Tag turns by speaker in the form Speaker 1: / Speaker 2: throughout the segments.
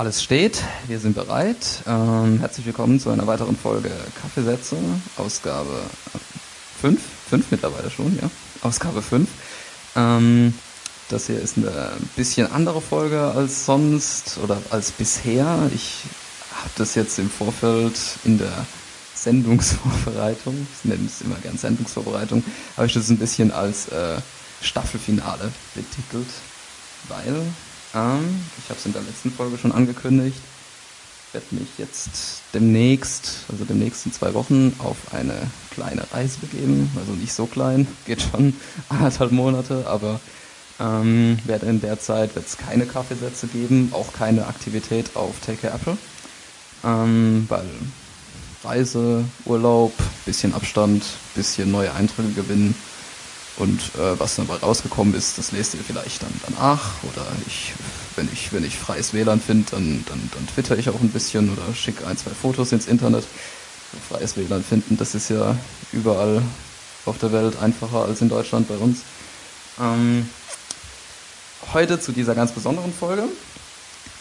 Speaker 1: Alles steht, wir sind bereit. Ähm, herzlich willkommen zu einer weiteren Folge Kaffeesätze, Ausgabe 5, äh, 5 mittlerweile schon, ja, Ausgabe 5. Ähm, das hier ist eine bisschen andere Folge als sonst oder als bisher. Ich habe das jetzt im Vorfeld in der Sendungsvorbereitung, ich nenne es immer gern Sendungsvorbereitung, habe ich das ein bisschen als äh, Staffelfinale betitelt, weil ähm, ich habe es in der letzten Folge schon angekündigt. Ich werde mich jetzt demnächst, also demnächst in zwei Wochen, auf eine kleine Reise begeben. Also nicht so klein, geht schon anderthalb Monate, aber ähm, werde in der Zeit wird es keine Kaffeesätze geben, auch keine Aktivität auf Take Care Apple. Ähm, weil Reise, Urlaub, bisschen Abstand, bisschen neue Eindrücke gewinnen und äh, was dabei rausgekommen ist, das lest ihr vielleicht dann danach. Oder ich, wenn ich, wenn ich freies WLAN finde, dann, dann, dann twitter ich auch ein bisschen oder schicke ein, zwei Fotos ins Internet. Freies WLAN finden, das ist ja überall auf der Welt einfacher als in Deutschland bei uns. Ähm, heute zu dieser ganz besonderen Folge.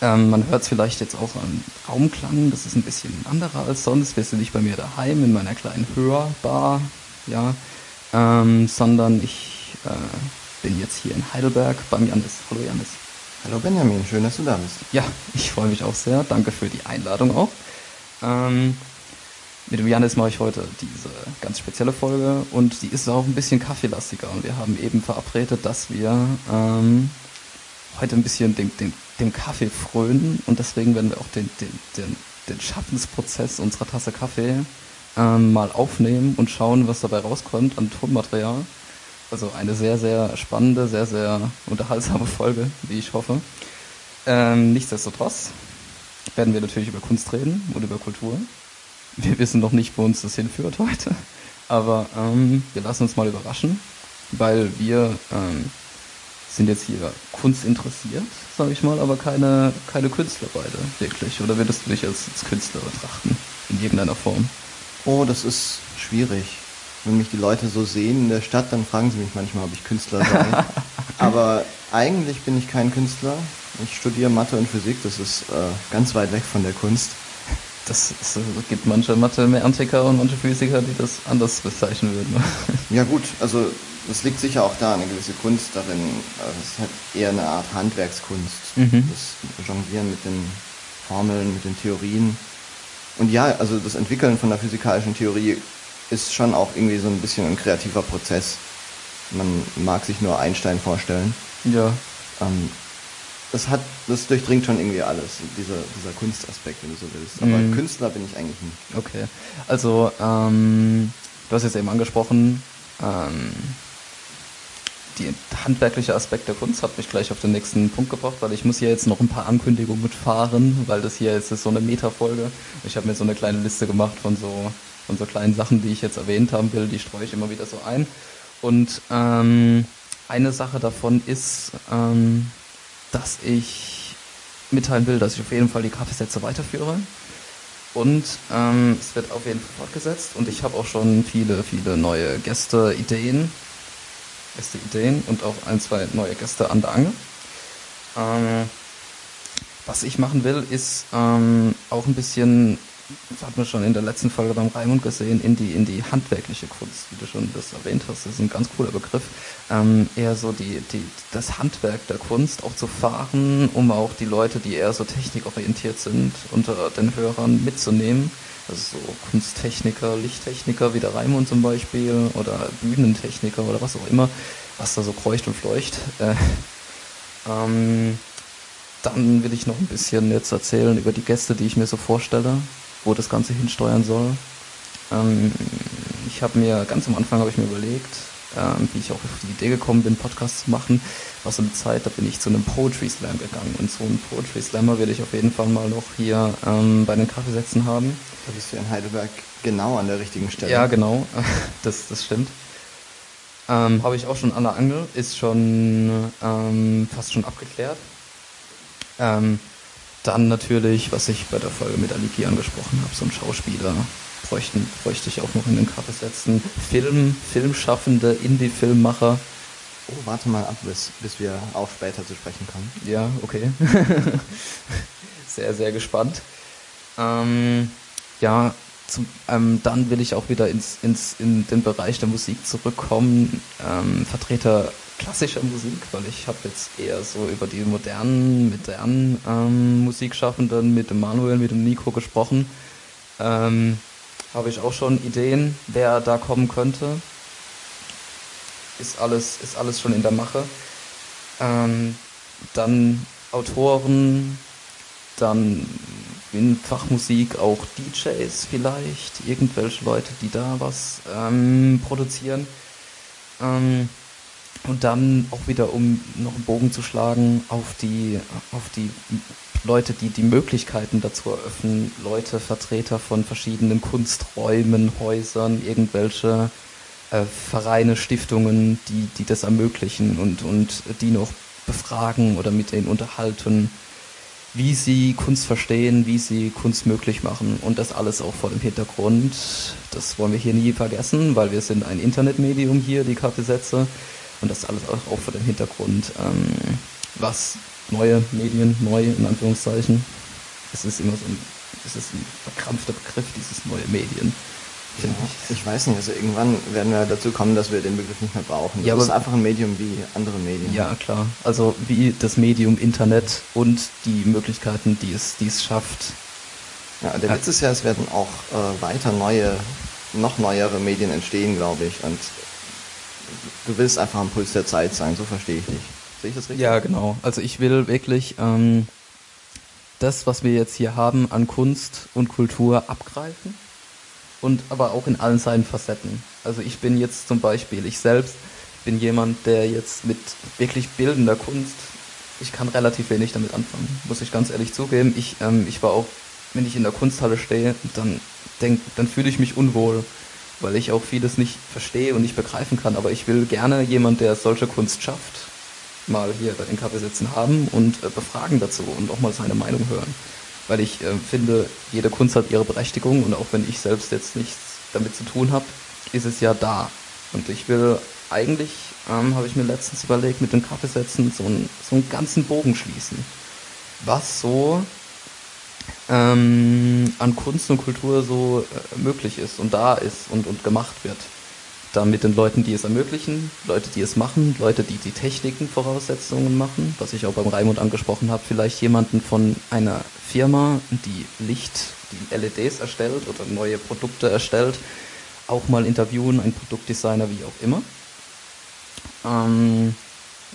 Speaker 1: Ähm, man hört es vielleicht jetzt auch an Raumklang, das ist ein bisschen anderer als sonst. Wir sind nicht bei mir daheim in meiner kleinen Hörbar, ja, ähm, sondern ich äh, bin jetzt hier in Heidelberg beim Janis. Hallo Janis.
Speaker 2: Hallo Benjamin, schön, dass du da bist.
Speaker 1: Ja, ich freue mich auch sehr. Danke für die Einladung auch. Ähm, mit dem Janis mache ich heute diese ganz spezielle Folge und die ist auch ein bisschen kaffeelastiger und wir haben eben verabredet, dass wir ähm, heute ein bisschen dem, dem, dem Kaffee frönen und deswegen werden wir auch den, den, den, den Schaffensprozess unserer Tasse Kaffee ähm, mal aufnehmen und schauen, was dabei rauskommt an Tonmaterial. Also eine sehr, sehr spannende, sehr, sehr unterhaltsame Folge, wie ich hoffe. Ähm, nichtsdestotrotz werden wir natürlich über Kunst reden und über Kultur. Wir wissen noch nicht, wo uns das hinführt heute, aber ähm, wir lassen uns mal überraschen, weil wir ähm, sind jetzt hier Kunst interessiert, sage ich mal, aber keine, keine Künstler beide, wirklich. Oder würdest du dich als, als Künstler betrachten, in irgendeiner Form?
Speaker 2: Oh, das ist schwierig. Wenn mich die Leute so sehen in der Stadt, dann fragen sie mich manchmal, ob ich Künstler sei. Aber eigentlich bin ich kein Künstler. Ich studiere Mathe und Physik, das ist äh, ganz weit weg von der Kunst.
Speaker 1: Das, es gibt manche Mathematiker und manche Physiker, die das anders bezeichnen würden.
Speaker 2: ja gut, also es liegt sicher auch da eine gewisse Kunst darin. Es ist halt eher eine Art Handwerkskunst. Mhm. Das Jonglieren mit den Formeln, mit den Theorien. Und ja, also das Entwickeln von der physikalischen Theorie ist schon auch irgendwie so ein bisschen ein kreativer Prozess. Man mag sich nur Einstein vorstellen.
Speaker 1: Ja.
Speaker 2: Ähm, das hat, das durchdringt schon irgendwie alles, dieser, dieser Kunstaspekt, wenn du so willst. Aber mhm. Künstler bin ich eigentlich nicht.
Speaker 1: Okay. Also, ähm, du hast jetzt eben angesprochen, ähm, die handwerkliche Aspekt der Kunst hat mich gleich auf den nächsten Punkt gebracht, weil ich muss hier jetzt noch ein paar Ankündigungen mitfahren, weil das hier jetzt ist so eine Meta-Folge. Ich habe mir so eine kleine Liste gemacht von so, von so kleinen Sachen, die ich jetzt erwähnt haben will, die streue ich immer wieder so ein. Und ähm, eine Sache davon ist, ähm, dass ich mitteilen will, dass ich auf jeden Fall die Kaffeesätze weiterführe. Und ähm, es wird auf jeden Fall fortgesetzt und ich habe auch schon viele, viele neue Gäste, Ideen beste Ideen und auch ein, zwei neue Gäste an der Angel. Ähm, was ich machen will, ist ähm, auch ein bisschen, das hat man schon in der letzten Folge beim Raimund gesehen, in die, in die handwerkliche Kunst, wie du schon das erwähnt hast, das ist ein ganz cooler Begriff, ähm, eher so die, die, das Handwerk der Kunst auch zu fahren, um auch die Leute, die eher so technikorientiert sind, unter den Hörern mitzunehmen also so Kunsttechniker, Lichttechniker wie der Raimund zum Beispiel oder Bühnentechniker oder was auch immer, was da so kreucht und fleucht. Äh, ähm, dann will ich noch ein bisschen jetzt erzählen über die Gäste, die ich mir so vorstelle, wo das Ganze hinsteuern soll. Ähm, ich habe mir, ganz am Anfang habe ich mir überlegt, ähm, wie ich auch auf die Idee gekommen bin, Podcasts zu machen, war so eine Zeit, da bin ich zu einem Poetry Slam gegangen. Und so einen Poetry Slammer werde ich auf jeden Fall mal noch hier ähm, bei den Kaffeesätzen haben.
Speaker 2: Da bist du in Heidelberg genau an der richtigen Stelle.
Speaker 1: Ja, genau. Das, das stimmt. Ähm, Habe ich auch schon an der Angel, ist schon ähm, fast schon abgeklärt. Ähm, dann natürlich, was ich bei der Folge mit Aliki angesprochen habe, so ein Schauspieler, bräuchten, bräuchte ich auch noch in den Kaffee setzen. Film, Filmschaffende, Indie-Filmmacher.
Speaker 2: Oh, warte mal ab, bis, bis wir auf später zu sprechen kommen.
Speaker 1: Ja, okay. sehr, sehr gespannt. Ähm, ja, zum, ähm, dann will ich auch wieder ins, ins, in den Bereich der Musik zurückkommen. Ähm, Vertreter klassischer Musik, weil ich habe jetzt eher so über die modernen, modernen ähm, Musikschaffenden mit dem Manuel, mit dem Nico gesprochen. Ähm, habe ich auch schon Ideen, wer da kommen könnte. Ist alles, ist alles schon in der Mache. Ähm, dann Autoren, dann in Fachmusik auch DJs vielleicht, irgendwelche Leute, die da was ähm, produzieren. Ähm, und dann auch wieder, um noch einen Bogen zu schlagen, auf die, auf die Leute, die die Möglichkeiten dazu eröffnen, Leute, Vertreter von verschiedenen Kunsträumen, Häusern, irgendwelche äh, Vereine, Stiftungen, die, die das ermöglichen und, und die noch befragen oder mit denen unterhalten, wie sie Kunst verstehen, wie sie Kunst möglich machen und das alles auch vor dem Hintergrund. Das wollen wir hier nie vergessen, weil wir sind ein Internetmedium hier, die Kaffeesätze und das alles auch, auch vor dem Hintergrund, ähm, was neue Medien, neu in Anführungszeichen, es ist immer so ein, es ist ein verkrampfter Begriff, dieses neue Medien.
Speaker 2: Ja, ich weiß nicht, also irgendwann werden wir dazu kommen, dass wir den Begriff nicht mehr brauchen. Das ja, ist einfach ein Medium wie andere Medien.
Speaker 1: Ja, klar. Also wie das Medium Internet und die Möglichkeiten, die es, die es schafft.
Speaker 2: Ja, der ja. Witz ist ja, es werden auch äh, weiter neue, noch neuere Medien entstehen, glaube ich. Und du willst einfach am Puls der Zeit sein, so verstehe ich dich. Sehe ich das richtig?
Speaker 1: Ja, genau. Also ich will wirklich ähm, das, was wir jetzt hier haben an Kunst und Kultur abgreifen und aber auch in allen seinen Facetten. Also ich bin jetzt zum Beispiel, ich selbst bin jemand, der jetzt mit wirklich bildender Kunst, ich kann relativ wenig damit anfangen, muss ich ganz ehrlich zugeben. Ich, ähm, ich war auch, wenn ich in der Kunsthalle stehe, dann denk, dann fühle ich mich unwohl, weil ich auch vieles nicht verstehe und nicht begreifen kann. Aber ich will gerne jemand, der solche Kunst schafft, mal hier bei den Kaffeesitzen haben und äh, befragen dazu und auch mal seine Meinung hören weil ich äh, finde, jede Kunst hat ihre Berechtigung und auch wenn ich selbst jetzt nichts damit zu tun habe, ist es ja da. Und ich will eigentlich, ähm, habe ich mir letztens überlegt, mit den Kaffeesätzen so, ein, so einen ganzen Bogen schließen. Was so ähm, an Kunst und Kultur so äh, möglich ist und da ist und, und gemacht wird dann mit den Leuten, die es ermöglichen, Leute, die es machen, Leute, die die Techniken Voraussetzungen machen, was ich auch beim Raimund angesprochen habe, vielleicht jemanden von einer Firma, die Licht, die LEDs erstellt oder neue Produkte erstellt, auch mal interviewen, ein Produktdesigner, wie auch immer. Ähm,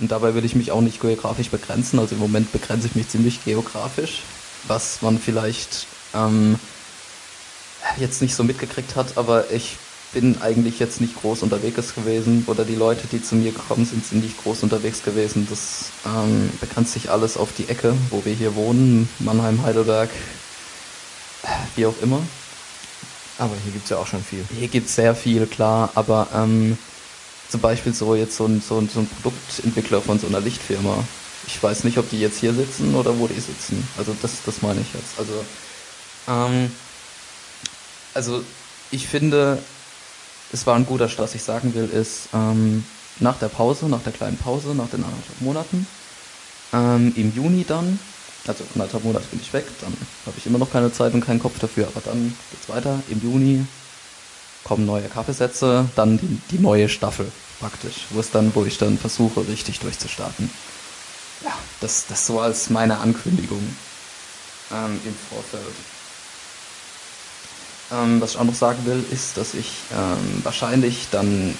Speaker 1: und dabei will ich mich auch nicht geografisch begrenzen, also im Moment begrenze ich mich ziemlich geografisch, was man vielleicht ähm, jetzt nicht so mitgekriegt hat, aber ich bin eigentlich jetzt nicht groß unterwegs gewesen oder die Leute, die zu mir gekommen sind, sind nicht groß unterwegs gewesen. Das ähm, begrenzt sich alles auf die Ecke, wo wir hier wohnen, Mannheim, Heidelberg, wie auch immer.
Speaker 2: Aber hier gibt es ja auch schon viel.
Speaker 1: Hier gibt es sehr viel, klar, aber ähm, zum Beispiel so jetzt so ein, so, ein, so ein Produktentwickler von so einer Lichtfirma. Ich weiß nicht, ob die jetzt hier sitzen oder wo die sitzen. Also das, das meine ich jetzt. Also, ähm, also ich finde, es war ein guter Start. Was ich sagen will, ist, ähm, nach der Pause, nach der kleinen Pause, nach den anderthalb Monaten, ähm, im Juni dann, also anderthalb Monate bin ich weg, dann habe ich immer noch keine Zeit und keinen Kopf dafür, aber dann geht's weiter. Im Juni kommen neue Kaffeesätze, dann die, die neue Staffel praktisch, wo es dann, wo ich dann versuche, richtig durchzustarten. Ja, das, das so als meine Ankündigung ähm, im Vorfeld. Ähm, was ich auch noch sagen will, ist, dass ich ähm, wahrscheinlich dann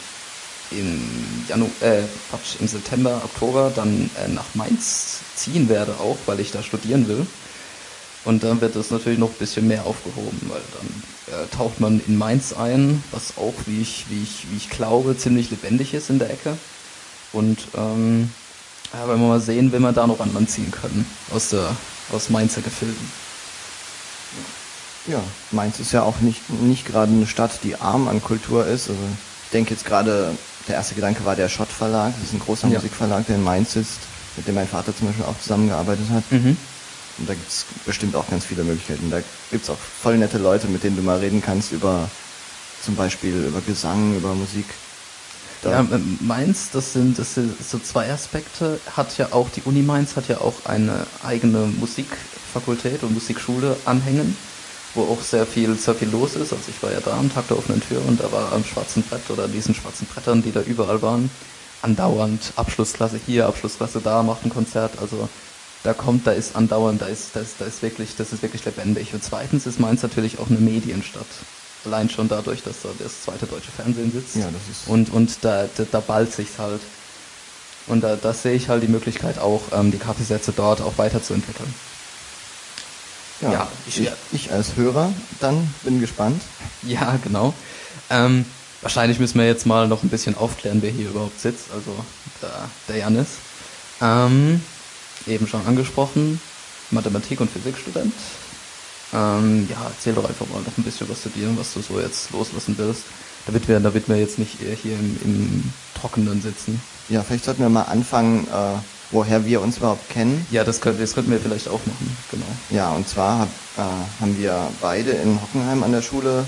Speaker 1: im, Janu äh, Quatsch, im September, Oktober dann äh, nach Mainz ziehen werde, auch weil ich da studieren will. Und dann wird das natürlich noch ein bisschen mehr aufgehoben, weil dann äh, taucht man in Mainz ein, was auch, wie ich, wie, ich, wie ich glaube, ziemlich lebendig ist in der Ecke. Und ähm, ja, wenn wir mal sehen, wenn wir da noch anziehen können aus, der, aus Mainzer Gefilden.
Speaker 2: Ja, Mainz ist ja auch nicht, nicht gerade eine Stadt, die arm an Kultur ist. Also ich denke jetzt gerade, der erste Gedanke war der Schott Verlag. Das ist ein großer ja. Musikverlag, der in Mainz sitzt, mit dem mein Vater zum Beispiel auch zusammengearbeitet hat. Mhm. Und da gibt es bestimmt auch ganz viele Möglichkeiten. Da gibt es auch voll nette Leute, mit denen du mal reden kannst über zum Beispiel über Gesang, über Musik.
Speaker 1: Da ja, ähm, Mainz, das sind, das sind so zwei Aspekte. Hat ja auch, die Uni Mainz hat ja auch eine eigene Musik Musikfakultät und Musikschule anhängen, wo auch sehr viel, sehr viel los ist. Also ich war ja da am Tag der offenen Tür und da war am schwarzen Brett oder diesen schwarzen Brettern, die da überall waren, andauernd Abschlussklasse hier, Abschlussklasse da, macht ein Konzert. Also da kommt, da ist andauernd, da ist, da ist, da ist wirklich, das ist wirklich lebendig. Und zweitens ist Mainz natürlich auch eine Medienstadt. Allein schon dadurch, dass da das zweite deutsche Fernsehen sitzt.
Speaker 2: Ja, das ist
Speaker 1: und und da, da, da ballt sich's halt. Und da, da sehe ich halt die Möglichkeit auch, ähm, die Kaffeesätze dort auch weiterzuentwickeln.
Speaker 2: Ja, ja ich, ich, ich, als Hörer dann bin gespannt.
Speaker 1: Ja, genau. Ähm, wahrscheinlich müssen wir jetzt mal noch ein bisschen aufklären, wer hier überhaupt sitzt. Also der, der Janis. Ähm, eben schon angesprochen, Mathematik- und Physikstudent. Ähm, ja, erzähl doch einfach mal noch ein bisschen was zu dir, was du so jetzt loslassen willst. Damit wir, damit wir jetzt nicht hier im, im Trockenen sitzen.
Speaker 2: Ja, vielleicht sollten wir mal anfangen, äh, woher wir uns überhaupt kennen.
Speaker 1: Ja, das, könnt, das könnten wir vielleicht auch machen, genau.
Speaker 2: Ja, und zwar hab, äh, haben wir beide in Hockenheim an der Schule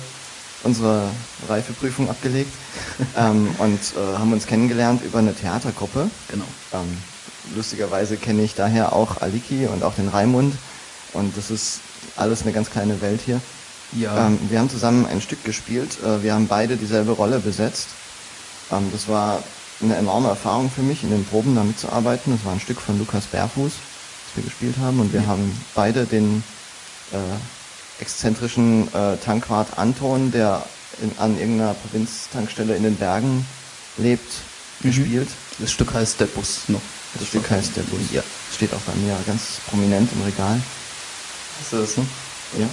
Speaker 2: unsere Reifeprüfung abgelegt ähm, und äh, haben uns kennengelernt über eine Theatergruppe.
Speaker 1: Genau.
Speaker 2: Ähm, lustigerweise kenne ich daher auch Aliki und auch den Raimund. Und das ist alles eine ganz kleine Welt hier. Ja. Ähm, wir haben zusammen ein Stück gespielt. Äh, wir haben beide dieselbe Rolle besetzt. Ähm, das war eine enorme Erfahrung für mich, in den Proben da mitzuarbeiten. Das war ein Stück von Lukas Bärfuß, das wir gespielt haben. Und wir ja. haben beide den äh, exzentrischen äh, Tankwart Anton, der in, an irgendeiner Provinztankstelle in den Bergen lebt, mhm. gespielt.
Speaker 1: Das Stück heißt Der Bus noch.
Speaker 2: Das Stück heißt der Bus. Ja. Steht auch bei mir ganz prominent im Regal.
Speaker 1: Hast du das, ne?
Speaker 2: Ja.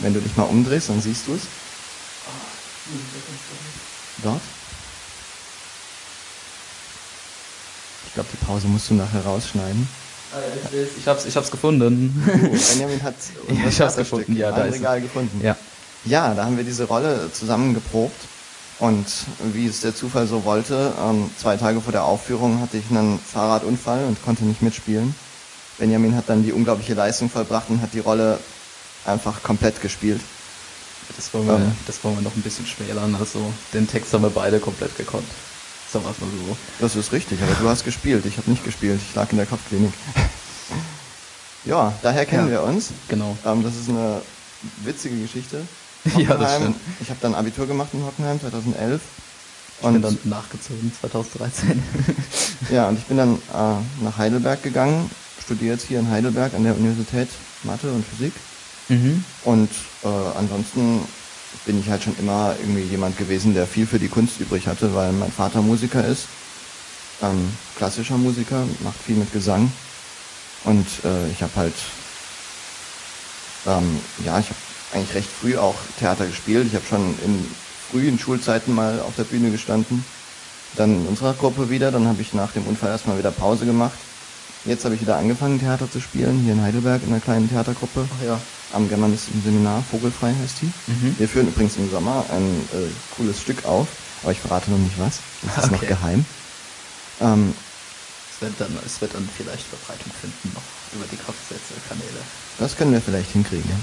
Speaker 2: Wenn du dich mal umdrehst, dann siehst du es. Dort? Ich glaube, die Pause musst du nachher rausschneiden.
Speaker 1: Ah, ich hab's, ich hab's gefunden.
Speaker 2: Benjamin hat
Speaker 1: ich hab's gefunden. Ja,
Speaker 2: da ist Regal gefunden.
Speaker 1: Ja.
Speaker 2: ja, da haben wir diese Rolle zusammen geprobt. Und wie es der Zufall so wollte, ähm, zwei Tage vor der Aufführung hatte ich einen Fahrradunfall und konnte nicht mitspielen. Benjamin hat dann die unglaubliche Leistung vollbracht und hat die Rolle einfach komplett gespielt.
Speaker 1: Das wollen wir, ähm, das wollen wir noch ein bisschen schmälern. Also den Text haben wir beide komplett gekonnt. Sagen wir mal so.
Speaker 2: Das ist richtig, aber du hast gespielt. Ich habe nicht gespielt. Ich lag in der Kopfklinik. ja, daher kennen ja, wir uns.
Speaker 1: Genau.
Speaker 2: Ähm, das ist eine witzige Geschichte.
Speaker 1: ja, das stimmt.
Speaker 2: Ich habe dann Abitur gemacht in Hockenheim 2011.
Speaker 1: Ich und bin dann nachgezogen 2013.
Speaker 2: ja, und ich bin dann äh, nach Heidelberg gegangen, studiere jetzt hier in Heidelberg an der Universität Mathe und Physik. Mhm. Und äh, ansonsten bin ich halt schon immer irgendwie jemand gewesen, der viel für die Kunst übrig hatte, weil mein Vater Musiker ist, ähm, klassischer Musiker, macht viel mit Gesang. Und äh, ich habe halt, ähm, ja, ich habe eigentlich recht früh auch Theater gespielt. Ich habe schon in frühen Schulzeiten mal auf der Bühne gestanden. Dann in unserer Gruppe wieder, dann habe ich nach dem Unfall erstmal wieder Pause gemacht. Jetzt habe ich wieder angefangen, Theater zu spielen, hier in Heidelberg in einer kleinen Theatergruppe.
Speaker 1: Ach ja.
Speaker 2: Am Germanisten-Seminar, Vogelfrei heißt die. Mhm. Wir führen übrigens im Sommer ein äh, cooles Stück auf, aber ich verrate noch nicht was. Das ist okay. noch geheim.
Speaker 1: Ähm, es, wird dann, es wird dann vielleicht Verbreitung finden noch über die Kraftsätze-Kanäle.
Speaker 2: Das können wir vielleicht hinkriegen, ja.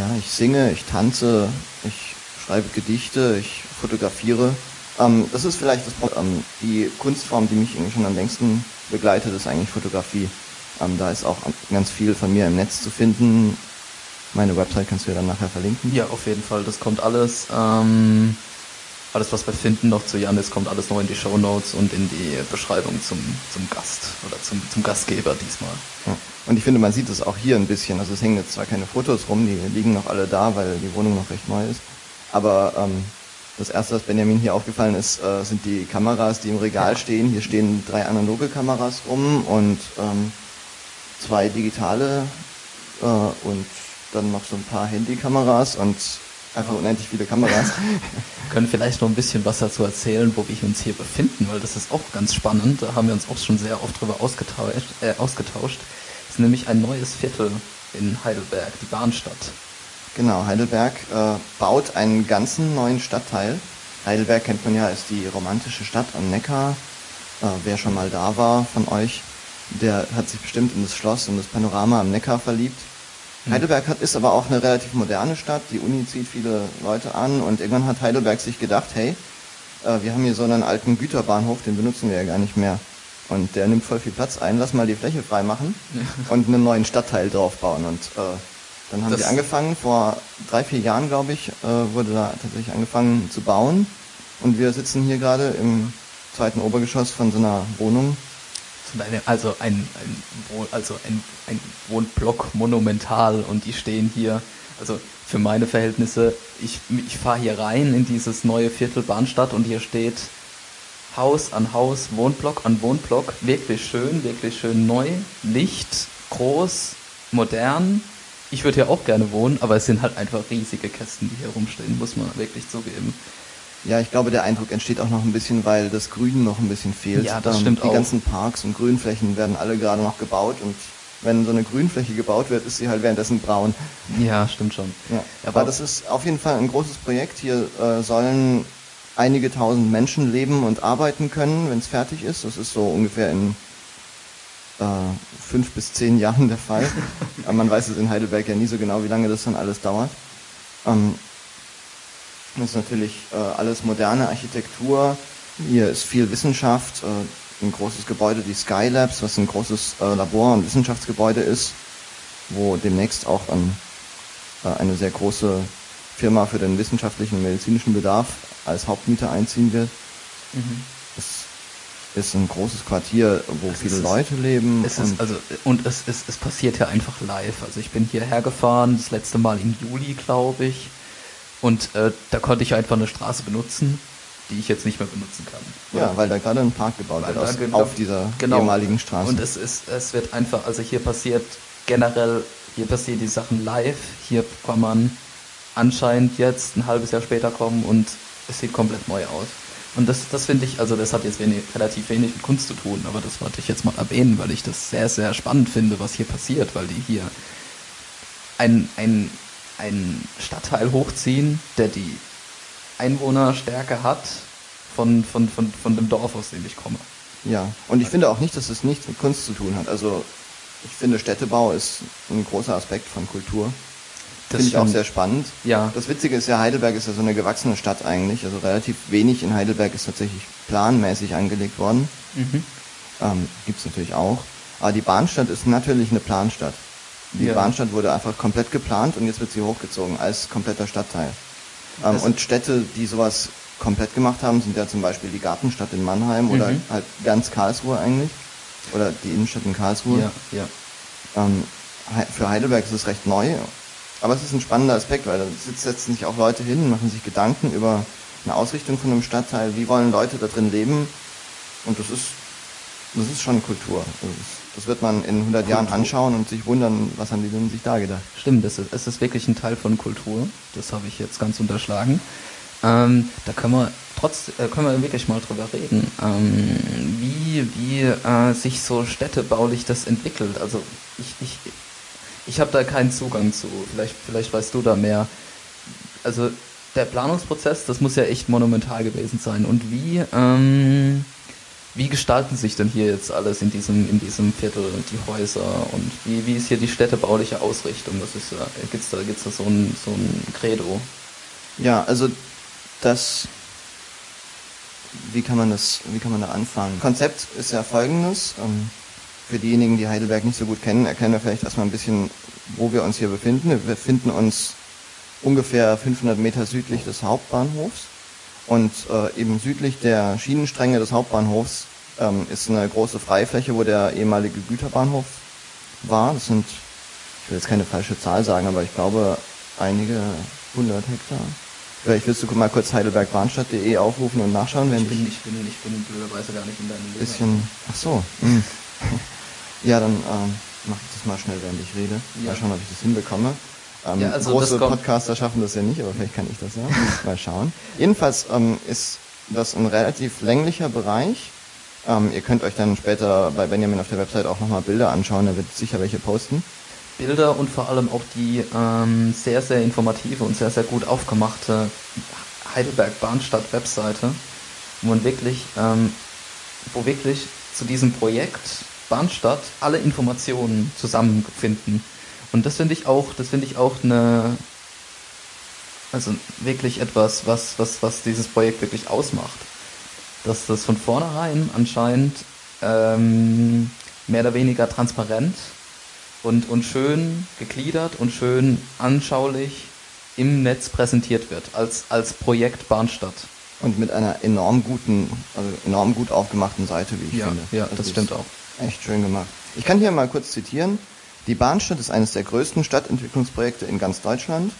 Speaker 2: Ja, ich singe, ich tanze, ich schreibe Gedichte, ich fotografiere. Ähm, das ist vielleicht das ähm, Die Kunstform, die mich irgendwie schon am längsten begleitet, ist eigentlich Fotografie. Ähm, da ist auch ganz viel von mir im Netz zu finden. Meine Website kannst du ja dann nachher verlinken.
Speaker 1: Ja, auf jeden Fall. Das kommt alles. Ähm, alles, was wir finden noch zu Janis, kommt alles noch in die Show Notes und in die Beschreibung zum, zum Gast oder zum, zum Gastgeber diesmal.
Speaker 2: Ja. Und ich finde, man sieht es auch hier ein bisschen. Also es hängen jetzt zwar keine Fotos rum, die liegen noch alle da, weil die Wohnung noch recht neu ist. Aber ähm, das erste, was Benjamin hier aufgefallen ist, äh, sind die Kameras, die im Regal stehen. Hier stehen drei analoge Kameras rum und ähm, zwei digitale äh, und dann noch so ein paar Handykameras und einfach unendlich viele Kameras.
Speaker 1: können vielleicht noch ein bisschen was dazu erzählen, wo wir uns hier befinden, weil das ist auch ganz spannend. Da haben wir uns auch schon sehr oft drüber ausgetauscht. Äh, ausgetauscht ist nämlich ein neues Viertel in Heidelberg, die Bahnstadt.
Speaker 2: Genau, Heidelberg äh, baut einen ganzen neuen Stadtteil. Heidelberg kennt man ja als die romantische Stadt am Neckar. Äh, wer schon mal da war von euch, der hat sich bestimmt in das Schloss und das Panorama am Neckar verliebt. Mhm. Heidelberg hat, ist aber auch eine relativ moderne Stadt. Die Uni zieht viele Leute an und irgendwann hat Heidelberg sich gedacht, hey, äh, wir haben hier so einen alten Güterbahnhof, den benutzen wir ja gar nicht mehr. Und der nimmt voll viel Platz ein. Lass mal die Fläche freimachen und einen neuen Stadtteil draufbauen. Und äh, dann haben das wir angefangen, vor drei, vier Jahren, glaube ich, äh, wurde da tatsächlich angefangen zu bauen. Und wir sitzen hier gerade im zweiten Obergeschoss von so einer Wohnung.
Speaker 1: Also ein, ein, also ein, ein Wohnblock monumental und die stehen hier, also für meine Verhältnisse, ich, ich fahre hier rein in dieses neue Viertel Bahnstadt und hier steht Haus an Haus, Wohnblock an Wohnblock, wirklich schön, wirklich schön neu, Licht, groß, modern. Ich würde hier auch gerne wohnen, aber es sind halt einfach riesige Kästen, die hier rumstehen, muss man wirklich zugeben.
Speaker 2: Ja, ich glaube, der Eindruck entsteht auch noch ein bisschen, weil das Grün noch ein bisschen fehlt.
Speaker 1: Ja, das ähm, stimmt
Speaker 2: Die
Speaker 1: auch.
Speaker 2: ganzen Parks und Grünflächen werden alle gerade noch gebaut und wenn so eine Grünfläche gebaut wird, ist sie halt währenddessen braun.
Speaker 1: Ja, stimmt schon.
Speaker 2: Ja. Aber, Aber das ist auf jeden Fall ein großes Projekt. Hier äh, sollen einige tausend Menschen leben und arbeiten können, wenn es fertig ist. Das ist so ungefähr in äh, fünf bis zehn Jahren der Fall. Man weiß es in Heidelberg ja nie so genau, wie lange das dann alles dauert. Ähm, das ist natürlich äh, alles moderne Architektur. Hier ist viel Wissenschaft. Äh, ein großes Gebäude, die Skylabs, was ein großes äh, Labor- und Wissenschaftsgebäude ist, wo demnächst auch an, äh, eine sehr große Firma für den wissenschaftlichen und medizinischen Bedarf als Hauptmieter einziehen wird. Mhm. Es ist ein großes Quartier, wo es viele ist, Leute leben.
Speaker 1: Es und ist, also, und es, es, es passiert ja einfach live. Also ich bin hierher gefahren, das letzte Mal im Juli, glaube ich. Und äh, da konnte ich einfach eine Straße benutzen, die ich jetzt nicht mehr benutzen kann.
Speaker 2: Ja, weil da gerade ein Park gebaut wird aus, genau, auf dieser genau. ehemaligen Straße.
Speaker 1: Und es ist, es wird einfach, also hier passiert generell, hier passieren die Sachen live. Hier kann man anscheinend jetzt ein halbes Jahr später kommen und es sieht komplett neu aus. Und das, das finde ich, also das hat jetzt wenig, relativ wenig mit Kunst zu tun, aber das wollte ich jetzt mal erwähnen, weil ich das sehr, sehr spannend finde, was hier passiert, weil die hier ein, ein einen Stadtteil hochziehen, der die Einwohnerstärke hat von, von, von, von dem Dorf, aus dem ich komme.
Speaker 2: Ja, und ich finde auch nicht, dass es nichts mit Kunst zu tun hat. Also ich finde, Städtebau ist ein großer Aspekt von Kultur. Das finde ich auch sehr spannend.
Speaker 1: Ja.
Speaker 2: Das Witzige ist ja, Heidelberg ist ja so eine gewachsene Stadt eigentlich. Also relativ wenig in Heidelberg ist tatsächlich planmäßig angelegt worden. Mhm. Ähm, Gibt es natürlich auch. Aber die Bahnstadt ist natürlich eine Planstadt. Die ja. Bahnstadt wurde einfach komplett geplant und jetzt wird sie hochgezogen als kompletter Stadtteil. Ähm, und Städte, die sowas komplett gemacht haben, sind ja zum Beispiel die Gartenstadt in Mannheim mhm. oder halt ganz Karlsruhe eigentlich. Oder die Innenstadt in Karlsruhe.
Speaker 1: Ja, ja.
Speaker 2: Ähm, für Heidelberg ist es recht neu, aber es ist ein spannender Aspekt, weil da setzen sich auch Leute hin, machen sich Gedanken über eine Ausrichtung von einem Stadtteil, wie wollen Leute da drin leben und das ist, das ist schon Kultur. Das ist das wird man in 100 Jahren anschauen und sich wundern, was haben die denn sich da gedacht.
Speaker 1: Stimmt, es ist, es ist wirklich ein Teil von Kultur. Das habe ich jetzt ganz unterschlagen. Ähm, da können wir trotz, äh, können wir wirklich mal drüber reden, ähm, wie, wie äh, sich so städtebaulich das entwickelt. Also ich, ich, ich habe da keinen Zugang zu. Vielleicht, vielleicht weißt du da mehr. Also der Planungsprozess, das muss ja echt monumental gewesen sein. Und wie, ähm, wie gestalten sich denn hier jetzt alles in diesem, in diesem Viertel, die Häuser und wie, wie ist hier die städtebauliche Ausrichtung? Das ist, äh, gibt's da, gibt's da so ein, so ein Credo?
Speaker 2: Ja, also das, wie kann man das, wie kann man da anfangen? Konzept ist ja folgendes. Ähm, für diejenigen, die Heidelberg nicht so gut kennen, erkennen wir vielleicht erstmal ein bisschen, wo wir uns hier befinden. Wir befinden uns ungefähr 500 Meter südlich des Hauptbahnhofs. Und äh, eben südlich der Schienenstränge des Hauptbahnhofs ähm, ist eine große Freifläche, wo der ehemalige Güterbahnhof war. Das sind, ich will jetzt keine falsche Zahl sagen, aber ich glaube einige hundert Hektar. Vielleicht willst du mal kurz heidelbergbahnstadt.de aufrufen und nachschauen, wenn
Speaker 1: ich bin, ich bin, ich bin blöderweise gar nicht in deinem
Speaker 2: Leben. Bisschen, ach so. Hm. ja, dann ähm, mach ich das mal schnell, während ich rede. Ja. Mal schauen, ob ich das hinbekomme. Ähm, ja, also große Podcaster schaffen das ja nicht, aber vielleicht kann ich das ja. Mal schauen. Jedenfalls ähm, ist das ein relativ länglicher Bereich. Ähm, ihr könnt euch dann später bei Benjamin auf der Website auch nochmal Bilder anschauen, er wird sicher welche posten.
Speaker 1: Bilder und vor allem auch die ähm, sehr, sehr informative und sehr, sehr gut aufgemachte Heidelberg Bahnstadt Webseite, wo man wirklich, ähm, wo wirklich zu diesem Projekt Bahnstadt alle Informationen zusammenfinden. Und das finde ich auch, das finde ich auch eine, also wirklich etwas, was, was, was dieses Projekt wirklich ausmacht. Dass das von vornherein anscheinend ähm, mehr oder weniger transparent und, und schön gegliedert und schön anschaulich im Netz präsentiert wird, als, als Projekt Bahnstadt.
Speaker 2: Und mit einer enorm guten, also enorm gut aufgemachten Seite, wie ich
Speaker 1: ja,
Speaker 2: finde.
Speaker 1: Ja, das, das stimmt auch.
Speaker 2: Echt schön gemacht. Ich kann hier mal kurz zitieren. Die Bahnstadt ist eines der größten Stadtentwicklungsprojekte in ganz Deutschland.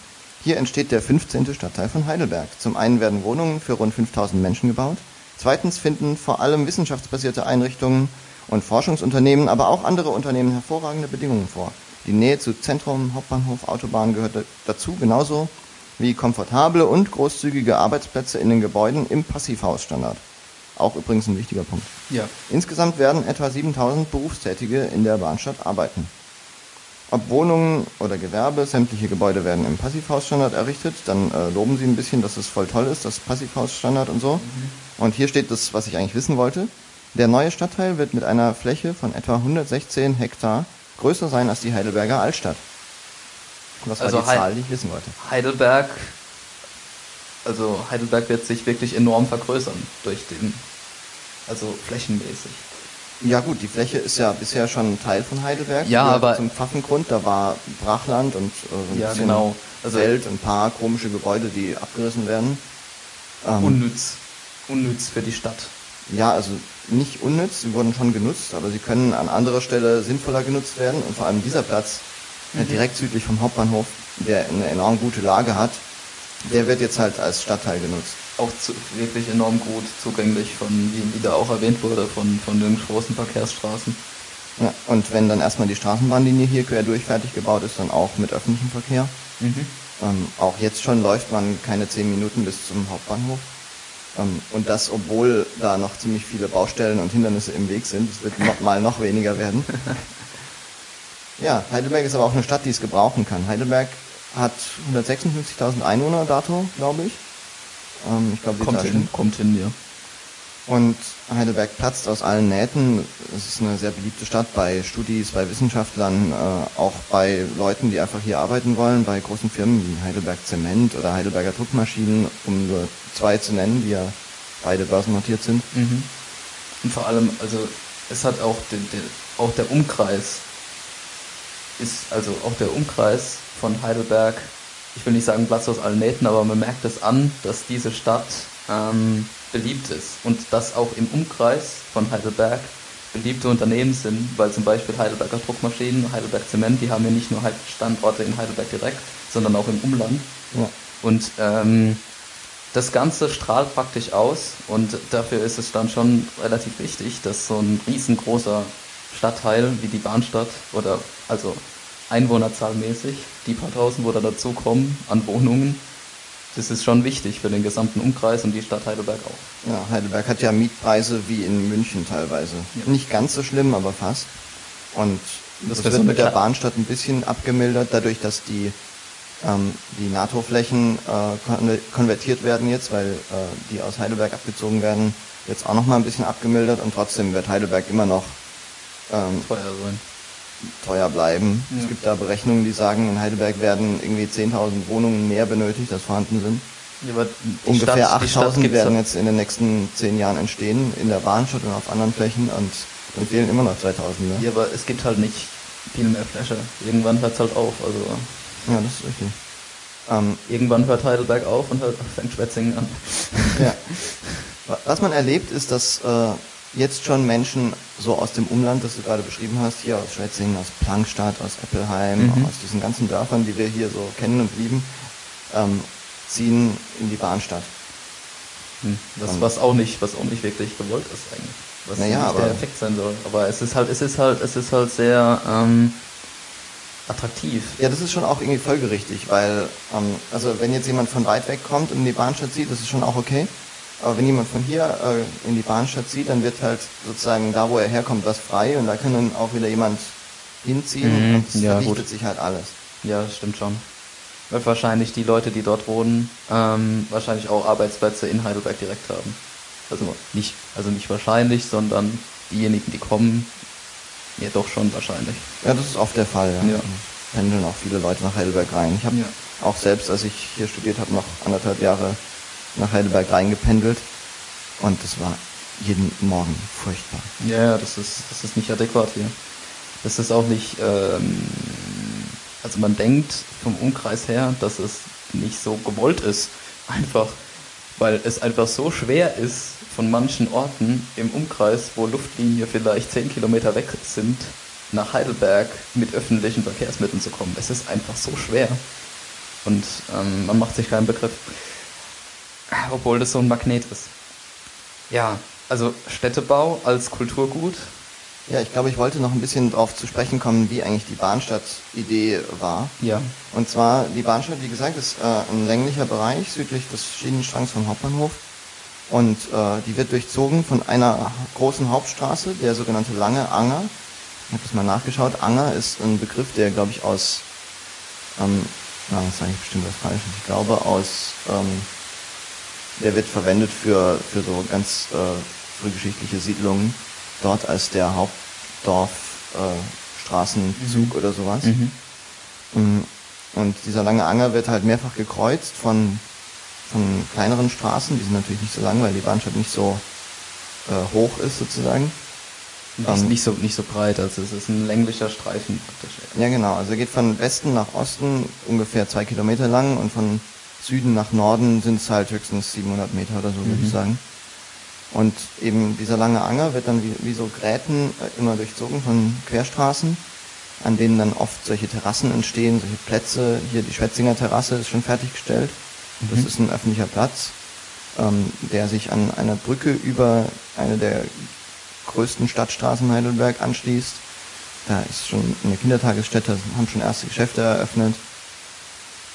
Speaker 2: Hier entsteht der 15. Stadtteil von Heidelberg. Zum einen werden Wohnungen für rund 5000 Menschen gebaut. Zweitens finden vor allem wissenschaftsbasierte Einrichtungen und Forschungsunternehmen, aber auch andere Unternehmen hervorragende Bedingungen vor. Die Nähe zu Zentrum, Hauptbahnhof, Autobahn gehört dazu, genauso wie komfortable und großzügige Arbeitsplätze in den Gebäuden im Passivhausstandard. Auch übrigens ein wichtiger Punkt.
Speaker 1: Ja.
Speaker 2: Insgesamt werden etwa 7000 Berufstätige in der Bahnstadt arbeiten. Ob Wohnungen oder Gewerbe, sämtliche Gebäude werden im Passivhausstandard errichtet. Dann äh, loben sie ein bisschen, dass es voll toll ist, das Passivhausstandard und so. Mhm. Und hier steht das, was ich eigentlich wissen wollte. Der neue Stadtteil wird mit einer Fläche von etwa 116 Hektar größer sein als die Heidelberger Altstadt.
Speaker 1: Was also war die Zahl, die ich wissen wollte? Heidelberg, also Heidelberg wird sich wirklich enorm vergrößern durch den, also flächenmäßig.
Speaker 2: Ja gut, die Fläche ist ja bisher schon Teil von Heidelberg.
Speaker 1: Ja, aber
Speaker 2: zum Pfaffengrund, da war Brachland und
Speaker 1: äh, ein ja, genau.
Speaker 2: also Welt, ein paar komische Gebäude, die abgerissen werden.
Speaker 1: Ähm, unnütz, unnütz für die Stadt.
Speaker 2: Ja, also nicht unnütz, sie wurden schon genutzt, aber sie können an anderer Stelle sinnvoller genutzt werden und vor allem dieser Platz, mhm. direkt südlich vom Hauptbahnhof, der eine enorm gute Lage hat, der wird jetzt halt als Stadtteil genutzt
Speaker 1: auch zu, wirklich enorm gut zugänglich von, wie, wie da auch erwähnt wurde, von, von den großen Verkehrsstraßen.
Speaker 2: Ja, und wenn dann erstmal die Straßenbahnlinie hier quer durch fertig gebaut ist, dann auch mit öffentlichem Verkehr. Mhm. Ähm, auch jetzt schon läuft man keine zehn Minuten bis zum Hauptbahnhof. Ähm, und das, obwohl da noch ziemlich viele Baustellen und Hindernisse im Weg sind. Es wird noch mal noch weniger werden. ja, Heidelberg ist aber auch eine Stadt, die es gebrauchen kann. Heidelberg hat 156.000 Einwohner dato, glaube ich.
Speaker 1: Ähm, ich glaube, kommt hin, kommt hin, ja.
Speaker 2: Und Heidelberg platzt aus allen Nähten. Es ist eine sehr beliebte Stadt bei Studis, bei Wissenschaftlern, äh, auch bei Leuten, die einfach hier arbeiten wollen, bei großen Firmen wie Heidelberg Zement oder Heidelberger Druckmaschinen, um nur zwei zu nennen, die ja beide börsennotiert sind. Mhm.
Speaker 1: Und vor allem, also es hat auch, den, den, auch der Umkreis ist, also auch der Umkreis von Heidelberg ich will nicht sagen Platz aus allen Nähten, aber man merkt es an, dass diese Stadt ähm, beliebt ist und dass auch im Umkreis von Heidelberg beliebte Unternehmen sind, weil zum Beispiel Heidelberger Druckmaschinen, Heidelberg Zement, die haben ja nicht nur Standorte in Heidelberg direkt, sondern auch im Umland. Ja. Und ähm, das Ganze strahlt praktisch aus und dafür ist es dann schon relativ wichtig, dass so ein riesengroßer Stadtteil wie die Bahnstadt oder also einwohnerzahlmäßig, die paar tausend, wo da dazukommen an Wohnungen, das ist schon wichtig für den gesamten Umkreis und die Stadt Heidelberg auch.
Speaker 2: Ja, Heidelberg hat ja Mietpreise wie in München teilweise. Ja. Nicht ganz so schlimm, aber fast. Und das, das wird so mit der Bahnstadt ein bisschen abgemildert, dadurch, dass die, ähm, die NATO-Flächen äh, konvertiert werden jetzt, weil äh, die aus Heidelberg abgezogen werden, jetzt auch nochmal ein bisschen abgemildert und trotzdem wird Heidelberg immer noch
Speaker 1: ähm, teuer sein
Speaker 2: teuer bleiben. Ja. Es gibt da Berechnungen, die sagen, in Heidelberg werden irgendwie 10.000 Wohnungen mehr benötigt, als vorhanden sind. Ja, Ungefähr 8.000 werden jetzt in den nächsten 10 Jahren entstehen, in der Bahnstadt und auf anderen Flächen und dann fehlen immer noch 2.000. Ne?
Speaker 1: Ja, aber es gibt halt nicht viel mehr Fläche. Irgendwann hört es halt auf. Also
Speaker 2: ja, das ist richtig.
Speaker 1: Ähm, Irgendwann hört Heidelberg auf und hört, fängt Schwetzingen an.
Speaker 2: Ja. Was man erlebt, ist, dass äh, jetzt schon Menschen so aus dem Umland, das du gerade beschrieben hast, hier aus Schwetzingen, aus Plankstadt, aus Eppelheim, mhm. aus diesen ganzen Dörfern, die wir hier so kennen und lieben, ähm, ziehen in die Bahnstadt.
Speaker 1: Hm. Was, was auch nicht, was auch nicht wirklich gewollt ist eigentlich. Was
Speaker 2: naja,
Speaker 1: nicht der Effekt sein soll. Aber es ist halt, es ist halt, es ist halt sehr ähm, attraktiv.
Speaker 2: Ja, das ist schon auch irgendwie folgerichtig, weil ähm, also wenn jetzt jemand von weit weg kommt und in die Bahnstadt zieht, das ist schon auch okay. Aber wenn jemand von hier äh, in die Bahnstadt zieht, dann wird halt sozusagen da, wo er herkommt, was frei und da kann dann auch wieder jemand hinziehen mhm, und es ja, verdichtet sich halt alles.
Speaker 1: Ja, das stimmt schon. Weil wahrscheinlich die Leute, die dort wohnen, ähm, wahrscheinlich auch Arbeitsplätze in Heidelberg direkt haben. Also nicht, also nicht wahrscheinlich, sondern diejenigen, die kommen, ja doch schon wahrscheinlich.
Speaker 2: Ja, das ist oft der Fall, ja. ja. Pendeln auch viele Leute nach Heidelberg rein. Ich habe ja. auch selbst, als ich hier studiert habe, noch anderthalb Jahre nach Heidelberg reingependelt. Und das war jeden Morgen furchtbar.
Speaker 1: Ja, das ist, das ist nicht adäquat hier. Das ist auch nicht, ähm, also man denkt vom Umkreis her, dass es nicht so gewollt ist. Einfach, weil es einfach so schwer ist, von manchen Orten im Umkreis, wo Luftlinie vielleicht 10 Kilometer weg sind, nach Heidelberg mit öffentlichen Verkehrsmitteln zu kommen. Es ist einfach so schwer. Und ähm, man macht sich keinen Begriff. Obwohl das so ein Magnet ist. Ja, also Städtebau als Kulturgut.
Speaker 2: Ja, ich glaube, ich wollte noch ein bisschen darauf zu sprechen kommen, wie eigentlich die Bahnstadt-Idee war.
Speaker 1: Ja.
Speaker 2: Und zwar, die Bahnstadt, wie gesagt, ist äh, ein länglicher Bereich südlich des Schienenstrangs vom Hauptbahnhof. Und äh, die wird durchzogen von einer großen Hauptstraße, der sogenannte Lange Anger. Ich habe das mal nachgeschaut. Anger ist ein Begriff, der, glaube ich, aus, ähm, na, das sage ich bestimmt was Falsches, ich glaube aus, ähm, der wird verwendet für, für so ganz äh, frühgeschichtliche Siedlungen dort als der Hauptdorf äh, mhm. oder sowas. Mhm. Mm, und dieser lange Anger wird halt mehrfach gekreuzt von, von kleineren Straßen, die sind natürlich nicht so lang, weil die Bahnstadt nicht so äh, hoch ist sozusagen.
Speaker 1: Nicht, ähm, nicht, so, nicht so breit, also es ist ein länglicher Streifen praktisch.
Speaker 2: Ja genau, also er geht von Westen nach Osten ungefähr zwei Kilometer lang und von Süden nach Norden sind es halt höchstens 700 Meter oder so, mhm. würde ich sagen. Und eben dieser lange Anger wird dann wie, wie so Gräten äh, immer durchzogen von Querstraßen, an denen dann oft solche Terrassen entstehen, solche Plätze. Hier die Schwetzinger Terrasse ist schon fertiggestellt. Mhm. Das ist ein öffentlicher Platz, ähm, der sich an einer Brücke über eine der größten Stadtstraßen Heidelberg anschließt. Da ist schon eine Kindertagesstätte, haben schon erste Geschäfte eröffnet.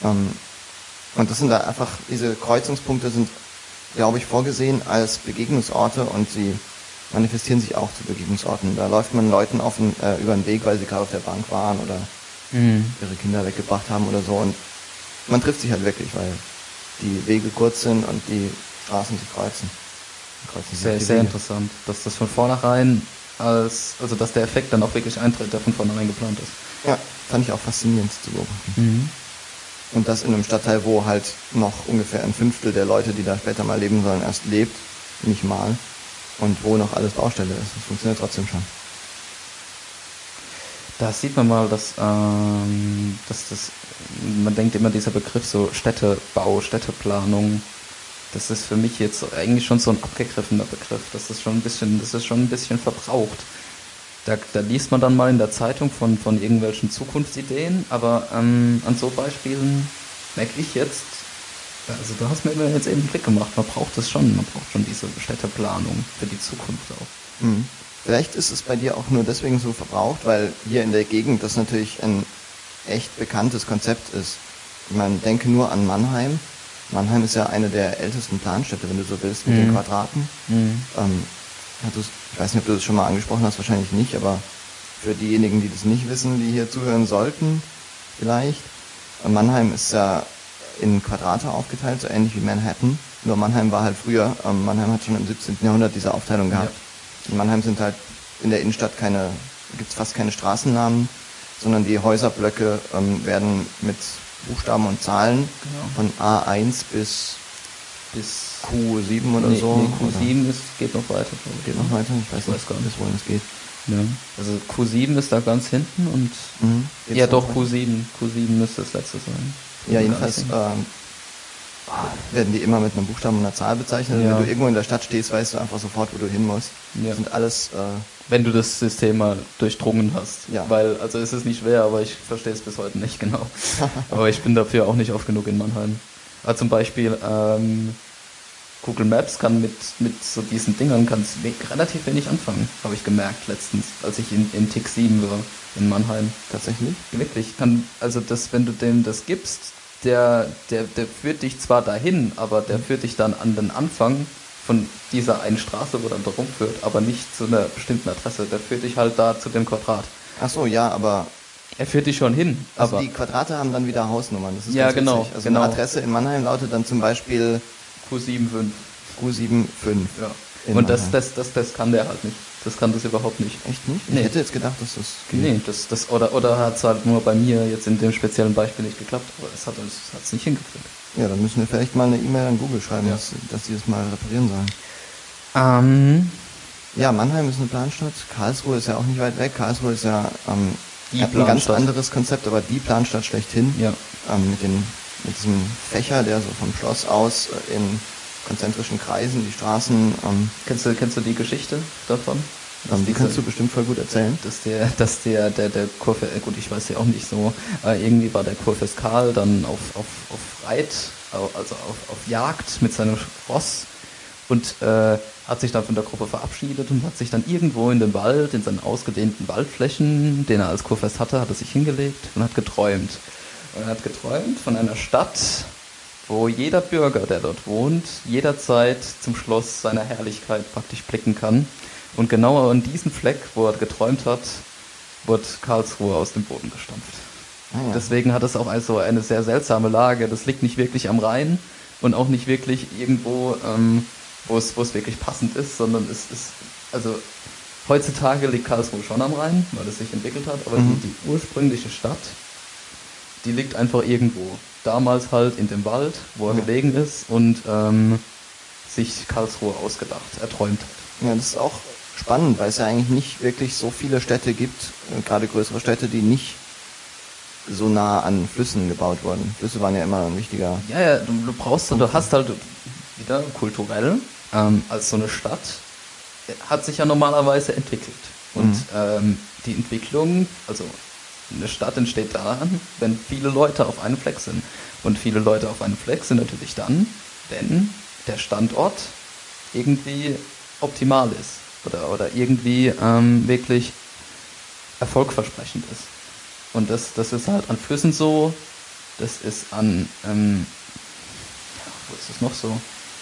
Speaker 2: Ähm, und das sind da einfach, diese Kreuzungspunkte sind glaube ich, vorgesehen als Begegnungsorte und sie manifestieren sich auch zu Begegnungsorten. Da läuft man Leuten auf den, äh, über den Weg, weil sie gerade auf der Bank waren oder mhm. ihre Kinder weggebracht haben oder so. Und man trifft sich halt wirklich, weil die Wege kurz sind und die Straßen sich kreuzen.
Speaker 1: kreuzen sehr, sehr interessant, dass das von vornherein als, also dass der Effekt dann auch wirklich eintritt, der von vornherein geplant ist.
Speaker 2: Ja, fand ich auch faszinierend zu beobachten. Mhm. Und das in einem Stadtteil, wo halt noch ungefähr ein Fünftel der Leute, die da später mal leben sollen, erst lebt, nicht mal. Und wo noch alles Baustelle ist. Das funktioniert trotzdem schon.
Speaker 1: Da sieht man mal, dass, ähm, dass das, man denkt immer dieser Begriff so Städtebau, Städteplanung, das ist für mich jetzt eigentlich schon so ein abgegriffener Begriff. Das ist schon ein bisschen, das ist schon ein bisschen verbraucht. Da, da liest man dann mal in der Zeitung von, von irgendwelchen Zukunftsideen, aber ähm, an so Beispielen merke ich jetzt, also du hast mir jetzt eben einen Blick gemacht, man braucht es schon, man braucht schon diese Städteplanung für die Zukunft auch.
Speaker 2: Mhm. Vielleicht ist es bei dir auch nur deswegen so verbraucht, weil hier in der Gegend das natürlich ein echt bekanntes Konzept ist. Meine, denke nur an Mannheim. Mannheim ist ja eine der ältesten Planstädte, wenn du so willst, mit mhm. den Quadraten. Mhm. Ähm, ich weiß nicht, ob du das schon mal angesprochen hast, wahrscheinlich nicht, aber für diejenigen, die das nicht wissen, die hier zuhören sollten, vielleicht. Mannheim ist ja in Quadrate aufgeteilt, so ähnlich wie Manhattan. Nur Mannheim war halt früher, ähm, Mannheim hat schon im 17. Jahrhundert diese Aufteilung gehabt. Ja. In Mannheim sind halt in der Innenstadt keine, gibt's fast keine Straßennamen, sondern die Häuserblöcke ähm, werden mit Buchstaben und Zahlen genau. von A1 bis bis Q7 oder nee, so. Nee,
Speaker 1: Q7 oder? Ist, geht noch weiter.
Speaker 2: Geht noch weiter? Ich weiß, ich weiß gar nicht, wohin es geht.
Speaker 1: Ja. Also Q7 ist da ganz hinten und mhm. ja doch Q7. Q7 müsste das letzte sein.
Speaker 2: Ja, jedenfalls ähm, werden die immer mit einem Buchstaben und einer Zahl bezeichnet. Ja. Wenn du irgendwo in der Stadt stehst, weißt du einfach sofort, wo du hin musst. Ja. Das sind alles. Äh,
Speaker 1: Wenn du das System mal durchdrungen hast. Ja. Weil, also es ist nicht schwer, aber ich verstehe es bis heute nicht genau. aber ich bin dafür auch nicht oft genug in Mannheim. Aber zum Beispiel ähm, Google Maps kann mit, mit so diesen Dingern ganz relativ wenig anfangen, habe ich gemerkt letztens, als ich in, in TIC 7 war, in Mannheim.
Speaker 2: Tatsächlich?
Speaker 1: Wirklich. Kann, also das, wenn du dem das gibst, der, der, der führt dich zwar dahin, aber der mhm. führt dich dann an den Anfang von dieser einen Straße, wo dann da rumführt, aber nicht zu einer bestimmten Adresse. Der führt dich halt da zu dem Quadrat.
Speaker 2: Ach so, ja, aber
Speaker 1: er führt dich schon hin.
Speaker 2: Also aber die Quadrate haben dann wieder Hausnummern.
Speaker 1: Das ist ja, genau.
Speaker 2: Also
Speaker 1: genau.
Speaker 2: eine Adresse in Mannheim lautet dann zum Beispiel
Speaker 1: Q75.
Speaker 2: Q75.
Speaker 1: Ja. Und das, das, das, das kann der halt nicht. Das kann das überhaupt nicht.
Speaker 2: Echt nicht? Ich hätte jetzt gedacht, dass das
Speaker 1: geht. Nee, das, das, oder, oder hat es halt nur bei mir jetzt in dem speziellen Beispiel nicht geklappt, aber es hat es hat's nicht hingekriegt.
Speaker 2: Ja, dann müssen wir vielleicht mal eine E-Mail an Google schreiben, ja. dass, dass die das mal reparieren sollen.
Speaker 1: Ähm,
Speaker 2: ja, Mannheim ist eine Planstadt. Karlsruhe ist ja auch nicht weit weg. Karlsruhe ist ja ähm,
Speaker 1: Die
Speaker 2: hat ein ganz anderes Konzept, aber die Planstadt schlechthin.
Speaker 1: ja.
Speaker 2: Ähm, mit, den, mit diesem Fächer, der so vom Schloss aus äh, in konzentrischen Kreisen die Straßen, ähm,
Speaker 1: Kennst du, kennst du die Geschichte davon?
Speaker 2: ähm, die kannst du bestimmt voll gut erzählen.
Speaker 1: dass der, dass der, der, der Kurve, äh, gut, ich weiß ja auch nicht so, äh, irgendwie war der Kurfürst Karl dann auf, auf, auf Reit, also auf, auf Jagd mit seinem Ross und äh, hat sich dann von der Gruppe verabschiedet und hat sich dann irgendwo in den Wald, in seinen ausgedehnten Waldflächen, den er als Kurfürst hatte, hat er sich hingelegt und hat geträumt. Und er hat geträumt von einer Stadt, wo jeder Bürger, der dort wohnt, jederzeit zum Schloss seiner Herrlichkeit praktisch blicken kann. Und genau an diesem Fleck, wo er geträumt hat, wird Karlsruhe aus dem Boden gestampft.
Speaker 2: Ah, ja.
Speaker 1: Deswegen hat es auch also eine sehr seltsame Lage. Das liegt nicht wirklich am Rhein und auch nicht wirklich irgendwo, ähm, wo es wo es wirklich passend ist, sondern es ist, also heutzutage liegt Karlsruhe schon am Rhein, weil es sich entwickelt hat, aber
Speaker 2: Mhm.
Speaker 1: die, die ursprüngliche Stadt, die liegt einfach irgendwo. Damals halt in dem Wald, wo er
Speaker 2: Ja.
Speaker 1: gelegen ist und ähm, sich Karlsruhe ausgedacht, erträumt hat.
Speaker 2: Ja, das ist auch spannend, weil es ja eigentlich nicht wirklich so viele Städte gibt, äh, gerade größere Städte, die nicht so nah an Flüssen gebaut wurden. Flüsse waren ja immer ein wichtiger.
Speaker 1: Ja, ja, du, du brauchst, du hast halt wieder kulturell ähm, als so eine Stadt äh, hat sich ja normalerweise entwickelt. Und
Speaker 2: Mhm.
Speaker 1: ähm, die Entwicklung, also eine Stadt entsteht daran, wenn viele Leute auf einem Fleck sind. Und viele Leute auf einem Fleck sind natürlich dann, wenn der Standort irgendwie optimal ist oder, oder irgendwie ähm, wirklich erfolgversprechend ist. Und das, das ist halt an Flüssen so, das ist an, ähm, wo ist das noch so?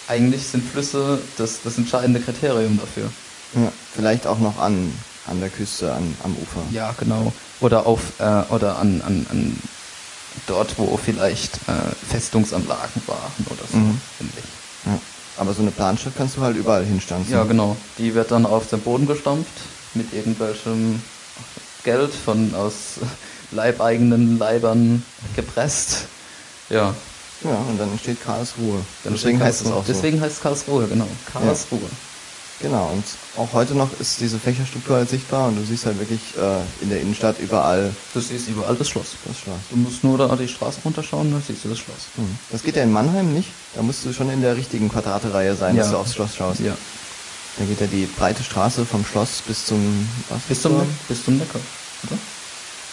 Speaker 1: Eigentlich sind Flüsse das, das entscheidende Kriterium dafür.
Speaker 2: Ja, vielleicht auch noch an, an der Küste, an, am Ufer.
Speaker 1: Ja, genau. Oder auf, äh, oder an, an, an dort, wo vielleicht äh, Festungsanlagen waren oder so,
Speaker 2: Mhm.
Speaker 1: finde ich.
Speaker 2: Ja. Aber so eine Planstadt kannst du halt überall hinstanzen.
Speaker 1: Ja, genau. Die wird dann auf den Boden gestampft mit irgendwelchem Geld von aus leibeigenen Leibern gepresst. Ja,
Speaker 2: Ja, und dann entsteht Karlsruhe.
Speaker 1: dann
Speaker 2: Deswegen heißt es auch so.
Speaker 1: Deswegen heißt es Karlsruhe, genau. Karlsruhe.
Speaker 2: Genau, und auch heute noch ist diese Fächerstruktur halt sichtbar und du siehst halt wirklich äh, in der Innenstadt überall
Speaker 1: Das ist überall das Schloss.
Speaker 2: das Schloss.
Speaker 1: Du musst nur da die Straße runterschauen, dann siehst du das Schloss.
Speaker 2: Hm. Das geht ja in Mannheim nicht. Da musst du schon in der richtigen Quadratereihe sein,
Speaker 1: Ja.
Speaker 2: dass du aufs Schloss schaust.
Speaker 1: Ja.
Speaker 2: Da geht ja die breite Straße vom Schloss bis zum
Speaker 1: Bis zum, bis zum Neckar, oder?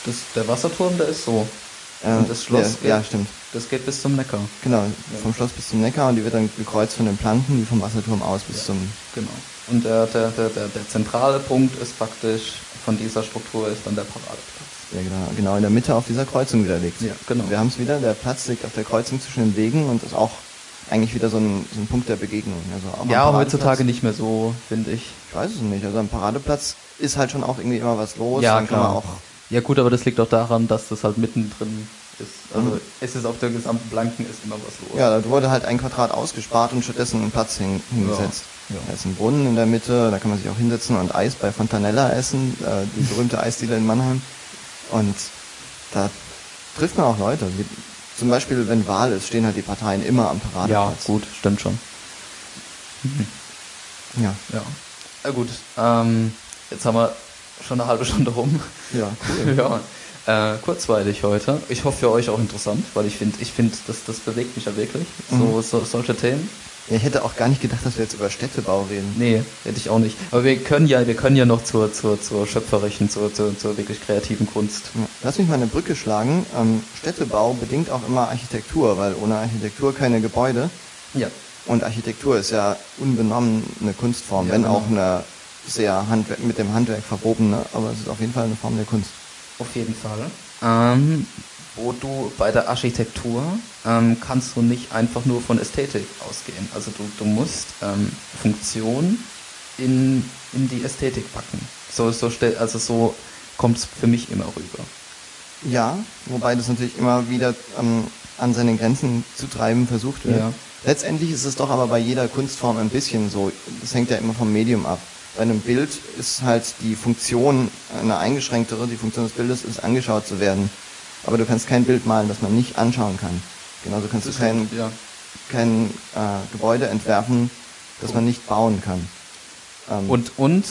Speaker 1: Das, der Wasserturm, der ist so.
Speaker 2: Äh,
Speaker 1: Und das Schloss
Speaker 2: ja,
Speaker 1: geht-
Speaker 2: stimmt.
Speaker 1: Das geht bis zum Neckar.
Speaker 2: Genau, vom Schloss bis zum Neckar und die wird dann gekreuzt von den Planken, wie vom Wasserturm aus bis
Speaker 1: Ja.
Speaker 2: zum.
Speaker 1: Genau. Und der, der, der, der, der zentrale Punkt ist praktisch, von dieser Struktur ist dann der Paradeplatz.
Speaker 2: Der genau, genau in der Mitte auf dieser Kreuzung wieder liegt.
Speaker 1: Ja, genau.
Speaker 2: Wir haben es wieder, der Platz liegt auf der Kreuzung zwischen den Wegen und ist auch eigentlich wieder so ein, so ein Punkt der Begegnung. Also
Speaker 1: Ja, heutzutage nicht mehr so, finde ich.
Speaker 2: Ich weiß es nicht. Also am Paradeplatz ist halt schon auch irgendwie immer was los.
Speaker 1: Ja,
Speaker 2: dann kann man
Speaker 1: klar.
Speaker 2: auch.
Speaker 1: Ja gut, aber das liegt auch daran, dass das halt mittendrin ist. Also
Speaker 2: Mhm.
Speaker 1: es ist auf der gesamten Blanken ist immer was los.
Speaker 2: Ja, da wurde halt ein Quadrat ausgespart und stattdessen ein Platz hin, hingesetzt.
Speaker 1: Ja.
Speaker 2: Da ist ein Brunnen in der Mitte, da kann man sich auch hinsetzen und Eis bei Fontanella essen, äh, die berühmte Eisdiele in Mannheim. Und da trifft man auch Leute. Wie, zum Beispiel, wenn Wahl ist, stehen halt die Parteien immer am
Speaker 1: ja,
Speaker 2: Paradeplatz.
Speaker 1: gut, stimmt schon.
Speaker 2: Ja,
Speaker 1: Ja. Na gut, ähm, jetzt haben wir schon eine halbe Stunde rum.
Speaker 2: ja, cool.
Speaker 1: ja. Äh, kurzweilig heute. Ich hoffe für euch auch interessant, weil ich finde, ich finde, das, das bewegt mich ja wirklich. So,
Speaker 2: Mhm.
Speaker 1: so solche Themen.
Speaker 2: Ja, ich hätte auch gar nicht gedacht, dass wir jetzt über Städtebau reden.
Speaker 1: Nee, hätte ich auch nicht. Aber wir können ja, wir können ja noch zur, zur, zur schöpferischen, zur, zur, zur wirklich kreativen Kunst.
Speaker 2: Lass mich mal eine Brücke schlagen. Ähm, Städtebau bedingt auch immer Architektur, weil ohne Architektur keine Gebäude.
Speaker 1: Ja.
Speaker 2: Und Architektur ist ja unbenommen eine Kunstform,
Speaker 1: Ja,
Speaker 2: wenn
Speaker 1: genau.
Speaker 2: auch eine sehr Handwer mit dem Handwerk verwobene, aber es ist auf jeden Fall eine Form der Kunst.
Speaker 1: Auf jeden Fall. Ähm, wo du bei der Architektur ähm, kannst du nicht einfach nur von Ästhetik ausgehen. Also du, du musst ähm, Funktion in, in die Ästhetik packen. So, so stell, also so kommt es für mich immer rüber.
Speaker 2: Ja, wobei das natürlich immer wieder ähm, an seine Grenzen zu treiben versucht wird.
Speaker 1: Ja.
Speaker 2: Letztendlich ist es doch aber bei jeder Kunstform ein bisschen so. Das hängt ja immer vom Medium ab. Bei einem Bild ist halt die Funktion eine eingeschränktere, die Funktion des Bildes ist angeschaut zu werden. Aber du kannst kein Bild malen, das man nicht anschauen kann. Genauso kannst du kein,
Speaker 1: ja.
Speaker 2: kein äh, Gebäude entwerfen, das man nicht bauen kann.
Speaker 1: Ähm, und, und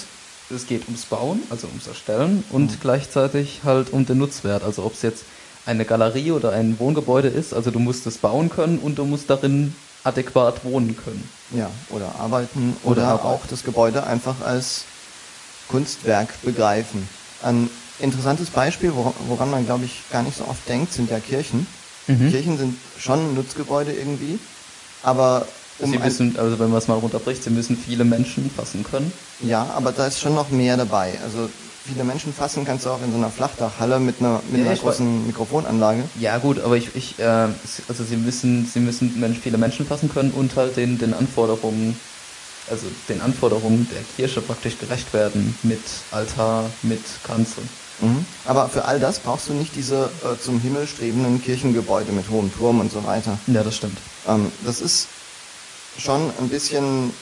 Speaker 1: es geht ums Bauen, also ums Erstellen und mhm. gleichzeitig halt um den Nutzwert. Also ob es jetzt eine Galerie oder ein Wohngebäude ist, also du musst es bauen können und du musst darin adäquat wohnen können.
Speaker 2: Ja, oder arbeiten oder, oder arbeiten. auch das Gebäude einfach als Kunstwerk begreifen. Ein interessantes Beispiel, woran man glaube ich gar nicht so oft denkt, sind ja Kirchen. Mhm. Kirchen sind schon Nutzgebäude irgendwie, aber
Speaker 1: um sie müssen, also wenn man es mal runterbricht, sie müssen viele Menschen fassen können.
Speaker 2: Ja, aber da ist schon noch mehr dabei. Also viele Menschen fassen kannst du auch in so einer Flachdachhalle mit einer, mit ja, einer großen Mikrofonanlage.
Speaker 1: Ja gut, aber ich, ich äh, also sie müssen, sie müssen Menschen, viele Menschen fassen können und halt den, den Anforderungen, also den Anforderungen der Kirche praktisch gerecht werden mit Altar, mit Kanzel.
Speaker 2: Mhm. Aber für all das brauchst du nicht diese äh, zum Himmel strebenden Kirchengebäude mit hohem Turm und so weiter.
Speaker 1: Ja, das stimmt.
Speaker 2: Ähm, das ist schon ein bisschen,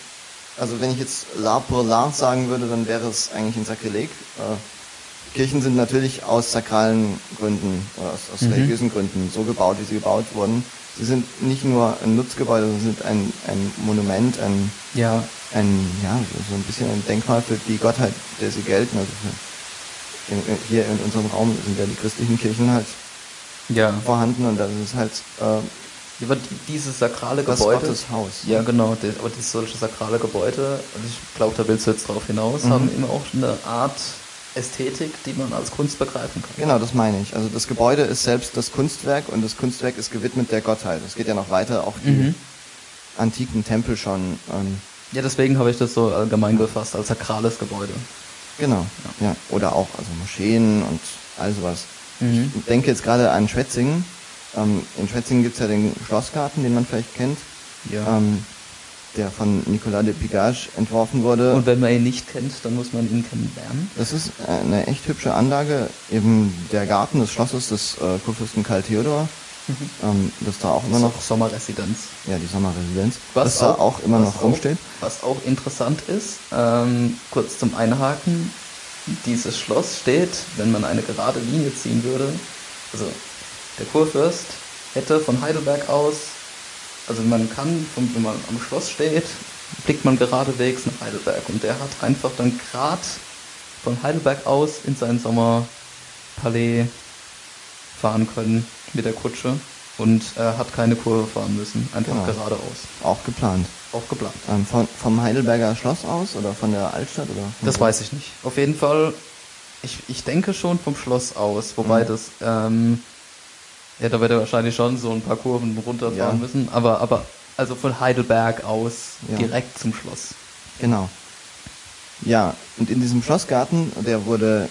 Speaker 2: also wenn ich jetzt la pour la sagen würde, dann wäre es eigentlich ein Sakrileg. Äh, Kirchen sind natürlich aus sakralen Gründen, aus, aus mhm. religiösen Gründen so gebaut, wie sie gebaut wurden. Sie sind nicht nur ein Nutzgebäude, sie sind ein, ein Monument, ein, ja. ein, ja, so ein bisschen ein Denkmal für die Gottheit, der sie gelten. Also für, in, hier in unserem Raum sind ja die christlichen Kirchen halt ja. vorhanden und das ist halt äh,
Speaker 1: über dieses sakrale Gebäude.
Speaker 2: Das Haus.
Speaker 1: Ja, genau. Das, aber dieses solche sakrale Gebäude, und ich glaube, da willst du jetzt drauf hinaus, mhm. haben immer auch eine Art Ästhetik, die man als Kunst begreifen kann.
Speaker 2: Genau, das meine ich. Also das Gebäude ist selbst das Kunstwerk und das Kunstwerk ist gewidmet der Gottheit. Es geht ja noch weiter, auch die mhm. antiken Tempel schon. Ähm,
Speaker 1: ja, deswegen habe ich das so allgemein gefasst, als sakrales Gebäude.
Speaker 2: Genau, ja. ja. Oder auch also Moscheen und all sowas. Mhm. Ich denke jetzt gerade an Schwetzingen ähm, in Schwetzingen gibt es ja den Schlossgarten, den man vielleicht kennt. Ja. Ähm, der von Nicolas de Pigage entworfen wurde.
Speaker 1: Und wenn man ihn nicht kennt, dann muss man ihn kennenlernen.
Speaker 2: Das ist eine echt hübsche Anlage, eben der Garten des Schlosses des äh, Kurfürsten Karl Theodor. Mhm. Ähm, das da auch immer noch
Speaker 1: Sommerresidenz.
Speaker 2: Ja, die Sommerresidenz. Was das da auch, immer noch rumsteht.
Speaker 1: was auch interessant ist, ähm, kurz zum Einhaken, dieses Schloss steht, wenn man eine gerade Linie ziehen würde, also der Kurfürst hätte von Heidelberg aus, also man kann, wenn man am Schloss steht, blickt man geradewegs nach Heidelberg und der hat einfach dann gerade von Heidelberg aus in sein Sommerpalais fahren können mit der Kutsche und er hat keine Kurve fahren müssen, einfach genau. geradeaus.
Speaker 2: Auch geplant.
Speaker 1: Auch geplant.
Speaker 2: Ähm, von, vom Heidelberger Schloss aus oder von der Altstadt? Oder
Speaker 1: das weiß ich nicht. Auf jeden Fall, ich, ich denke schon vom Schloss aus, wobei mhm. das ähm, ja, da wird er wahrscheinlich schon so ein paar Kurven runterfahren ja. müssen, aber, aber also von Heidelberg aus ja. direkt zum Schloss.
Speaker 2: Genau. Ja, und in diesem Schlossgarten, der wurde,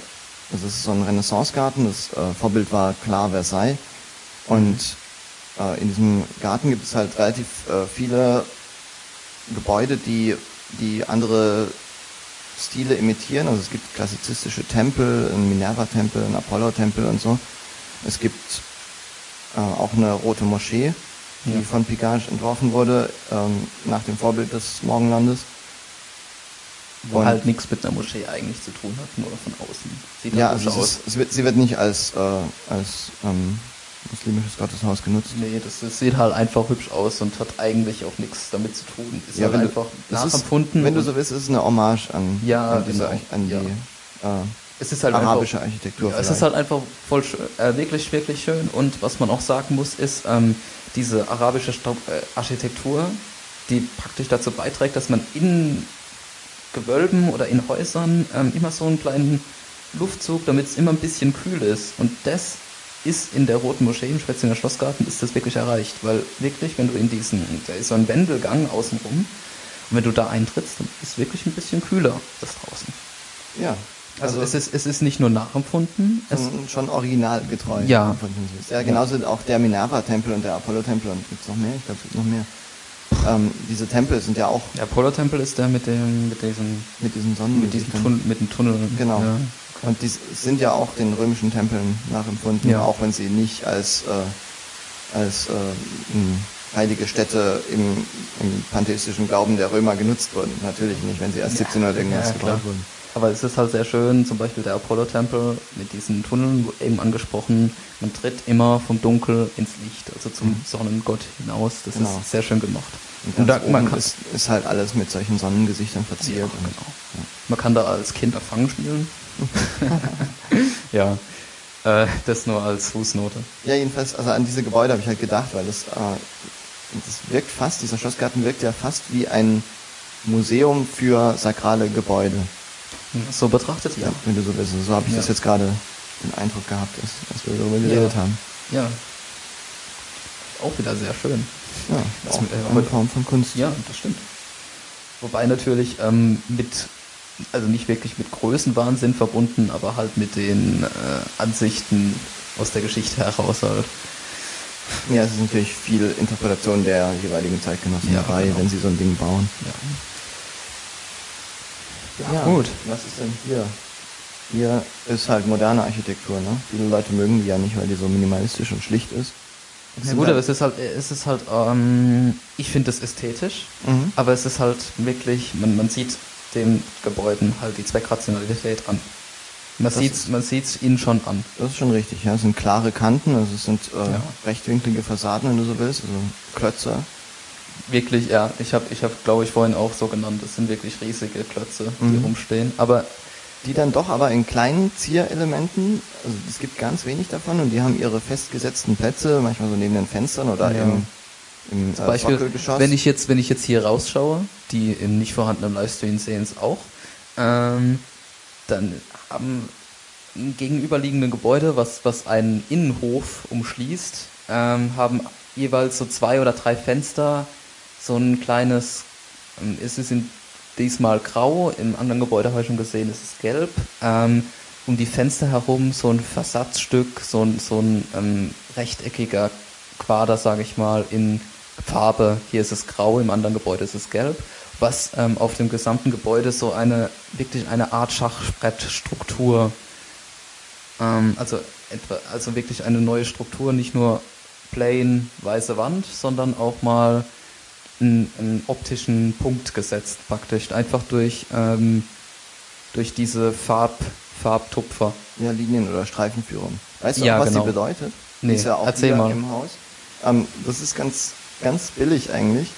Speaker 2: also das ist so ein Renaissancegarten, das äh, Vorbild war klar Versailles. Und äh, in diesem Garten gibt es halt relativ äh, viele Gebäude, die, die andere Stile imitieren. Also es gibt klassizistische Tempel, einen Minerva-Tempel, einen Apollo-Tempel und so. Es gibt äh, auch eine rote Moschee, die ja. von Picage entworfen wurde, ähm, nach dem Vorbild des Morgenlandes.
Speaker 1: Wo Und halt nichts mit einer Moschee eigentlich zu tun hat, nur von außen.
Speaker 2: Sieht ja, also aus. Ist, wird, sie wird nicht als, äh, als ähm, muslimisches Gotteshaus genutzt.
Speaker 1: Nee, das, das, sieht halt einfach hübsch aus und hat eigentlich auch nichts damit zu tun. Ist ja, halt einfach nachempfunden.
Speaker 2: Ist, wenn du so willst, ist es eine Hommage an,
Speaker 1: ja,
Speaker 2: an, diese,
Speaker 1: genau.
Speaker 2: an die
Speaker 1: ja.
Speaker 2: äh, es ist halt arabische einfach, Architektur.
Speaker 1: Ja, es ist halt einfach voll äh, wirklich, wirklich schön. Und was man auch sagen muss, ist ähm, diese arabische Staub, äh, Architektur, die praktisch dazu beiträgt, dass man in Gewölben oder in Häusern ähm, immer so einen kleinen Luftzug, damit es immer ein bisschen kühl ist. Und das ist in der Roten Moschee im Schwetzinger Schlossgarten ist das wirklich erreicht, weil wirklich, wenn du in diesen, da ist so ein Wendelgang außenrum, und wenn du da eintrittst, dann ist es wirklich ein bisschen kühler, das draußen.
Speaker 2: Ja,
Speaker 1: also, also, es, ist, es ist nicht nur nachempfunden.
Speaker 2: Es schon, schon originalgetreu.
Speaker 1: Ja.
Speaker 2: Ja, genauso ja. auch der Minerva-Tempel und der Apollo-Tempel und gibt es noch mehr? Ich glaube, es gibt noch mehr. Ähm, diese Tempel sind ja auch.
Speaker 1: Der Apollo-Tempel ist der mit dem, mit diesem,
Speaker 2: mit diesen Sonnen,
Speaker 1: mit diesem Tunnel, mit dem Tunnel.
Speaker 2: Genau. Ja. Und die sind ja auch den römischen Tempeln nachempfunden, ja. auch wenn sie nicht als, äh, als äh, heilige Städte im, im pantheistischen Glauben der Römer genutzt wurden. Natürlich nicht, wenn sie erst 1700 irgendwas gebaut wurden.
Speaker 1: Aber es ist halt sehr schön, zum Beispiel der Apollo-Tempel mit diesen Tunneln, eben angesprochen, man tritt immer vom Dunkel ins Licht, also zum mhm. Sonnengott hinaus. Das genau. ist sehr schön gemacht.
Speaker 2: Und, und da, man kann, ist, ist, halt alles mit solchen Sonnengesichtern verziert. Ja, genau.
Speaker 1: Man kann da als Kind Fangen spielen. ja, äh, das nur als Fußnote.
Speaker 2: Ja, jedenfalls, also an diese Gebäude habe ich halt gedacht, weil das, äh, das wirkt fast, dieser Schlossgarten wirkt ja fast wie ein Museum für sakrale Gebäude.
Speaker 1: So betrachtet, ja.
Speaker 2: Wenn du so willst. So habe ich ja. das jetzt gerade den Eindruck gehabt, dass, dass wir darüber geredet
Speaker 1: ja.
Speaker 2: haben.
Speaker 1: Ja. Auch wieder sehr schön.
Speaker 2: Ja, das auch äh, eine Form von Kunst.
Speaker 1: Ja, das stimmt. Wobei natürlich ähm, mit, also nicht wirklich mit Größenwahnsinn verbunden, aber halt mit den äh, Ansichten aus der Geschichte heraus halt.
Speaker 2: Ja, es ist natürlich viel Interpretation der jeweiligen Zeitgenossen
Speaker 1: ja,
Speaker 2: dabei, genau. wenn sie so ein Ding bauen.
Speaker 1: Ja. Ja. gut.
Speaker 2: Was ist denn hier? Hier ist halt moderne Architektur, ne? Viele Leute mögen die ja nicht, weil die so minimalistisch und schlicht ist.
Speaker 1: Ja gut, aber es ist halt, es ist halt, ähm, ich finde es ästhetisch, mhm. aber es ist halt wirklich, man, man sieht den Gebäuden halt die Zweckrationalität an. Man sieht man sieht's ihnen schon an.
Speaker 2: Das ist schon richtig, ja. Es sind klare Kanten, also es sind äh, ja. rechtwinklige Fassaden, wenn du so willst, also Klötze.
Speaker 1: Wirklich, ja. Ich habe, ich hab, glaube ich, vorhin auch so genannt. Das sind wirklich riesige Klötze, die mhm. rumstehen. Aber
Speaker 2: die dann doch aber in kleinen Zierelementen, also es gibt ganz wenig davon und die haben ihre festgesetzten Plätze, manchmal so neben den Fenstern oder ja. im, im
Speaker 1: Zum äh, Beispiel, wenn ich jetzt, wenn ich jetzt hier rausschaue, die im nicht vorhandenen Livestream sehen es auch, ähm, dann haben gegenüberliegende Gebäude, was, was einen Innenhof umschließt, ähm, haben jeweils so zwei oder drei Fenster, so ein kleines, ähm, ist es in diesmal grau, im anderen Gebäude habe ich schon gesehen, ist es gelb. Ähm, um die Fenster herum so ein Versatzstück, so ein, so ein ähm, rechteckiger Quader, sage ich mal, in Farbe. Hier ist es grau, im anderen Gebäude ist es gelb. Was ähm, auf dem gesamten Gebäude so eine, wirklich eine Art Schachbrettstruktur, ähm, also etwa, also wirklich eine neue Struktur, nicht nur plain weiße Wand, sondern auch mal einen, einen optischen Punkt gesetzt, praktisch. Einfach durch, ähm, durch diese Farb, Farbtupfer.
Speaker 2: Ja, Linien- oder Streifenführung. Weißt du
Speaker 1: ja,
Speaker 2: was
Speaker 1: genau.
Speaker 2: die bedeutet?
Speaker 1: Nee,
Speaker 2: ist ja auch
Speaker 1: erzähl mal.
Speaker 2: im Haus. Ähm, das ist ganz, ganz billig eigentlich.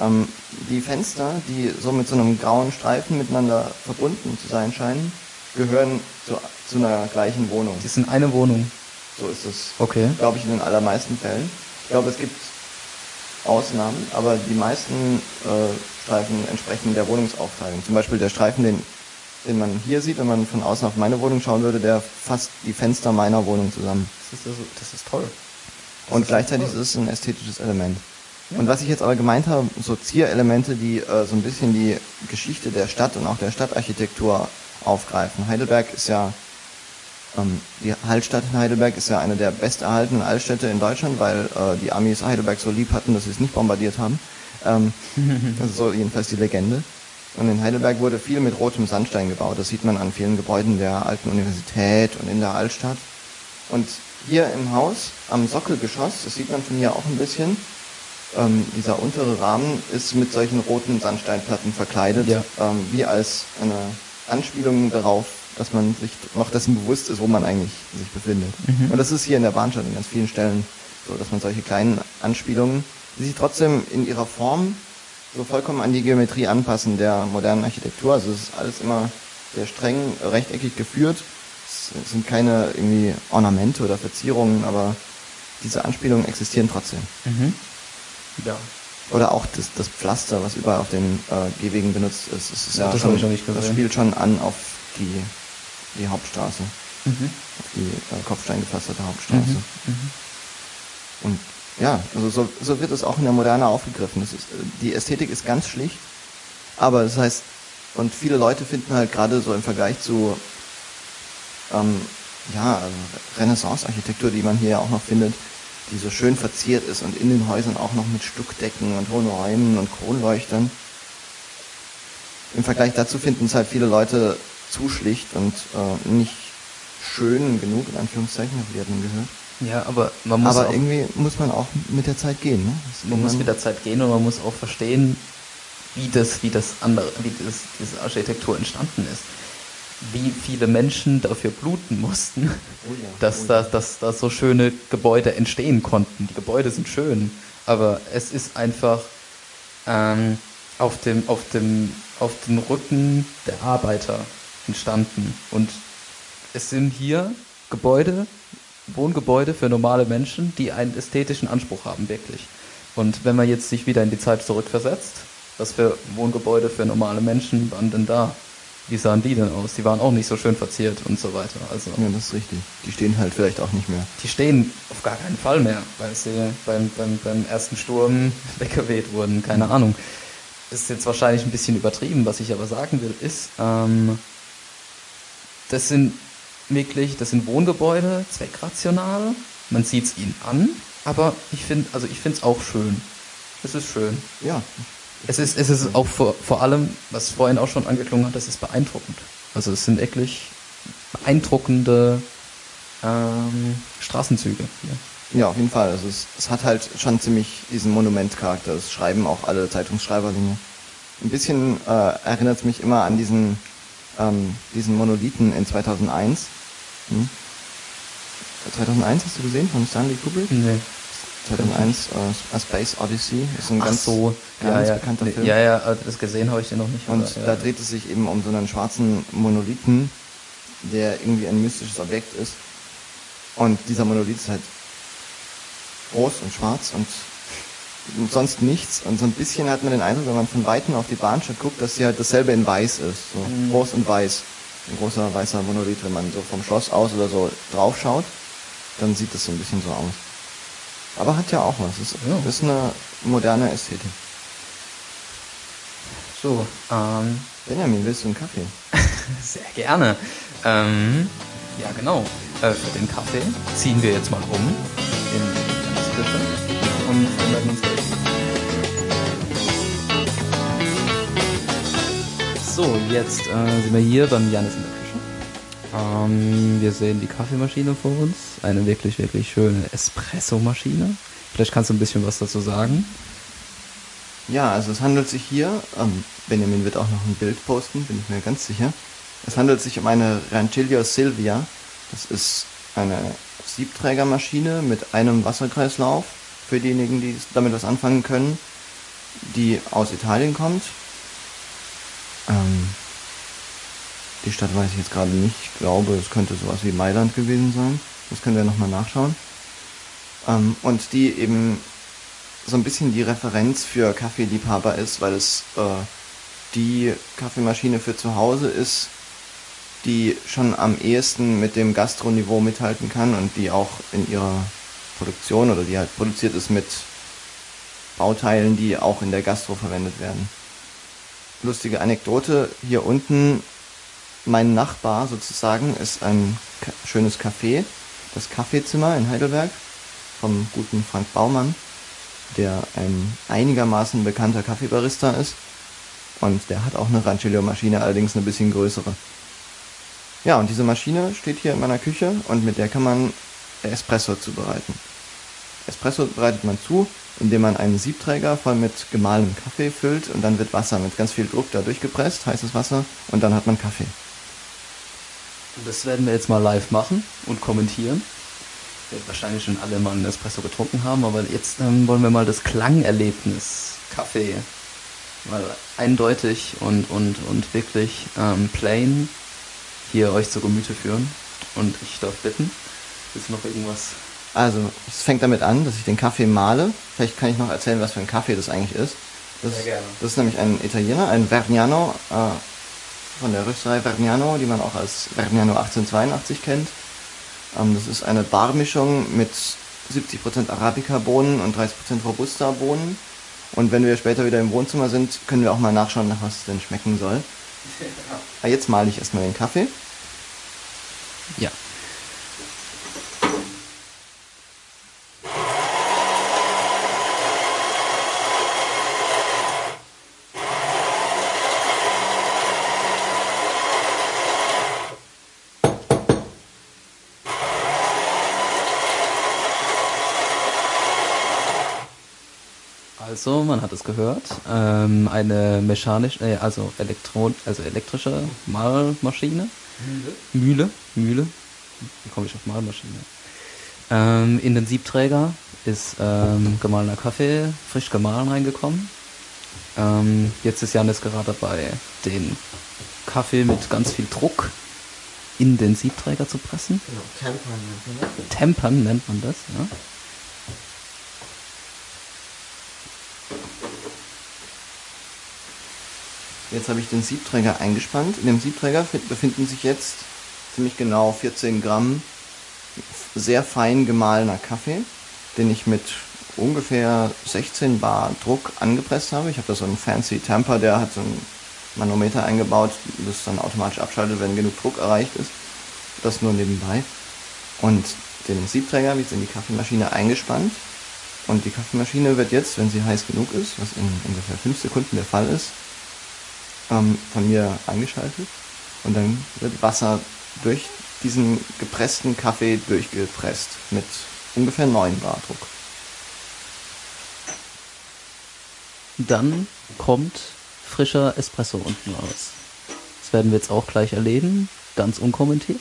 Speaker 2: Ähm, die Fenster, die so mit so einem grauen Streifen miteinander verbunden zu sein scheinen, gehören zu, zu einer gleichen Wohnung.
Speaker 1: Die sind eine Wohnung.
Speaker 2: So ist es.
Speaker 1: Okay.
Speaker 2: Glaube ich in den allermeisten Fällen. Ich glaube, es gibt Ausnahmen, aber die meisten äh, Streifen entsprechen der Wohnungsaufteilung. Zum Beispiel der Streifen, den, den man hier sieht, wenn man von außen auf meine Wohnung schauen würde, der fasst die Fenster meiner Wohnung zusammen.
Speaker 1: Das ist, also, das ist toll.
Speaker 2: Das Und ist gleichzeitig toll. ist es ein ästhetisches Element. Ja. Und was ich jetzt aber gemeint habe, so Zierelemente, die äh, so ein bisschen die Geschichte der Stadt und auch der Stadtarchitektur aufgreifen. Heidelberg ist ja die Hallstatt in Heidelberg ist ja eine der besterhaltenen Altstädte in Deutschland, weil äh, die Amis Heidelberg so lieb hatten, dass sie es nicht bombardiert haben. Ähm, das ist so jedenfalls die Legende. Und in Heidelberg wurde viel mit rotem Sandstein gebaut. Das sieht man an vielen Gebäuden der alten Universität und in der Altstadt. Und hier im Haus, am Sockelgeschoss, das sieht man von hier auch ein bisschen, ähm, dieser untere Rahmen ist mit solchen roten Sandsteinplatten verkleidet,
Speaker 1: ja.
Speaker 2: ähm, wie als eine Anspielung darauf, dass man sich noch dessen bewusst ist, wo man eigentlich sich befindet. Mhm. Und das ist hier in der Bahnstadt an ganz vielen Stellen so, dass man solche kleinen Anspielungen, die sich trotzdem in ihrer Form so vollkommen an die Geometrie anpassen der modernen Architektur. Also es ist alles immer sehr streng rechteckig geführt. Es sind keine irgendwie Ornamente oder Verzierungen, aber diese Anspielungen existieren trotzdem.
Speaker 1: Mhm. Ja.
Speaker 2: Oder auch das, das Pflaster, was überall auf den äh, Gehwegen benutzt ist. Das, ist ja,
Speaker 1: das,
Speaker 2: schon,
Speaker 1: das
Speaker 2: spielt schon an auf die die Hauptstraße.
Speaker 1: Mhm.
Speaker 2: Die äh, kopfsteingepflasterte Hauptstraße.
Speaker 1: Mhm. Mhm.
Speaker 2: Und ja, also so, so wird es auch in der Moderne aufgegriffen. Ist, äh, die Ästhetik ist ganz schlicht, aber das heißt, und viele Leute finden halt gerade so im Vergleich zu ähm, ja, also Renaissance-Architektur, die man hier ja auch noch findet, die so schön verziert ist und in den Häusern auch noch mit Stuckdecken und hohen Räumen und Kronleuchtern. Im Vergleich dazu finden es halt viele Leute zu schlicht und äh, nicht schön genug, in Anführungszeichen, habe ich hatten gehört.
Speaker 1: Ja, aber man muss
Speaker 2: Aber irgendwie muss man auch mit der Zeit gehen, ne?
Speaker 1: man muss mit der Zeit gehen und man muss auch verstehen, wie das, wie das andere, wie das, diese Architektur entstanden ist. Wie viele Menschen dafür bluten mussten,
Speaker 2: oh ja,
Speaker 1: dass,
Speaker 2: oh
Speaker 1: da, dass da so schöne Gebäude entstehen konnten. Die Gebäude sind schön, aber es ist einfach ähm, auf dem, auf dem auf den Rücken der Arbeiter entstanden. Und es sind hier Gebäude, Wohngebäude für normale Menschen, die einen ästhetischen Anspruch haben, wirklich. Und wenn man jetzt sich wieder in die Zeit zurückversetzt, was für Wohngebäude für normale Menschen waren denn da? Wie sahen die denn aus? Die waren auch nicht so schön verziert und so weiter. Also
Speaker 2: ja, das ist richtig. Die stehen halt vielleicht auch nicht mehr.
Speaker 1: Die stehen auf gar keinen Fall mehr, weil sie beim, beim, beim ersten Sturm weggeweht wurden. Keine Ahnung. Das ist jetzt wahrscheinlich ein bisschen übertrieben. Was ich aber sagen will, ist, ähm, das sind wirklich, das sind Wohngebäude, zweckrational. Man sieht es ihnen an, aber ich finde, also ich finde es auch schön. Es ist schön.
Speaker 2: Ja,
Speaker 1: es ist, es ist auch vor, vor allem, was vorhin auch schon angeklungen hat, das ist beeindruckend. Also es sind wirklich beeindruckende ähm, Straßenzüge.
Speaker 2: Ja. ja, auf jeden Fall. Also es, es hat halt schon ziemlich diesen Monumentcharakter. Das schreiben auch alle Zeitungsschreiberlinge. Ein bisschen äh, erinnert es mich immer an diesen, ähm, diesen Monolithen in 2001. Hm? 2001 hast du gesehen von Stanley Kubrick?
Speaker 1: Nee.
Speaker 2: 2001 uh, A Space Odyssey ist ein
Speaker 1: Ach
Speaker 2: ganz,
Speaker 1: so,
Speaker 2: ganz
Speaker 1: ja, ja.
Speaker 2: bekannter
Speaker 1: Nee,
Speaker 2: Film.
Speaker 1: Ja, ja, äh, das gesehen habe ich den noch nicht.
Speaker 2: Und
Speaker 1: aber,
Speaker 2: da
Speaker 1: ja.
Speaker 2: dreht es sich eben um so einen schwarzen Monolithen, der irgendwie ein mystisches Objekt ist. Und dieser Monolith ist halt groß und schwarz und sonst nichts. Und so ein bisschen hat man den Eindruck, wenn man von Weitem auf die Bahnstadt guckt, dass sie halt dasselbe in weiß ist. So
Speaker 1: Mhm.
Speaker 2: groß und weiß. Ein großer weißer Monolith, wenn man so vom Schloss aus oder so drauf schaut, dann sieht das so ein bisschen so aus. Aber hat ja auch was. Es ist,
Speaker 1: Ja.
Speaker 2: das ist eine moderne Ästhetik.
Speaker 1: So, ähm,
Speaker 2: Benjamin, willst du einen Kaffee?
Speaker 1: sehr gerne. Ähm, ja, genau. Äh, für den Kaffee ziehen wir jetzt mal um in Janis Küche und wir melden uns So, jetzt äh, sind wir hier beim Janis in der Küche. Ähm, wir sehen die Kaffeemaschine vor uns. Eine wirklich, wirklich schöne Espresso-Maschine. Vielleicht kannst du ein bisschen was dazu sagen.
Speaker 2: Ja, also es handelt sich hier, ähm, Benjamin wird auch noch ein Bild posten, bin ich mir ganz sicher. Es handelt sich um eine Rancilio Silvia. Das ist eine Siebträgermaschine mit einem Wasserkreislauf für diejenigen, die damit was anfangen können, die aus Italien kommt. Ähm, die Stadt weiß ich jetzt gerade nicht. Ich glaube, es könnte sowas wie Mailand gewesen sein. Das können wir nochmal nachschauen. Ähm, und die eben so ein bisschen die Referenz für Kaffeeliebhaber ist, weil es äh, die Kaffeemaschine für zu Hause ist, die schon am ehesten mit dem Gastroniveau mithalten kann und die auch in ihrer Produktion oder die halt produziert ist mit Bauteilen, die auch in der Gastro verwendet werden. Lustige Anekdote, hier unten mein Nachbar sozusagen ist ein schönes Café, das Kaffeezimmer in Heidelberg vom guten Frank Baumann der ein einigermaßen bekannter Kaffeebarista ist. Und der hat auch eine Rancilio-Maschine, allerdings eine bisschen größere. Ja, und diese Maschine steht hier in meiner Küche und mit der kann man Espresso zubereiten. Espresso bereitet man zu, indem man einen Siebträger voll mit gemahlenem Kaffee füllt und dann wird Wasser mit ganz viel Druck da durchgepresst, heißes Wasser, und dann hat man Kaffee.
Speaker 1: Das werden wir jetzt mal live machen und kommentieren. Wir wahrscheinlich schon alle mal einen Espresso getrunken haben, aber jetzt ähm, wollen wir mal das Klangerlebnis Kaffee mal eindeutig und, und, und wirklich ähm, plain hier euch zu Gemüte führen. Und ich darf bitten, ist noch irgendwas?
Speaker 2: Also, es fängt damit an, dass ich den Kaffee male. Vielleicht kann ich noch erzählen, was für ein Kaffee das eigentlich ist. Das,
Speaker 1: Sehr gerne.
Speaker 2: das ist nämlich ein Italiener, ein Vergnano äh, von der Rösterei Vergnano, die man auch als Vergnano 1882 kennt. Ähm, das ist eine Barmischung mit 70% Arabica-Bohnen und 30% Robusta-Bohnen. Und wenn wir später wieder im Wohnzimmer sind, können wir auch mal nachschauen, nach was es denn schmecken soll. Aber jetzt male ich erstmal den Kaffee.
Speaker 1: Ja. Also, man hat es gehört, ähm, eine mechanische, äh, also Elektron, also elektrische Mahlmaschine. Mühle. Mühle. Wie komme ich auf Mahlmaschine? Ähm, in den Siebträger ist ähm, gemahlener Kaffee, frisch gemahlen reingekommen. Ähm, jetzt ist Janis gerade dabei, den Kaffee mit ganz viel Druck in den Siebträger zu pressen.
Speaker 2: Genau, Tempern nennt man das.
Speaker 1: Tempern nennt man das, ja.
Speaker 2: Jetzt habe ich den Siebträger eingespannt. In dem Siebträger befinden sich jetzt ziemlich genau 14 Gramm sehr fein gemahlener Kaffee, den ich mit ungefähr 16 Bar Druck angepresst habe. Ich habe da so einen fancy Tamper, der hat so einen Manometer eingebaut, das dann automatisch abschaltet, wenn genug Druck erreicht ist. Das nur nebenbei. Und den Siebträger wird in die Kaffeemaschine eingespannt. Und die Kaffeemaschine wird jetzt, wenn sie heiß genug ist, was in ungefähr 5 Sekunden der Fall ist, ähm, von mir eingeschaltet. Und dann wird Wasser durch diesen gepressten Kaffee durchgepresst mit ungefähr 9 Bar Druck.
Speaker 1: Dann kommt frischer Espresso unten raus. Das werden wir jetzt auch gleich erleben, ganz unkommentiert.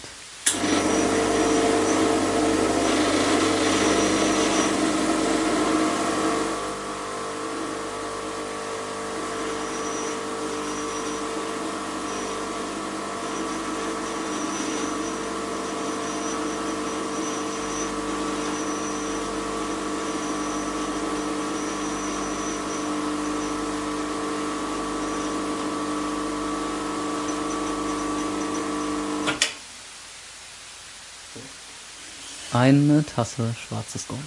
Speaker 1: Eine Tasse schwarzes Gold.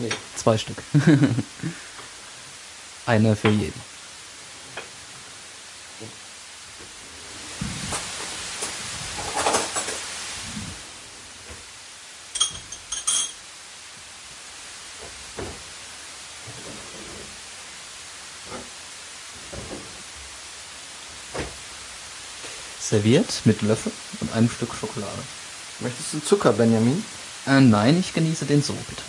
Speaker 2: Nee.
Speaker 1: Zwei Stück. Eine für jeden. Serviert mit Löffel und einem Stück Schokolade.
Speaker 2: Möchtest du Zucker, Benjamin?
Speaker 1: Äh, nein, ich genieße den so, bitte.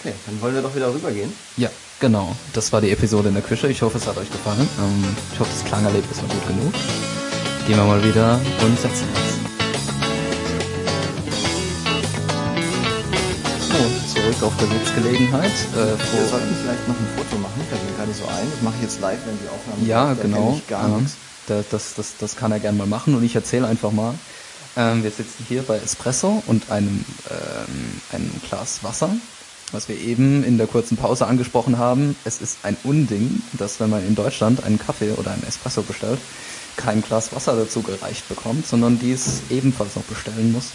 Speaker 2: Okay, dann wollen wir doch wieder rübergehen.
Speaker 1: Ja, genau. Das war die Episode in der Küche. Ich hoffe, es hat euch gefallen. Ähm, ich hoffe, das Klangerlebnis war gut genug. Gehen wir mal wieder und setzen uns. So, zurück auf der Sitzgelegenheit. Äh,
Speaker 2: Wir sollten vielleicht noch ein Foto machen, fällt mir gerade so ein. Das mache ich jetzt live, wenn die Aufnahme
Speaker 1: ja.
Speaker 2: Da
Speaker 1: genau.
Speaker 2: Ich gar
Speaker 1: Ähm,
Speaker 2: nichts.
Speaker 1: da- das, das, das kann er gerne mal machen und ich erzähle einfach mal. Ähm, wir sitzen hier bei Espresso und einem, ähm, einem Glas Wasser, was wir eben in der kurzen Pause angesprochen haben. Es ist ein Unding, dass wenn man in Deutschland einen Kaffee oder einen Espresso bestellt, kein Glas Wasser dazu gereicht bekommt, sondern dies ebenfalls noch bestellen muss.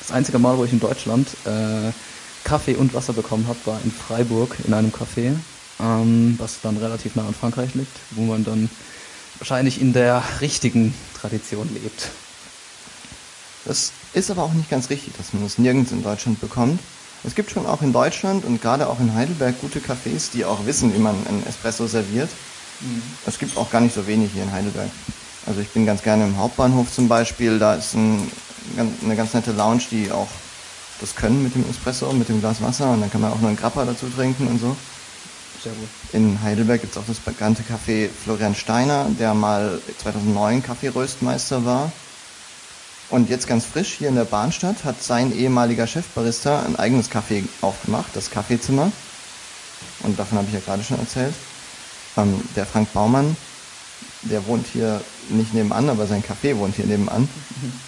Speaker 1: Das einzige Mal, wo ich in Deutschland äh, Kaffee und Wasser bekommen habe, war in Freiburg in einem Café, ähm, was dann relativ nah an Frankreich liegt, wo man dann wahrscheinlich in der richtigen Tradition lebt.
Speaker 2: Das ist aber auch nicht ganz richtig, dass man das nirgends in Deutschland bekommt. Es gibt schon auch in Deutschland und gerade auch in Heidelberg gute Cafés, die auch wissen, wie man einen Espresso serviert. Es gibt auch gar nicht so wenig hier in Heidelberg. Also ich bin ganz gerne im Hauptbahnhof zum Beispiel. Da ist ein, eine ganz nette Lounge, die auch das können mit dem Espresso, mit dem Glas Wasser. Und dann kann man auch noch einen Grappa dazu trinken und so.
Speaker 1: Sehr gut.
Speaker 2: In Heidelberg gibt es auch das bekannte Café Florian Steiner, der mal 2009 Kaffeeröstmeister war. Und jetzt ganz frisch hier in der Bahnstadt hat sein ehemaliger Chefbarista ein eigenes Café aufgemacht, das Kaffeezimmer. Und davon habe ich ja gerade schon erzählt. Ähm, der Frank Baumann, der wohnt hier nicht nebenan, aber sein Café wohnt hier nebenan.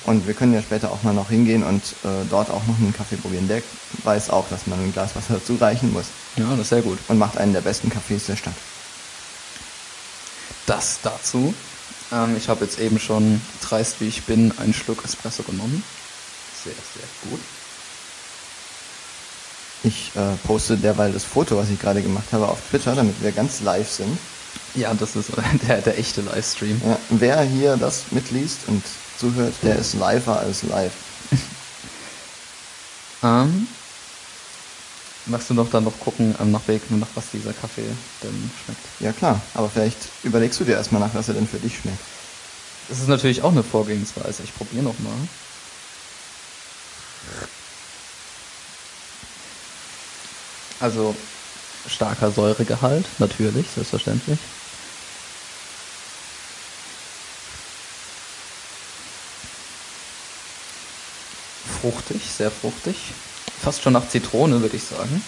Speaker 2: Und wir können ja später auch mal noch hingehen und äh, dort auch noch einen Kaffee probieren. Der weiß auch, dass man ein Glas Wasser dazu reichen muss
Speaker 1: Ja, das ist sehr gut.
Speaker 2: und macht einen der besten Cafés der Stadt.
Speaker 1: Das dazu. Ähm, ich habe jetzt eben schon, dreist wie ich bin, einen Schluck Espresso genommen. Sehr, sehr gut.
Speaker 2: Ich äh, poste derweil das Foto, was ich gerade gemacht habe, auf Twitter, damit wir ganz live sind.
Speaker 1: Ja, das ist der, der echte Livestream.
Speaker 2: Ja, wer hier das mitliest und zuhört, der ist liver als live.
Speaker 1: Ähm, magst du noch dann noch gucken, ähm, nach, Weg, nach was dieser Kaffee denn schmeckt?
Speaker 2: Ja klar, aber vielleicht überlegst du dir erstmal nach, was er denn für dich schmeckt.
Speaker 1: Das ist natürlich auch eine Vorgehensweise. Ich probiere noch mal. Also starker Säuregehalt, natürlich, selbstverständlich. Fruchtig, sehr fruchtig fast schon nach Zitrone, würde ich sagen.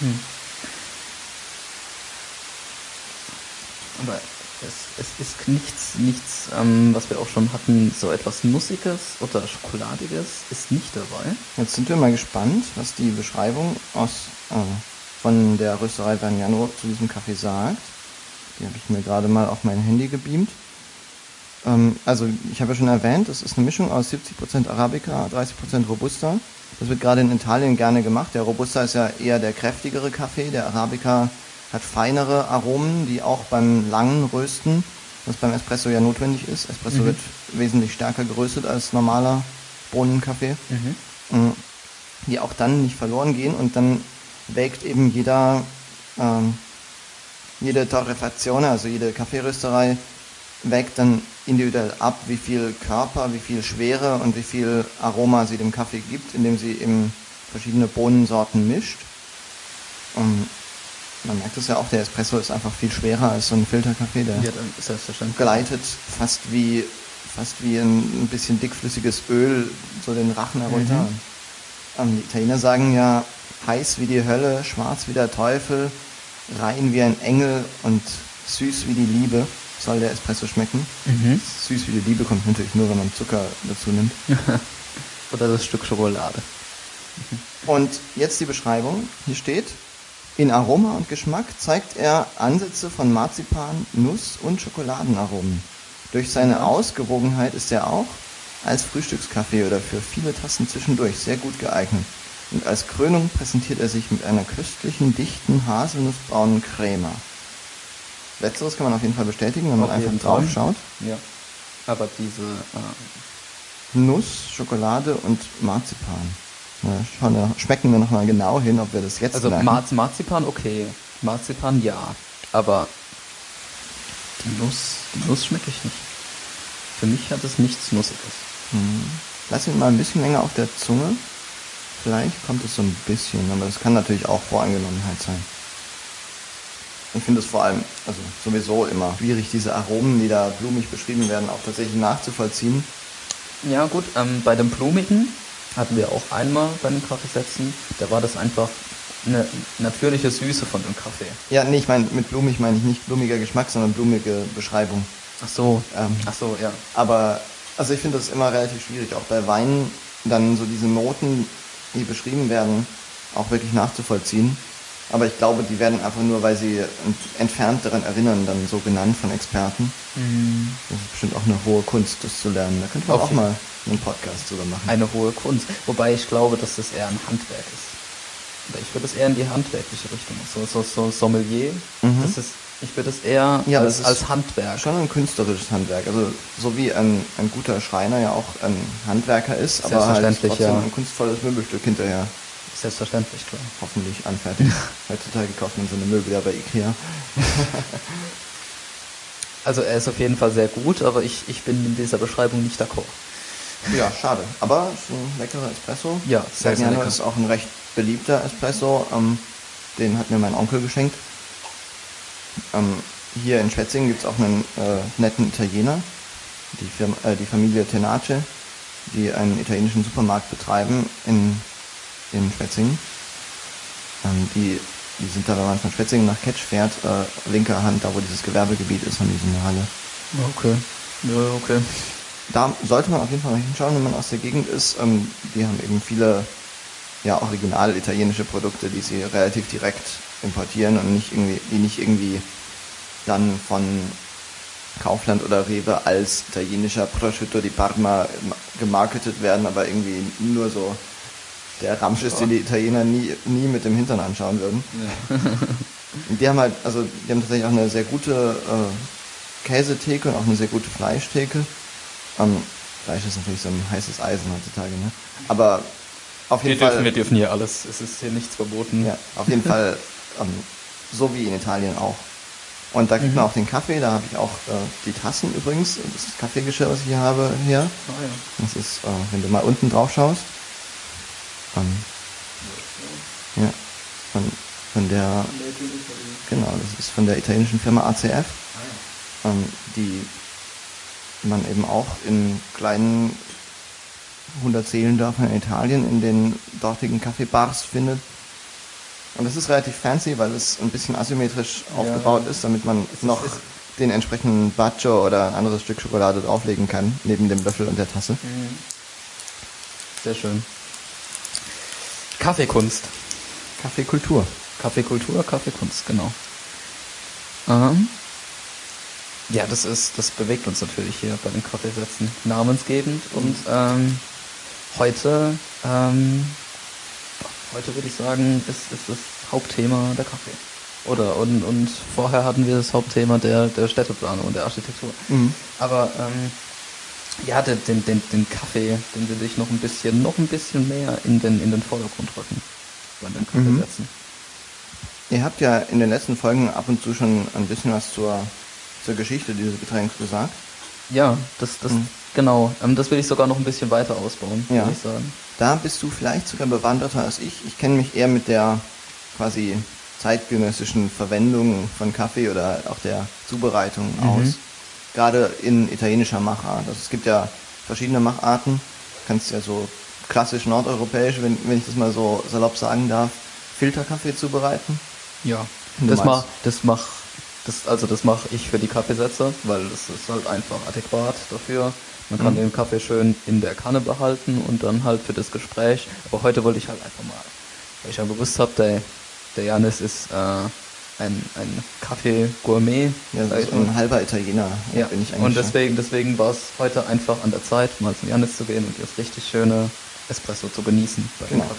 Speaker 1: Hm. Aber es, es ist nichts, nichts ähm, was wir auch schon hatten, so etwas Nussiges oder Schokoladiges ist nicht dabei.
Speaker 2: Jetzt sind wir mal gespannt, was die Beschreibung aus, äh, von der Rösterei Vagnano zu diesem Kaffee sagt. Die habe ich mir gerade mal auf mein Handy gebeamt. Ähm, also ich habe ja schon erwähnt, es ist eine Mischung aus 70% Arabica, 30% Robusta. Das wird gerade in Italien gerne gemacht. Der Robusta ist ja eher der kräftigere Kaffee. Der Arabica hat feinere Aromen, die auch beim langen Rösten, was beim Espresso ja notwendig ist. Espresso mhm. wird wesentlich stärker geröstet als normaler Bohnenkaffee. Mhm. Mm, die auch dann nicht verloren gehen und dann wägt eben jeder, ähm, jede Torrefaktion, also jede Kaffeerösterei, wägt dann individuell ab, wie viel Körper, wie viel Schwere und wie viel Aroma sie dem Kaffee gibt, indem sie eben verschiedene Bohnensorten mischt. Und man merkt es ja auch, der Espresso ist einfach viel schwerer als so ein Filterkaffee, der ja, gleitet fast wie fast wie ein, bisschen dickflüssiges Öl so den Rachen herunter. Mhm. Die Italiener sagen ja heiß wie die Hölle, schwarz wie der Teufel, rein wie ein Engel und süß wie die Liebe soll der Espresso schmecken. Mhm. Süß wie die Liebe kommt natürlich nur, wenn man Zucker dazu nimmt.
Speaker 1: Oder das Stück Schokolade.
Speaker 2: Und jetzt die Beschreibung. Hier steht, in Aroma und Geschmack zeigt er Ansätze von Marzipan, Nuss und Schokoladenaromen. Durch seine Ausgewogenheit ist er auch als Frühstückskaffee oder für viele Tassen zwischendurch sehr gut geeignet. Und als Krönung präsentiert er sich mit einer köstlichen, dichten, haselnussbraunen Crema. Letzteres kann man auf jeden Fall bestätigen, wenn man auf einfach drauf schaut.
Speaker 1: Ja. Aber diese äh
Speaker 2: Nuss, Schokolade und Marzipan. Ja, schauen wir, schmecken wir nochmal genau hin, ob wir das jetzt
Speaker 1: Also Marz, Marzipan okay. Marzipan ja. Aber die Nuss, die Nuss schmecke ich nicht. Für mich hat es nichts Nussiges.
Speaker 2: Hm. Lass ihn mal ein bisschen länger auf der Zunge. Vielleicht kommt es so ein bisschen, aber es kann natürlich auch Voreingenommenheit sein. Ich finde es vor allem, also sowieso immer schwierig, diese Aromen, die da blumig beschrieben werden, auch tatsächlich nachzuvollziehen.
Speaker 1: Ja gut, ähm, bei dem Blumigen hatten wir auch einmal bei den Kaffeesätzen, da war das einfach eine natürliche Süße von dem Kaffee.
Speaker 2: Ja, nee, ich meine, mit blumig meine ich nicht blumiger Geschmack, sondern blumige Beschreibung.
Speaker 1: Ach so, ähm, ach so, ja.
Speaker 2: Aber, also ich finde das immer relativ schwierig, auch bei Weinen dann so diese Noten, die beschrieben werden, auch wirklich nachzuvollziehen. Aber ich glaube, die werden einfach nur, weil sie entfernt daran erinnern, dann so genannt von Experten. Mhm. Das ist bestimmt auch eine hohe Kunst, das zu lernen. Da könnte man auch mal einen Podcast drüber machen.
Speaker 1: Eine hohe Kunst. Wobei ich glaube, dass das eher ein Handwerk ist. Ich würde es eher in die handwerkliche Richtung. So, so, so Sommelier. Mhm. Das ist, ich würde es eher ja, als, als Handwerk.
Speaker 2: Schon ein künstlerisches Handwerk. Also so wie ein, ein guter Schreiner ja auch ein Handwerker ist, aber halt trotzdem ja. ein kunstvolles Möbelstück hinterher
Speaker 1: Selbstverständlich, klar.
Speaker 2: Hoffentlich anfertigen. Heutzutage kauft man so eine Möbel ja bei Ikea.
Speaker 1: also er ist auf jeden Fall sehr gut, aber ich, ich bin in dieser Beschreibung nicht d'accord.
Speaker 2: Ja, schade. Aber es ist ein leckerer Espresso.
Speaker 1: Ja,
Speaker 2: sehr, sehr lecker. ist auch ein recht beliebter Espresso. Ähm, den hat mir mein Onkel geschenkt. Ähm, hier in Schwetzingen gibt es auch einen äh, netten Italiener, die, Firma, äh, die Familie Tenace, die einen italienischen Supermarkt betreiben in in Schwetzingen. Ähm, die, die sind da, wenn man von Schwetzingen nach Ketsch fährt, äh, linker Hand, da wo dieses Gewerbegebiet ist, haben die so eine Halle.
Speaker 1: Okay. Ja, okay.
Speaker 2: Da sollte man auf jeden Fall mal hinschauen, wenn man aus der Gegend ist. Ähm, die haben eben viele ja, original italienische Produkte, die sie relativ direkt importieren und nicht irgendwie, die nicht irgendwie dann von Kaufland oder Rewe als italienischer Prosciutto di Parma gemarketet werden, aber irgendwie nur so der Ramsch ist, den die Italiener nie, nie mit dem Hintern anschauen würden. Ja. die haben halt, also die haben tatsächlich auch eine sehr gute äh, Käsetheke und auch eine sehr gute Fleischtheke. Ähm, Fleisch ist natürlich so ein heißes Eisen heutzutage, ne? Aber auf jeden
Speaker 1: wir
Speaker 2: Fall.
Speaker 1: wir dürfen hier alles, es ist hier nichts verboten.
Speaker 2: Ja, auf jeden Fall so wie in Italien auch. Und da kriegt mhm. man auch den Kaffee, da habe ich auch äh, die Tassen übrigens, das Kaffeegeschirr, was ich hier habe, her. Oh, ja. Das ist, äh, wenn du mal unten drauf schaust, ähm, ja, von, von der, genau, das ist von der italienischen Firma ACF, ähm, die man eben auch in kleinen 100 Seelendörfern in Italien in den dortigen Kaffeebars findet. Und das ist relativ fancy, weil es ein bisschen asymmetrisch aufgebaut ist, damit man noch
Speaker 1: ist-
Speaker 2: den entsprechenden Baccio oder ein anderes Stück Schokolade drauflegen kann, neben dem Löffel und der Tasse.
Speaker 1: Sehr schön. Kaffeekunst.
Speaker 2: Kaffeekultur.
Speaker 1: Kaffeekultur, Kaffeekunst, genau. Ähm, ja, das ist, das bewegt uns natürlich hier bei den Kaffeesätzen namensgebend und ähm, heute, ähm, heute würde ich sagen, ist, ist das Hauptthema der Kaffee. Oder und, und vorher hatten wir das Hauptthema der, der Städteplanung und der Architektur. Aber ähm, ja, den, den, den, den Kaffee, den will ich noch ein bisschen, noch ein bisschen mehr in den, in den Vordergrund rücken bei den Kaffeesätzen.
Speaker 2: Ihr habt ja in den letzten Folgen ab und zu schon ein bisschen was zur, zur Geschichte dieses Getränks gesagt.
Speaker 1: Ja, das, das, genau. Ähm, das will ich sogar noch ein bisschen weiter ausbauen,
Speaker 2: Ja.
Speaker 1: würde ich sagen.
Speaker 2: Da bist du vielleicht sogar bewanderter als ich. Ich kenne mich eher mit der quasi zeitgenössischen Verwendung von Kaffee oder auch der Zubereitung aus. Gerade in italienischer Machart. Also es gibt ja verschiedene Macharten. Du kannst ja so klassisch nordeuropäisch, wenn, wenn ich das mal so salopp sagen darf, Filterkaffee zubereiten.
Speaker 1: Ja.
Speaker 2: Du
Speaker 1: Das mach, das mach, das, also das mache ich für die Kaffeesätze, weil das ist halt einfach adäquat dafür. Man kann den Kaffee schön in der Kanne behalten und dann halt für das Gespräch. Aber heute wollte ich halt einfach mal, weil ich ja gewusst habe, der, der Janis ist äh, ein, ein Kaffee-Gourmet.
Speaker 2: Ja, so ein halber Italiener
Speaker 1: Ja,
Speaker 2: bin ich eigentlich.
Speaker 1: und deswegen, deswegen war es heute einfach an der Zeit, mal zum Janis zu gehen und das richtig schöne Espresso zu genießen
Speaker 2: Genau.
Speaker 1: Ja.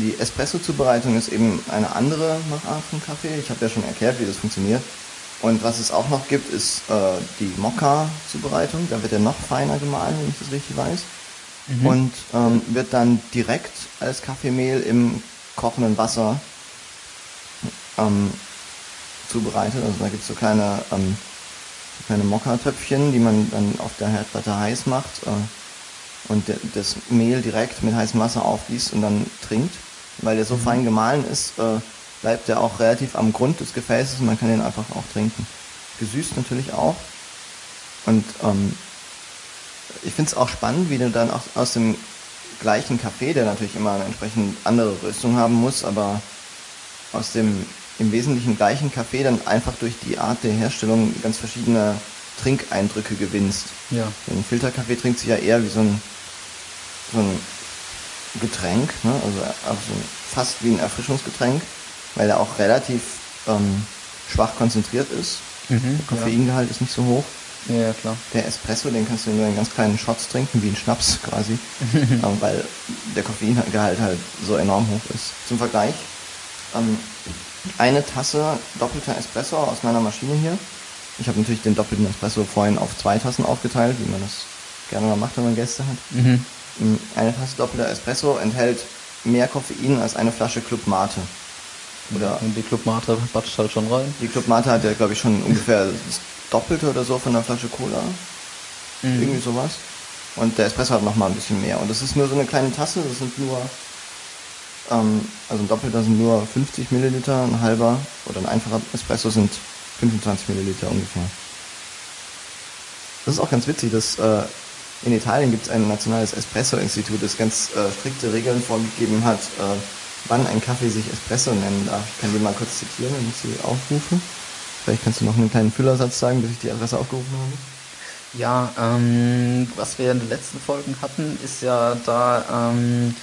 Speaker 2: Die Espresso-Zubereitung ist eben eine andere Machart von Kaffee. Ich habe ja schon erklärt, wie das funktioniert. Und was es auch noch gibt, ist äh, die Mokka-Zubereitung. Da wird er noch feiner gemahlen, wenn ich das richtig weiß. Und ähm, wird dann direkt als Kaffeemehl im kochenden Wasser ähm, zubereitet. Also da gibt es so kleine, ähm, so kleine Mokka-Töpfchen, die man dann auf der Herdplatte heiß macht. Äh, und de- das Mehl direkt mit heißem Wasser aufgießt und dann trinkt. Weil der so fein gemahlen ist, äh, bleibt der auch relativ am Grund des Gefäßes und man kann den einfach auch trinken. Gesüßt natürlich auch. Und ähm, ich finde es auch spannend, wie du dann auch aus dem gleichen Kaffee, der natürlich immer eine entsprechend andere Röstung haben muss, aber aus dem im Wesentlichen gleichen Kaffee dann einfach durch die Art der Herstellung ganz verschiedene Trinkeindrücke gewinnst.
Speaker 1: Ja.
Speaker 2: Ein Filterkaffee trinkt sich ja eher wie so ein, so ein Getränk, ne? also, also fast wie ein Erfrischungsgetränk, weil er auch relativ ähm, schwach konzentriert ist.
Speaker 1: Mhm,
Speaker 2: Der Koffeingehalt ist nicht so hoch.
Speaker 1: Ja, ja, klar.
Speaker 2: Der Espresso, den kannst du nur in ganz kleinen Shots trinken, wie ein Schnaps quasi, ähm, weil der Koffeingehalt halt so enorm hoch ist. Zum Vergleich, ähm, eine Tasse doppelter Espresso aus meiner Maschine hier. Ich habe natürlich den doppelten Espresso vorhin auf zwei Tassen aufgeteilt, wie man das gerne mal macht, wenn man Gäste hat.
Speaker 1: Mhm.
Speaker 2: Ähm, Eine Tasse doppelter Espresso enthält mehr Koffein als eine Flasche Club Mate. Oder
Speaker 1: Und die Club Mate batscht halt schon rein.
Speaker 2: die Club Mate hat ja, glaube ich, schon ungefähr das Doppelte oder so von der Flasche Cola. Irgendwie sowas. Und der Espresso hat noch mal ein bisschen mehr. Und das ist nur so eine kleine Tasse, das sind nur, ähm, also ein Doppelter sind nur 50 Milliliter, ein halber oder ein einfacher Espresso sind 25 Milliliter ungefähr. Das ist auch ganz witzig, dass äh, in Italien gibt es ein nationales Espresso-Institut, das ganz äh, strikte Regeln vorgegeben hat, äh, wann ein Kaffee sich Espresso nennen darf. Ich kann die mal kurz zitieren, wenn ich sie aufrufe. Vielleicht kannst du noch einen kleinen Füllersatz sagen, bis ich die Adresse aufgerufen habe.
Speaker 1: Ja, ähm, was wir in den letzten Folgen hatten, ist ja da ähm,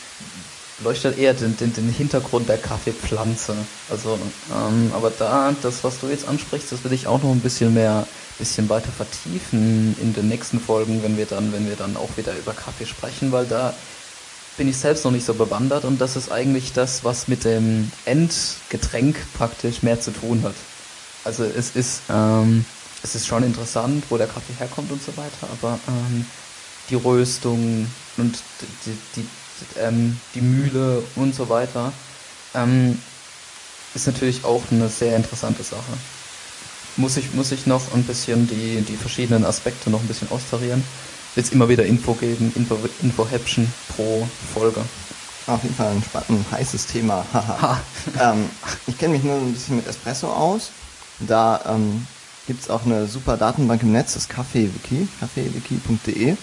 Speaker 1: leuchtet eher den, den, den Hintergrund der Kaffeepflanze. Also, ähm, aber da, das, was du jetzt ansprichst, das will ich auch noch ein bisschen mehr, bisschen weiter vertiefen in den nächsten Folgen, wenn wir dann, wenn wir dann auch wieder über Kaffee sprechen, weil da bin ich selbst noch nicht so bewandert und das ist eigentlich das, was mit dem Endgetränk praktisch mehr zu tun hat. Also es ist, ähm, es ist schon interessant, wo der Kaffee herkommt und so weiter, aber ähm, die Röstung und die, die, die, ähm, die Mühle und so weiter ähm, ist natürlich auch eine sehr interessante Sache. Muss ich, muss ich noch ein bisschen die, die verschiedenen Aspekte noch ein bisschen austarieren. Jetzt immer wieder Info geben, Info, Info-Häppchen pro Folge.
Speaker 2: Auf jeden Fall ein, ein heißes Thema. ähm, ich kenne mich nur ein bisschen mit Espresso aus. Da ähm, gibt es auch eine super Datenbank im Netz, das Kaffeewiki, kaffeewiki.de.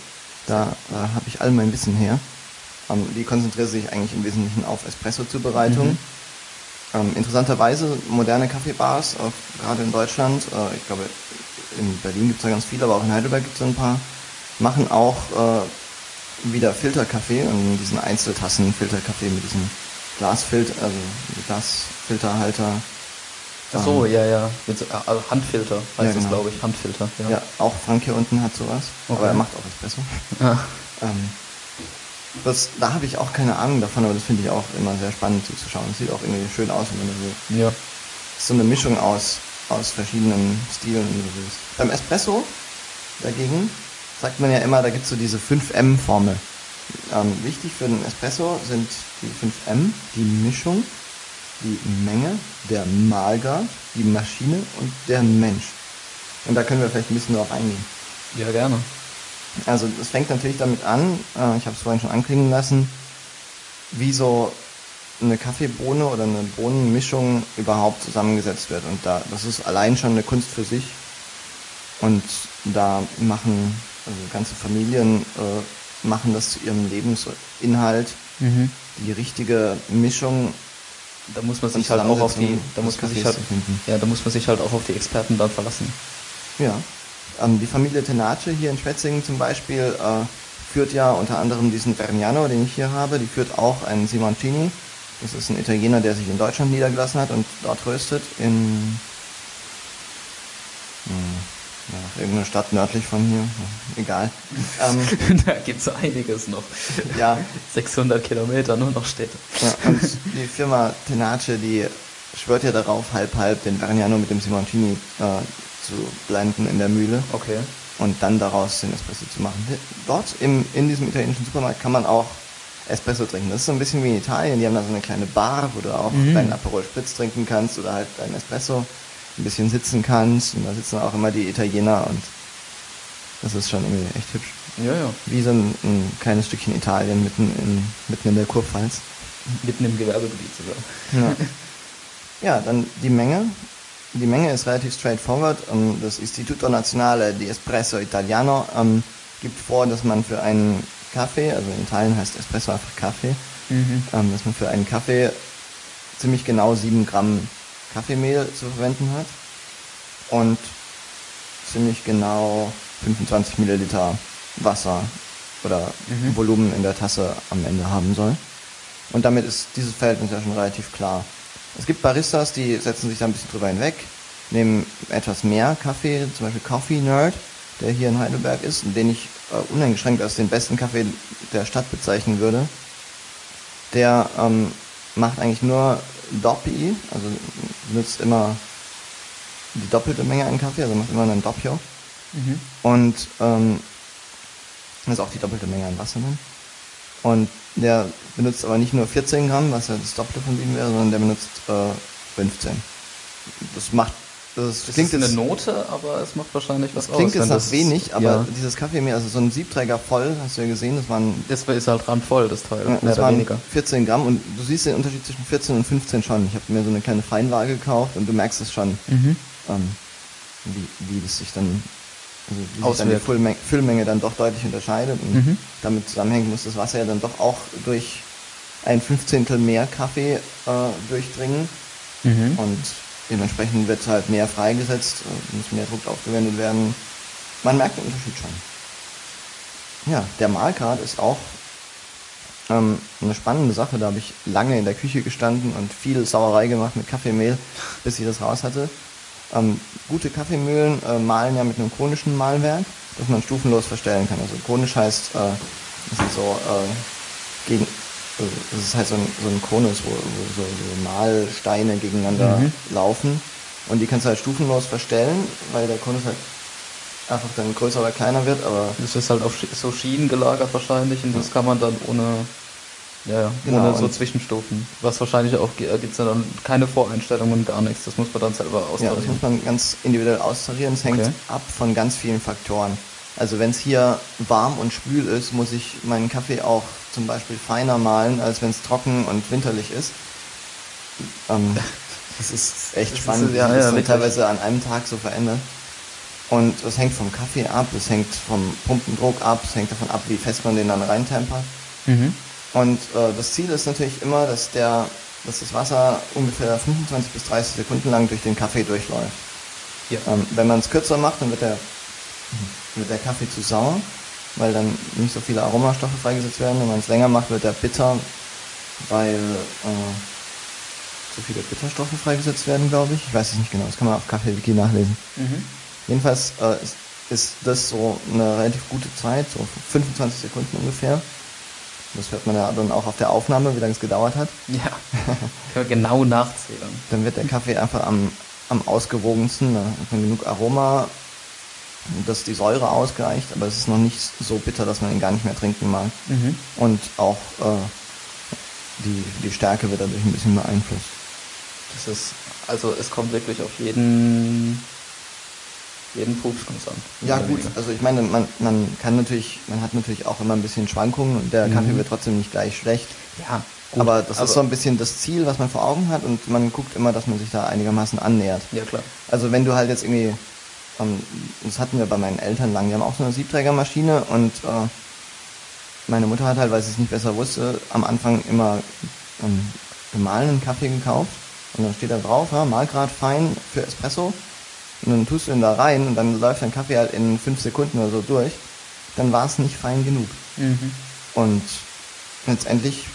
Speaker 2: Da äh, habe ich all mein Wissen her. Ähm, die konzentriert sich eigentlich im Wesentlichen auf Espresso-Zubereitung. Ähm, interessanterweise moderne Kaffeebars, auch gerade in Deutschland, äh, ich glaube in Berlin gibt es da ganz viele, aber auch in Heidelberg gibt es ein paar, machen auch äh, wieder Filterkaffee und diesen Einzeltassen Filterkaffee mit diesem Glasfilter, also Glasfilterhalter.
Speaker 1: Ach so, ähm, ja, ja. Mit so, also Handfilter heißt ja, genau. das, glaube ich. Handfilter,
Speaker 2: ja. Ja, auch Frank hier unten hat sowas. Okay. Aber er macht auch Espresso. Ah. Ähm, das, da habe ich auch keine Ahnung davon, aber das finde ich auch immer sehr spannend zuzuschauen. Es sieht auch irgendwie schön aus, wenn man so. Ja. So eine Mischung aus, aus verschiedenen Stilen und so ist. Beim Espresso dagegen sagt man ja immer, da gibt es so diese 5M-Formel. Ähm, wichtig für den Espresso sind die 5M, die Mischung, die Menge, der Mahlgrad, die Maschine und der Mensch. Und da können wir vielleicht ein bisschen drauf eingehen.
Speaker 1: Ja, gerne.
Speaker 2: Also es fängt natürlich damit an, äh, ich habe es vorhin schon anklingen lassen, wie so eine Kaffeebohne oder eine Bohnenmischung überhaupt zusammengesetzt wird. Und da, das ist allein schon eine Kunst für sich. Und da machen also ganze Familien äh, machen das zu ihrem Lebensinhalt. Mhm. Die richtige Mischung.
Speaker 1: Da muss man sich halt auch auf die, da muss man sich halt, ja, da muss man sich halt auch auf die Experten dann verlassen.
Speaker 2: Ja. Ähm, die Familie Tenace hier in Schwetzingen zum Beispiel äh, führt ja unter anderem diesen Vergnano, den ich hier habe, die führt auch einen Simoncini. Das ist ein Italiener, der sich in Deutschland niedergelassen hat und dort röstet in hm, ja, irgendeine Stadt nördlich von hier. Egal.
Speaker 1: Ähm, da gibt es einiges noch. Ja. 600 Kilometer nur noch Städte.
Speaker 2: Ja, und die Firma Tenace, die schwört ja darauf, halb halb den Vergnano mit dem Simoncini äh, zu blenden in der Mühle.
Speaker 1: Okay.
Speaker 2: Und dann daraus den Espresso zu machen. Dort im, in diesem italienischen Supermarkt kann man auch Espresso trinken. Das ist so ein bisschen wie in Italien. Die haben da so eine kleine Bar, wo du auch mhm. deinen Aperol Spritz trinken kannst oder halt deinen Espresso ein bisschen sitzen kannst. Und da sitzen auch immer die Italiener und das ist schon irgendwie echt hübsch.
Speaker 1: Ja, ja.
Speaker 2: Wie so ein, ein kleines Stückchen Italien mitten in, mitten in der Kurpfalz.
Speaker 1: Mitten im Gewerbegebiet sogar.
Speaker 2: Ja. ja, dann die Menge. Die Menge ist relativ straightforward. Ähm, das Istituto Nazionale di Espresso Italiano ähm, gibt vor, dass man für einen Kaffee, also in Italien heißt Espresso einfach Kaffee, mhm. ähm, dass man für einen Kaffee ziemlich genau 7 Gramm Kaffeemehl zu verwenden hat und ziemlich genau 25 Milliliter Wasser oder mhm. Volumen in der Tasse am Ende haben soll. Und damit ist dieses Verhältnis ja schon relativ klar. Es gibt Baristas, die setzen sich da ein bisschen drüber hinweg, nehmen etwas mehr Kaffee, zum Beispiel Coffee Nerd, der hier in Heidelberg ist, den ich äh, uneingeschränkt als den besten Kaffee der Stadt bezeichnen würde. Der ähm, macht eigentlich nur Doppi, also nutzt immer die doppelte Menge an Kaffee, also macht immer einen Doppio. Mhm. Und ähm, das ist auch die doppelte Menge an Wasser drin. Und der benutzt aber nicht nur 14 Gramm, was ja das Doppelte von ihm wäre, sondern der benutzt äh, 15. Das macht
Speaker 1: das, das klingt ist eine Note, aber es macht wahrscheinlich was
Speaker 2: das klingt aus. Klingt jetzt nach wenig, aber ja. dieses Kaffeemehl, also so ein Siebträger voll, hast du ja gesehen, das waren...
Speaker 1: Das ist halt dran voll, das Teil,
Speaker 2: ja, das waren weniger. 14 Gramm und du siehst den Unterschied zwischen 14 und 15 schon. Ich habe mir so eine kleine Feinwaage gekauft und du merkst es schon, mhm. ähm, wie, wie das sich dann also wie sich dann die Füllmenge, Füllmenge, dann doch deutlich unterscheidet. Und mhm. damit zusammenhängt muss das Wasser ja dann doch auch durch ein Fünfzehntel mehr Kaffee äh, durchdringen. Mhm. Und dementsprechend wird halt mehr freigesetzt, äh, muss mehr Druck aufgewendet werden. Man merkt den Unterschied schon. Ja, der Mahlgrad ist auch ähm, eine spannende Sache. Da habe ich lange in der Küche gestanden und viel Sauerei gemacht mit Kaffeemehl, bis ich das raus hatte. Ähm, gute Kaffeemühlen äh, mahlen ja mit einem konischen Mahlwerk, das man stufenlos verstellen kann. Also konisch heißt, äh, das sind so äh, gegen, also das ist halt so ein, so ein Konus, wo, wo so, so Mahlsteine gegeneinander mhm. laufen. Und die kannst du halt stufenlos verstellen, weil der Konus halt einfach dann größer oder kleiner wird, aber.
Speaker 1: Das ist halt auf so Schienen gelagert wahrscheinlich und das kann man dann ohne ja, ja. Genau, ohne so Zwischenstufen. Was wahrscheinlich auch gibt es ja dann keine Voreinstellungen, gar nichts. Das muss man dann selber austarieren.
Speaker 2: Ja, das muss man ganz individuell austarieren. Es hängt okay. ab von ganz vielen Faktoren. Also wenn es hier warm und schwül ist, muss ich meinen Kaffee auch zum Beispiel feiner mahlen, als wenn es trocken und winterlich ist. Ähm, das ist echt das spannend, ist, ja, wie ja, teilweise an einem Tag so verändert. Und es hängt vom Kaffee ab, es hängt vom Pumpendruck ab, es hängt davon ab, wie fest man den dann reintempert. Mhm. Und äh, das Ziel ist natürlich immer, dass der dass das Wasser ungefähr 25 bis 30 Sekunden lang durch den Kaffee durchläuft.
Speaker 1: Ja.
Speaker 2: Ähm, wenn man es kürzer macht, dann wird der, wird der Kaffee zu sauer, weil dann nicht so viele Aromastoffe freigesetzt werden. Wenn man es länger macht, wird er bitter, weil äh, zu viele Bitterstoffe freigesetzt werden, glaube ich. Ich weiß es nicht genau, das kann man auf Kaffee-Wiki nachlesen.
Speaker 1: Mhm.
Speaker 2: Jedenfalls äh, ist, das so eine relativ gute Zeit, so 25 Sekunden ungefähr. Das hört man ja dann auch auf der Aufnahme, wie lange es gedauert hat.
Speaker 1: Ja. Wir genau nachzählen.
Speaker 2: Dann wird der Kaffee einfach am, am ausgewogensten, da hat man genug Aroma, dass die Säure ausgleicht, aber es ist noch nicht so bitter, dass man ihn gar nicht mehr trinken mag.
Speaker 1: Mhm.
Speaker 2: Und auch äh, die, die Stärke wird dadurch ein bisschen beeinflusst.
Speaker 1: Das ist, also es kommt wirklich auf jeden, jeden Pupskuss an.
Speaker 2: Ja gut, also ich meine, man, man kann natürlich, man hat natürlich auch immer ein bisschen Schwankungen und der
Speaker 1: Mhm.
Speaker 2: Kaffee wird trotzdem nicht gleich schlecht.
Speaker 1: Ja, gut.
Speaker 2: aber das
Speaker 1: aber-
Speaker 2: ist so ein bisschen das Ziel, was man vor Augen hat und man guckt immer, dass man sich da einigermaßen annähert.
Speaker 1: Ja, klar.
Speaker 2: Also wenn du halt jetzt irgendwie, ähm, das hatten wir bei meinen Eltern lang, die haben auch so eine Siebträgermaschine und äh, meine Mutter hat halt, weil sie es nicht besser wusste, am Anfang immer ähm, gemahlenen Kaffee gekauft und dann steht da drauf, ja, Mahlgrad fein für Espresso und dann tust du ihn da rein und dann läuft dein Kaffee halt in fünf Sekunden oder so durch, dann war es nicht fein genug.
Speaker 1: Mhm.
Speaker 2: Und letztendlich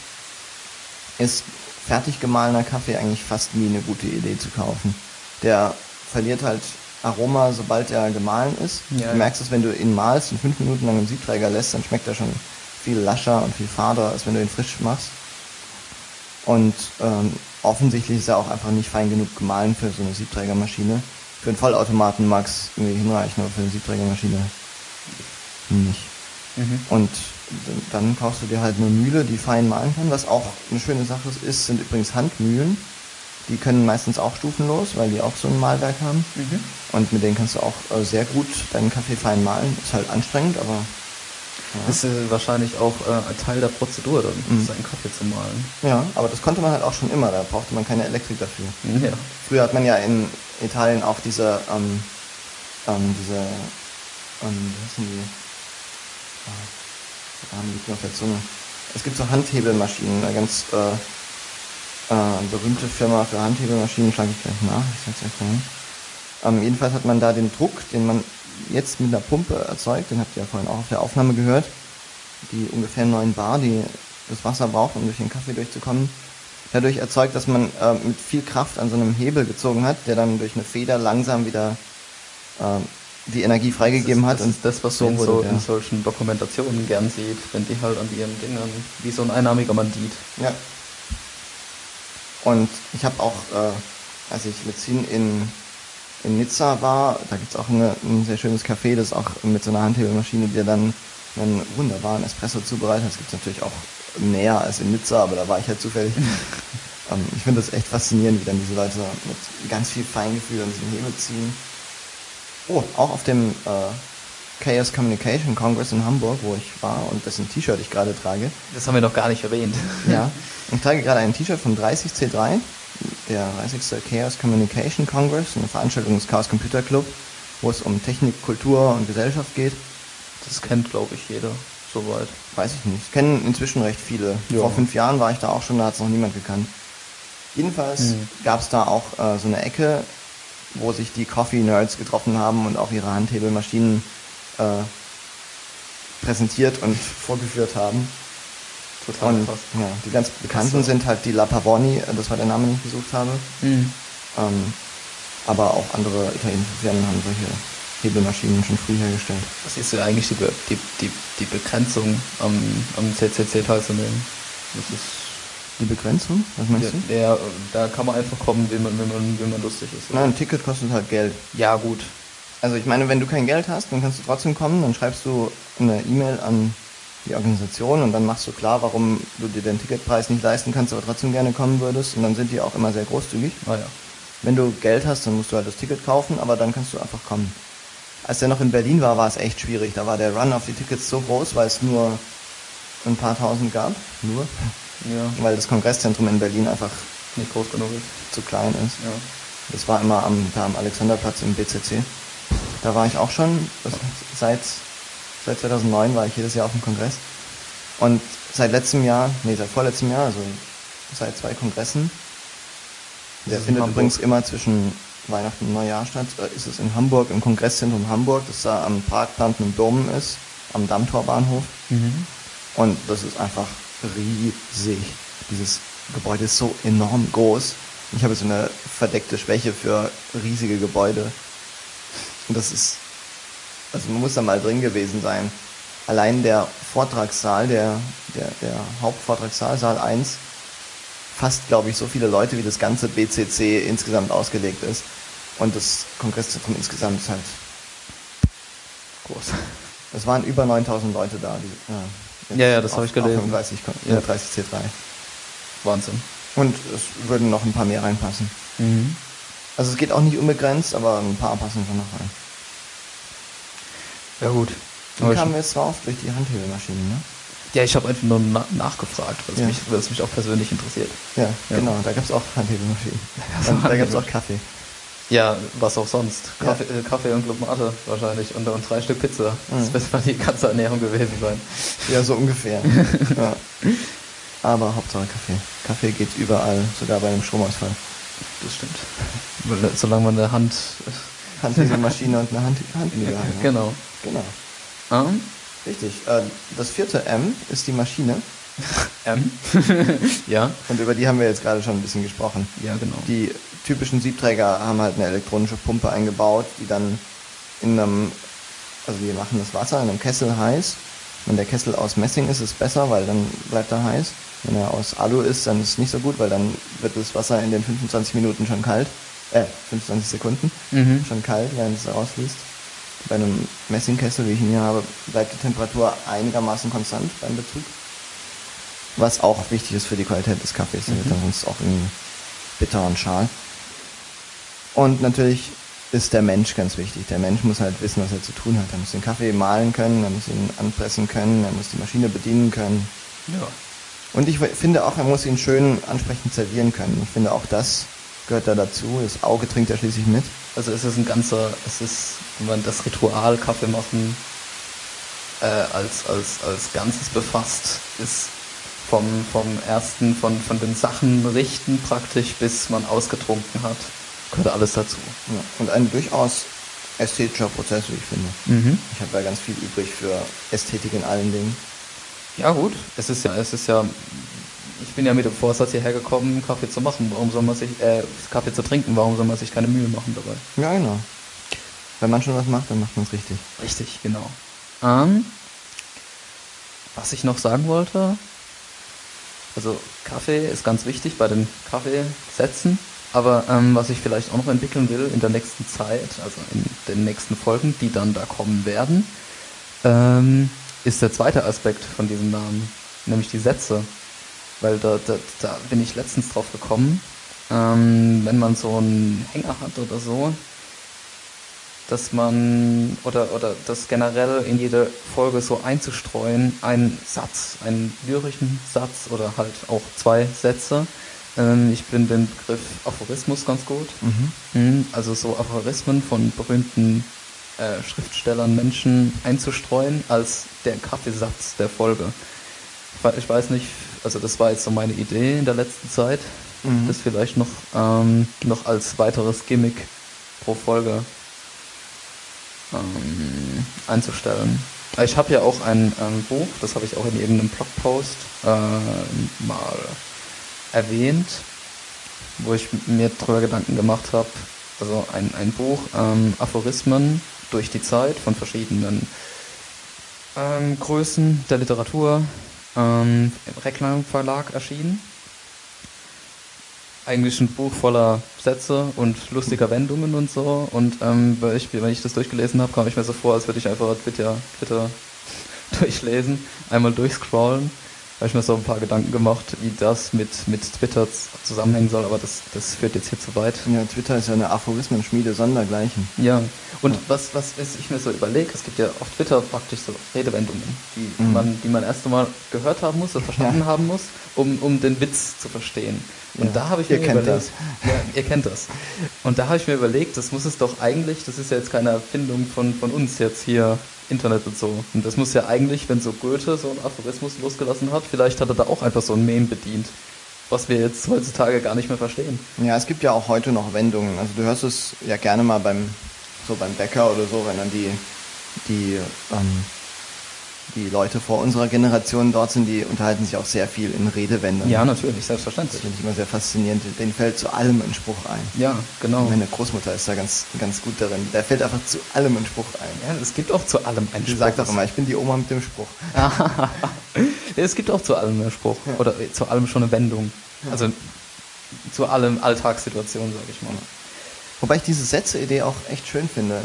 Speaker 2: ist fertig gemahlener Kaffee eigentlich fast nie eine gute Idee zu kaufen. Der verliert halt Aroma, sobald er gemahlen ist.
Speaker 1: Ja,
Speaker 2: du merkst es, wenn du ihn mahlst und fünf Minuten lang im Siebträger lässt, dann schmeckt er schon viel lascher und viel fader, als wenn du ihn frisch machst. Und ähm, offensichtlich ist er auch einfach nicht fein genug gemahlen für so eine Siebträgermaschine. Für einen Vollautomaten mag es irgendwie hinreichen, aber für eine Siebträgermaschine nicht.
Speaker 1: Mhm.
Speaker 2: Und dann kaufst du dir halt eine Mühle, die fein mahlen kann. Was auch eine schöne Sache ist, sind übrigens Handmühlen. Die können meistens auch stufenlos, weil die auch so ein Mahlwerk haben.
Speaker 1: Mhm.
Speaker 2: Und mit denen kannst du auch äh, sehr gut deinen Kaffee fein mahlen. Ist halt anstrengend, aber
Speaker 1: Das ist äh, wahrscheinlich auch äh, ein Teil der Prozedur, dann
Speaker 2: Mhm.
Speaker 1: seinen Kaffee zu mahlen.
Speaker 2: ja, aber das konnte man halt auch schon immer. Da brauchte man keine Elektrik dafür.
Speaker 1: Ja.
Speaker 2: Früher hat man ja in Italien auch diese, ähm, ähm, diese, ähm, wie heißen die? Ah, der Name liegt mir auf der Zunge. Es gibt so Handhebelmaschinen, ganz äh, äh, berühmte Firma für Handhebelmaschinen, schlage ich gleich nach, ich sag's euch gleich. Ähm, jedenfalls hat man da den Druck, den man jetzt mit einer Pumpe erzeugt, den habt ihr ja vorhin auch auf der Aufnahme gehört, die ungefähr 9 Bar, die das Wasser braucht, um durch den Kaffee durchzukommen, dadurch erzeugt, dass man äh, mit viel Kraft an so einem Hebel gezogen hat, der dann durch eine Feder langsam wieder äh, die Energie freigegeben
Speaker 1: das
Speaker 2: hat.
Speaker 1: ist, das ist das, was so, so
Speaker 2: wurde,
Speaker 1: in
Speaker 2: ja.
Speaker 1: solchen Dokumentationen gern sieht, wenn die halt an ihren Dingern wie so ein einnamiger Bandit.
Speaker 2: Ja. Und ich habe auch, äh, als ich mit Zin in, in Nizza war, da gibt's auch eine, ein sehr schönes Café, das auch mit so einer Handhebelmaschine dir dann einen wunderbaren Espresso zubereitet. Das gibt's natürlich auch näher als in Nizza, aber da war ich halt zufällig. ähm, ich finde das echt faszinierend, wie dann diese Leute mit ganz viel Feingefühl an diesem Hebel ziehen. Oh, auch auf dem äh, Chaos Communication Congress in Hamburg, wo ich war und dessen T-Shirt ich gerade trage,
Speaker 1: Das haben wir noch gar nicht erwähnt.
Speaker 2: ja, ich trage gerade ein T-Shirt vom 30C3, der 30. Chaos Communication Congress, eine Veranstaltung des Chaos Computer Club, wo es um Technik, Kultur und Gesellschaft geht.
Speaker 1: Das kennt, glaube ich, jeder soweit.
Speaker 2: Weiß ich nicht. Kennen inzwischen recht viele.
Speaker 1: Ja.
Speaker 2: Vor fünf Jahren war ich da auch schon, da hat es noch niemand gekannt. Jedenfalls
Speaker 1: Mhm.
Speaker 2: gab es da auch äh, so eine Ecke, wo sich die Coffee Nerds getroffen haben und auch ihre Handhebelmaschinen äh, präsentiert und vorgeführt haben.
Speaker 1: Total
Speaker 2: Und
Speaker 1: krass.
Speaker 2: ja, die ganz bekannten
Speaker 1: Krass.
Speaker 2: sind halt die La Pavoni, das war der Name, den ich gesucht habe.
Speaker 1: Mhm.
Speaker 2: Ähm, aber auch andere italienische Firmen haben solche Hebelmaschinen schon früh hergestellt.
Speaker 1: Was ist ja eigentlich die, Be die, die, die Begrenzung am, am CCC teilzunehmen? Das ist
Speaker 2: Die Begrenzung? Was meinst du?
Speaker 1: der, der, da kann man einfach kommen, wie man, wie man, wie man lustig ist.
Speaker 2: Nein, ein Ticket kostet halt Geld.
Speaker 1: Ja, gut.
Speaker 2: Also ich meine, wenn du kein Geld hast, dann kannst du trotzdem kommen, dann schreibst du eine E-Mail an die Organisation und dann machst du klar, warum du dir den Ticketpreis nicht leisten kannst, aber trotzdem gerne kommen würdest und dann sind die auch immer sehr großzügig.
Speaker 1: Ah ja.
Speaker 2: Wenn du Geld hast, dann musst du halt das Ticket kaufen, aber dann kannst du einfach kommen. Als der noch in Berlin war, war es echt schwierig. Da war der Run auf die Tickets so groß, weil es nur ein paar tausend gab. Nur.
Speaker 1: Ja,
Speaker 2: Weil das Kongresszentrum in Berlin einfach
Speaker 1: nicht groß genug ist.
Speaker 2: zu klein ist.
Speaker 1: Ja.
Speaker 2: Das war immer am, da am Alexanderplatz im BCC. Da war ich auch schon. Seit, seit 2009 war ich jedes Jahr auf dem Kongress. Und seit letztem Jahr, nee, seit vorletztem Jahr, also seit zwei Kongressen. Der
Speaker 1: in
Speaker 2: findet übrigens immer zwischen Weihnachten und Neujahr statt. Äh, Ist es in Hamburg, im Kongresszentrum Hamburg, das da am Parkplan im Dom ist, am Dammtorbahnhof.
Speaker 1: Mhm.
Speaker 2: Und das ist einfach riesig. Dieses Gebäude ist so enorm groß. Ich habe so eine verdeckte Schwäche für riesige Gebäude. Und das ist, also man muss da mal drin gewesen sein. Allein der Vortragssaal, der, der, der Hauptvortragssaal, Saal 1, fast, glaube ich, so viele Leute, wie das ganze BCC insgesamt ausgelegt ist. Und das Kongresszentrum insgesamt ist halt
Speaker 1: Groß.
Speaker 2: es waren über 9000 Leute da. Die,
Speaker 1: Ja, ja, das habe ich gelesen.
Speaker 2: Auf dem 30,
Speaker 1: Ja.
Speaker 2: ja. 30C3.
Speaker 1: Wahnsinn.
Speaker 2: Und es würden noch ein paar mehr reinpassen.
Speaker 1: Mhm.
Speaker 2: Also es geht auch nicht unbegrenzt, aber ein paar passen schon noch rein.
Speaker 1: Ja gut.
Speaker 2: Wie kamen wir jetzt drauf? Durch die Handhebelmaschine, ne?
Speaker 1: ja, ich habe einfach nur na nachgefragt, weil es
Speaker 2: Ja.
Speaker 1: mich, es mich auch persönlich interessiert.
Speaker 2: Ja,
Speaker 1: Ja.
Speaker 2: genau. Da gab es auch
Speaker 1: auch
Speaker 2: da gab es auch Kaffee.
Speaker 1: Ja, was auch sonst.
Speaker 2: Ja.
Speaker 1: Kaffee, äh, Kaffee und Club Mate wahrscheinlich und, und drei Stück Pizza. Das
Speaker 2: Mhm.
Speaker 1: wird mal die ganze Ernährung gewesen sein.
Speaker 2: Ja, so ungefähr. ja. Aber Hauptsache Kaffee. Kaffee geht überall, sogar bei einem Stromausfall.
Speaker 1: Das stimmt. Äh, Solange man eine Hand...
Speaker 2: Handhebelmaschine und eine Hand Handhebel haben.
Speaker 1: Genau.
Speaker 2: Genau.
Speaker 1: Ähm,
Speaker 2: Richtig. Äh, Das vierte M ist die Maschine.
Speaker 1: M. ja.
Speaker 2: Und über die haben wir jetzt gerade schon ein bisschen gesprochen.
Speaker 1: Ja, genau.
Speaker 2: Die typischen Siebträger haben halt eine elektronische Pumpe eingebaut, die dann in einem, also die machen das Wasser in einem Kessel heiß. Wenn der Kessel aus Messing ist, ist es besser, weil dann bleibt er heiß. Wenn er aus Alu ist, dann ist es nicht so gut, weil dann wird das Wasser in den 25 Minuten schon kalt. Äh, 25 Sekunden
Speaker 1: Mhm.
Speaker 2: schon kalt, während es rausfließt. Bei einem Messingkessel, wie ich ihn hier habe, bleibt die Temperatur einigermaßen konstant beim Bezug. Was auch wichtig ist für die Qualität des Kaffees. Der wird dann sonst auch irgendwie bitter und schal. Und natürlich ist der Mensch ganz wichtig. Der Mensch muss halt wissen, was er zu tun hat. Er muss den Kaffee mahlen können, er muss ihn anpressen können, er muss die Maschine bedienen können.
Speaker 1: Ja.
Speaker 2: Und ich finde auch, er muss ihn schön ansprechend servieren können. Ich finde auch das gehört da dazu. Das Auge trinkt er schließlich mit.
Speaker 1: Also es ist ein ganzer, es ist, wenn man das Ritual Kaffee machen äh, als, als, als Ganzes befasst, ist vom, vom ersten, von, von den Sachen richten praktisch, bis man ausgetrunken hat, gehört alles dazu.
Speaker 2: Ja. Und ein durchaus ästhetischer Prozess, wie ich finde.
Speaker 1: Mhm.
Speaker 2: Ich habe da ganz viel übrig für Ästhetik in allen Dingen.
Speaker 1: Ja gut, es ist ja, es ist ja, ich bin ja mit dem Vorsatz hierher gekommen, Kaffee zu machen. Warum soll man sich, äh, Kaffee zu trinken, warum soll man sich keine Mühe machen dabei?
Speaker 2: Ja, genau. Wenn man schon was macht, dann macht man es richtig.
Speaker 1: Richtig, genau. Ähm, was ich noch sagen wollte, also Kaffee ist ganz wichtig bei den Kaffeesätzen, aber ähm, was ich vielleicht auch noch entwickeln will in der nächsten Zeit, also in den nächsten Folgen, die dann da kommen werden, ähm, ist der zweite Aspekt von diesem Namen, nämlich die Sätze. Weil da, da, da bin ich letztens drauf gekommen, ähm, wenn man so einen Hänger hat oder so, dass man oder oder das generell in jede Folge so einzustreuen, einen Satz, einen lyrischen Satz oder halt auch zwei Sätze. Ähm, ich finde den Begriff Aphorismus ganz gut. Mhm, Also so Aphorismen von berühmten äh, Schriftstellern, Menschen einzustreuen als der Kaffeesatz der Folge. Ich weiß nicht, also das war jetzt so meine Idee in der letzten Zeit,
Speaker 2: Mhm.
Speaker 1: das vielleicht noch, ähm, noch als weiteres Gimmick pro Folge ähm, einzustellen. Ich habe ja auch ein ähm, Buch, das habe ich auch in irgendeinem Blogpost äh, mal erwähnt, wo ich mir darüber Gedanken gemacht habe. Also ein, ein Buch, ähm, Aphorismen durch die Zeit von verschiedenen ähm, Größen der Literatur, ähm, im Reklam Verlag erschienen. Eigentlich ein Buch voller Sätze und lustiger Wendungen und so. Und ähm, weil ich, wenn ich das durchgelesen habe, kam ich mir so vor, als würde ich einfach Twitter, Twitter durchlesen, einmal durchscrollen. Habe ich mir so ein paar Gedanken gemacht, wie das mit, mit Twitter zusammenhängen soll, aber das, das führt jetzt hier zu weit.
Speaker 2: Ja, Twitter ist ja eine Aphorismenschmiede sondergleichen.
Speaker 1: Ja, und was, was ist, ich mir so überlege, es gibt ja auf Twitter praktisch so Redewendungen, die,
Speaker 2: Mhm.
Speaker 1: man, die man erst einmal gehört haben muss, oder verstanden
Speaker 2: Ja.
Speaker 1: haben muss, um, um den Witz zu verstehen. Und
Speaker 2: Ja,
Speaker 1: da habe ich
Speaker 2: ihr
Speaker 1: mir
Speaker 2: kennt
Speaker 1: überlegt, ja, ihr kennt das. Und da habe ich mir überlegt, das muss es doch eigentlich, das ist ja jetzt keine Erfindung von, von uns jetzt hier, Internet und so. Und das muss ja eigentlich, wenn so Goethe so einen Aphorismus losgelassen hat, vielleicht hat er da auch einfach so ein Meme bedient. was wir jetzt heutzutage gar nicht mehr verstehen.
Speaker 2: Ja, es gibt ja auch heute noch Wendungen. Also du hörst es ja gerne mal beim so beim Bäcker oder so, wenn dann die die ähm, die Leute vor unserer Generation dort sind, die unterhalten sich auch sehr viel in Redewendungen.
Speaker 1: Ja, natürlich, selbstverständlich.
Speaker 2: Das finde ich immer sehr faszinierend. Den fällt zu allem ein Spruch ein.
Speaker 1: Ja, genau.
Speaker 2: Meine Großmutter ist da ganz, ganz gut darin. Der fällt einfach zu allem ein Spruch ein.
Speaker 1: Ja, es gibt auch zu allem einen
Speaker 2: Die
Speaker 1: Spruch.
Speaker 2: sagt auch immer, ich bin die Oma mit dem Spruch.
Speaker 1: es gibt auch zu allem einen Spruch. Oder zu allem schon eine Wendung. Also zu allem Alltagssituation, sage ich mal.
Speaker 2: Wobei ich diese Sätze-Idee auch echt schön finde.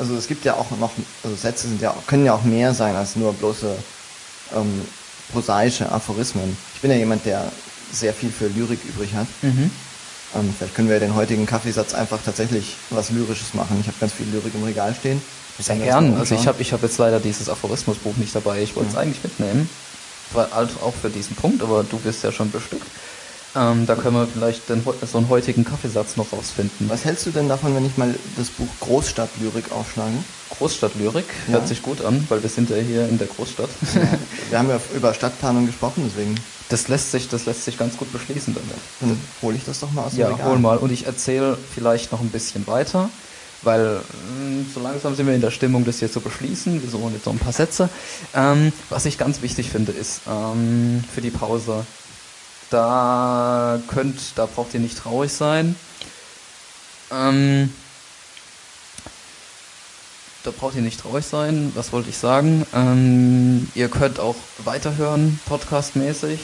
Speaker 2: Also es gibt ja auch noch, also Sätze sind ja, können ja auch mehr sein als nur bloße ähm, prosaische Aphorismen. Ich bin ja jemand, der sehr viel für Lyrik übrig hat.
Speaker 1: Mhm.
Speaker 2: Ähm, vielleicht können wir den heutigen Kaffeesatz einfach tatsächlich was Lyrisches machen. Ich habe ganz viel Lyrik im Regal stehen.
Speaker 1: Sehr
Speaker 2: das
Speaker 1: gern. Also ich habe ich hab jetzt leider dieses Aphorismusbuch nicht dabei. Ich wollte es eigentlich mitnehmen. War halt auch für diesen Punkt, aber du bist ja schon bestückt. Ähm, da können wir vielleicht den, so einen heutigen Kaffeesatz noch rausfinden.
Speaker 2: Was hältst du denn davon, wenn ich mal das Buch Großstadtlyrik aufschlage?
Speaker 1: Großstadtlyrik
Speaker 2: Ja.
Speaker 1: hört sich gut an, weil wir sind ja hier in der Großstadt.
Speaker 2: Wir haben ja über Stadtplanung gesprochen, deswegen
Speaker 1: Das lässt sich, das lässt sich ganz gut beschließen damit.
Speaker 2: dann hole ich das doch mal aus dem
Speaker 1: Ja,
Speaker 2: Regal.
Speaker 1: hol mal. Und ich erzähle vielleicht noch ein bisschen weiter, weil mh, so langsam sind wir in der Stimmung, das hier zu beschließen. Wir suchen jetzt noch ein paar Sätze. Ähm, was ich ganz wichtig finde, ist ähm, für die Pause, da könnt, da braucht ihr nicht traurig sein. Ähm, da braucht ihr nicht traurig sein. Was wollte ich sagen? Ähm, ihr könnt auch weiterhören, podcastmäßig.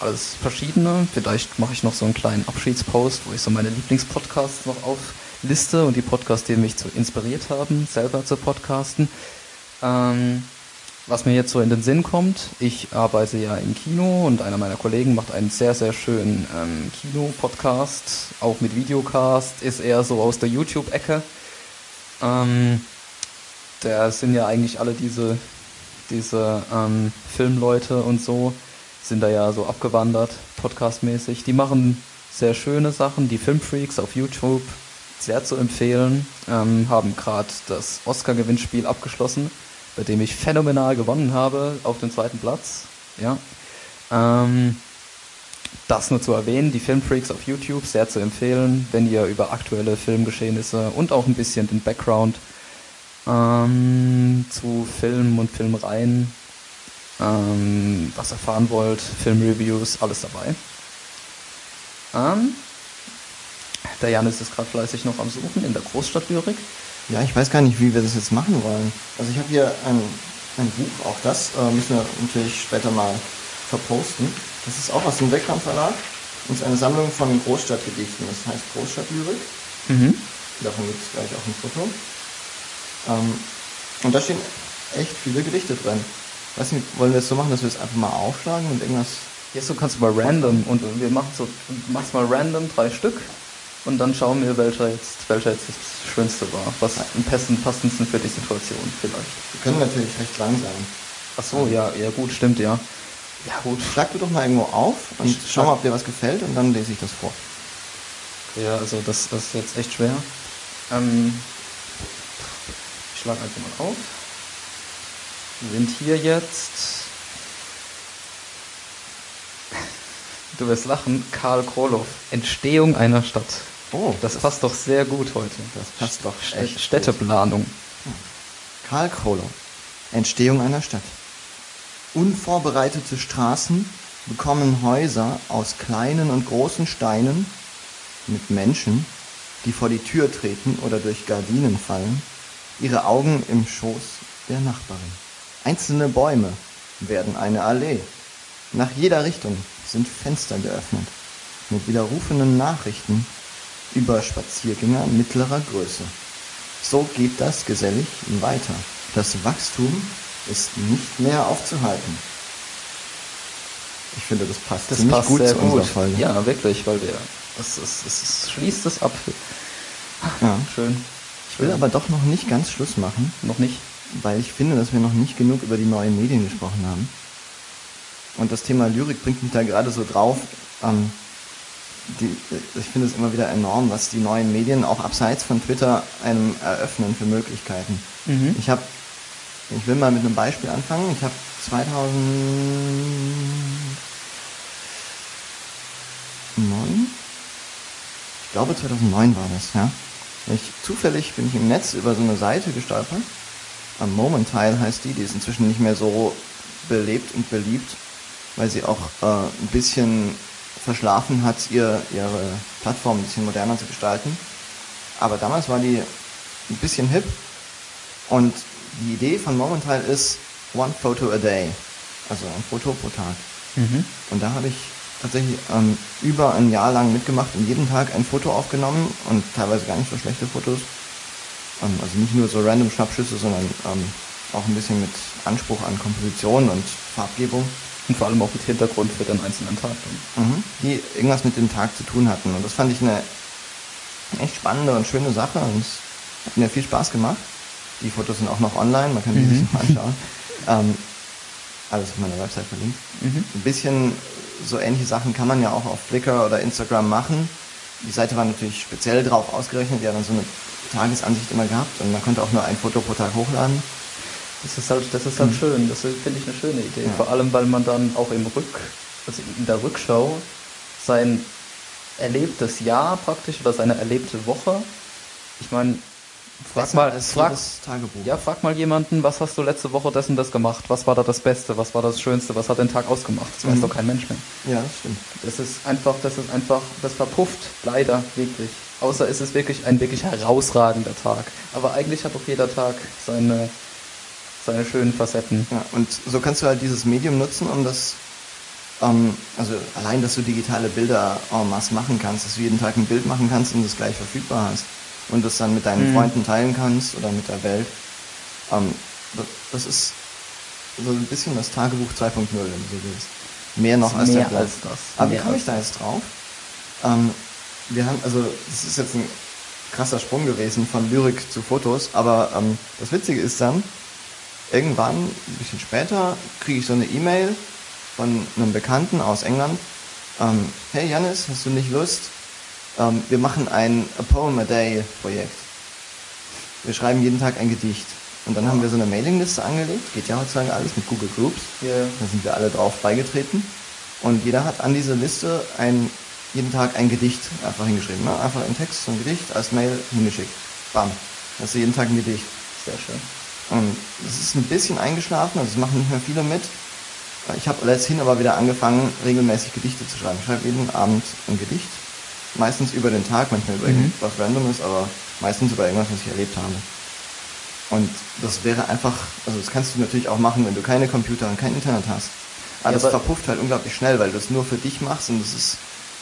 Speaker 1: Alles verschiedene. Vielleicht mache ich noch so einen kleinen Abschiedspost, wo ich so meine Lieblingspodcasts noch aufliste und die Podcasts, die mich so inspiriert haben, selber zu podcasten. Ähm, was mir jetzt so in den Sinn kommt, ich arbeite ja im Kino und einer meiner Kollegen macht einen sehr, sehr schönen ähm, Kino-Podcast, auch mit Videocast, ist eher so aus der YouTube-Ecke. Ähm, da sind ja eigentlich alle diese, diese ähm, Filmleute und so, sind da ja so abgewandert, podcastmäßig. Die machen sehr schöne Sachen, die Filmfreaks auf YouTube, sehr zu empfehlen, ähm, haben gerade das Oscar-Gewinnspiel abgeschlossen, bei dem ich phänomenal gewonnen habe, auf dem zweiten Platz. Ja. Ähm, das nur zu erwähnen, die Filmfreaks auf YouTube sehr zu empfehlen, wenn ihr über aktuelle Filmgeschehnisse und auch ein bisschen den Background ähm, zu Filmen und Filmreihen ähm, was erfahren wollt, Filmreviews, alles dabei. Ähm, der Janis ist gerade fleißig noch am Suchen in der Großstadtlyrik.
Speaker 2: Ja, ich weiß gar nicht, wie wir das jetzt machen wollen. Also ich habe hier ein, ein Buch, auch das äh, müssen wir natürlich später mal verposten. Das ist auch aus dem Wegkamp Verlag und ist eine Sammlung von Großstadtgedichten. Das heißt Großstadtlyrik.
Speaker 1: Mhm.
Speaker 2: Davon gibt es gleich auch ein Foto. Ähm, und da stehen echt viele Gedichte drin. Weiß nicht, wollen wir es so machen, dass wir es einfach mal aufschlagen und irgendwas.
Speaker 1: Jetzt so kannst du mal random und wir machen so, mach's mal random drei Stück und dann schauen wir, welcher jetzt, welcher jetzt das Schönste war, was am besten passendsten für die Situation vielleicht.
Speaker 2: Wir können natürlich recht lang sein.
Speaker 1: Ach so, ja, ja gut, stimmt ja. Ja gut.
Speaker 2: Schlag du doch mal irgendwo auf und
Speaker 1: Ich
Speaker 2: schau mal, ob dir was gefällt und dann lese ich das vor.
Speaker 1: Ja, also das, das ist jetzt echt schwer. Ähm, ich schlage einfach mal auf. Wir sind hier jetzt. Du wirst lachen, Karl Kroloff, Entstehung einer Stadt.
Speaker 2: Oh,
Speaker 1: Das passt doch sehr gut heute.
Speaker 2: Das passt doch
Speaker 1: St-
Speaker 2: echt
Speaker 1: Städteplanung.
Speaker 2: Karl Krolow. Entstehung einer Stadt. Unvorbereitete Straßen bekommen Häuser aus kleinen und großen Steinen mit Menschen, die vor die Tür treten oder durch Gardinen fallen, ihre Augen im Schoß der Nachbarin. Einzelne Bäume werden eine Allee. Nach jeder Richtung sind Fenster geöffnet, mit widerrufenden Nachrichten über Spaziergänger mittlerer Größe. So geht das gesellig weiter. Das Wachstum ist nicht mehr aufzuhalten. Ich finde, das passt
Speaker 1: Das
Speaker 2: ziemlich
Speaker 1: passt
Speaker 2: gut
Speaker 1: sehr
Speaker 2: zu
Speaker 1: gut.
Speaker 2: Folge.
Speaker 1: Ja, wirklich, weil wir. Es, es, es, es schließt es ab.
Speaker 2: Ja.
Speaker 1: Schön.
Speaker 2: Ich will aber doch noch nicht ganz Schluss machen,
Speaker 1: Noch nicht.
Speaker 2: weil ich finde, dass wir noch nicht genug über die neuen Medien gesprochen haben. Und das Thema Lyrik bringt mich da gerade so drauf. Ähm, die, ich finde es immer wieder enorm, was die neuen Medien auch abseits von Twitter einem eröffnen für Möglichkeiten.
Speaker 1: Mhm.
Speaker 2: Ich habe, ich will mal mit einem Beispiel anfangen. Ich habe 2000 Ich glaube 2009 war das, ja. Ich, zufällig bin ich im Netz über so eine Seite gestolpert. Am Momentile heißt die, die ist inzwischen nicht mehr so belebt und beliebt, weil sie auch äh, ein bisschen verschlafen hat, ihr, ihre Plattform ein bisschen moderner zu gestalten. Aber damals war die ein bisschen hip und die Idee von Momentile ist One Photo a Day, also ein Foto pro Tag. Mhm. Und da habe ich tatsächlich ähm, über ein Jahr lang mitgemacht und jeden Tag ein Foto aufgenommen und teilweise gar nicht so schlechte Fotos. Ähm, also nicht nur so random Schnappschüsse, sondern ähm, auch ein bisschen mit Anspruch an Komposition und Farbgebung.
Speaker 1: Und vor allem auch mit Hintergrund für den einzelnen Tag.
Speaker 2: Mhm, die irgendwas mit dem Tag zu tun hatten. Und das fand ich eine echt spannende und schöne Sache und es hat mir viel Spaß gemacht. Die Fotos sind auch noch online, man kann die mhm. sich noch anschauen. ähm, alles auf meiner Website verlinkt. Mhm. Ein bisschen so ähnliche Sachen kann man ja auch auf Flickr oder Instagram machen. Die Seite war natürlich speziell drauf ausgerechnet, die hat dann so eine Tagesansicht immer gehabt und man konnte auch nur ein Foto pro Tag hochladen.
Speaker 1: Das ist halt, das ist halt mhm. schön, das finde ich eine schöne Idee. Ja. Vor allem, weil man dann auch im Rück, also in der Rückschau sein erlebtes Jahr praktisch oder seine erlebte Woche, ich meine, Frag Besser mal, frag, Tagebuch. Ja, frag mal jemanden, was hast du letzte Woche das und das gemacht? Was war da das Beste? Was war das Schönste? Was hat den Tag ausgemacht? Das mhm. weiß doch kein Mensch mehr.
Speaker 2: Ja, das stimmt.
Speaker 1: Das ist einfach, das ist einfach, das verpufft, leider, wirklich. Außer es ist wirklich ein wirklich herausragender Tag. Aber eigentlich hat auch jeder Tag seine, seine schönen Facetten.
Speaker 2: Ja, und so kannst du halt dieses Medium nutzen, um das, ähm, also allein, dass du digitale Bilder en masse machen kannst, dass du jeden Tag ein Bild machen kannst und das gleich verfügbar hast und das dann mit deinen mhm. Freunden teilen kannst oder mit der Welt. Ähm, das ist so ein bisschen das Tagebuch 2.0, wenn du so willst. Mehr noch als
Speaker 1: mehr als das.
Speaker 2: Aber wie komme ich da jetzt drauf? Ähm, wir haben, also das ist jetzt ein krasser Sprung gewesen von Lyrik zu Fotos, aber ähm, das Witzige ist dann, irgendwann, ein bisschen später, kriege ich so eine E-Mail von einem Bekannten aus England. Ähm, hey Janis, hast du nicht Lust, ähm, wir machen ein A Poem a Day Projekt. Wir schreiben jeden Tag ein Gedicht. Und dann haben wir so eine Mailingliste angelegt, geht ja heutzutage alles mit Google Groups. Yeah. Da sind wir alle drauf beigetreten. Und jeder hat an diese Liste ein, jeden Tag ein Gedicht einfach hingeschrieben. Ne? Einfach in Text so ein Gedicht als Mail hingeschickt. Bam. Das ist jeden Tag ein Gedicht.
Speaker 1: Sehr schön.
Speaker 2: Und es ist ein bisschen eingeschlafen, also es machen nicht mehr viele mit. Ich habe letzthin aber wieder angefangen, regelmäßig Gedichte zu schreiben. Ich schreibe jeden Abend ein Gedicht meistens über den Tag, manchmal über mhm. irgendwas Randomes, aber meistens über irgendwas, was ich erlebt habe. Und das wäre einfach, also das kannst du natürlich auch machen, wenn du keine Computer und kein Internet hast. Aber ja, das verpufft halt unglaublich schnell, weil du das nur für dich machst und das ist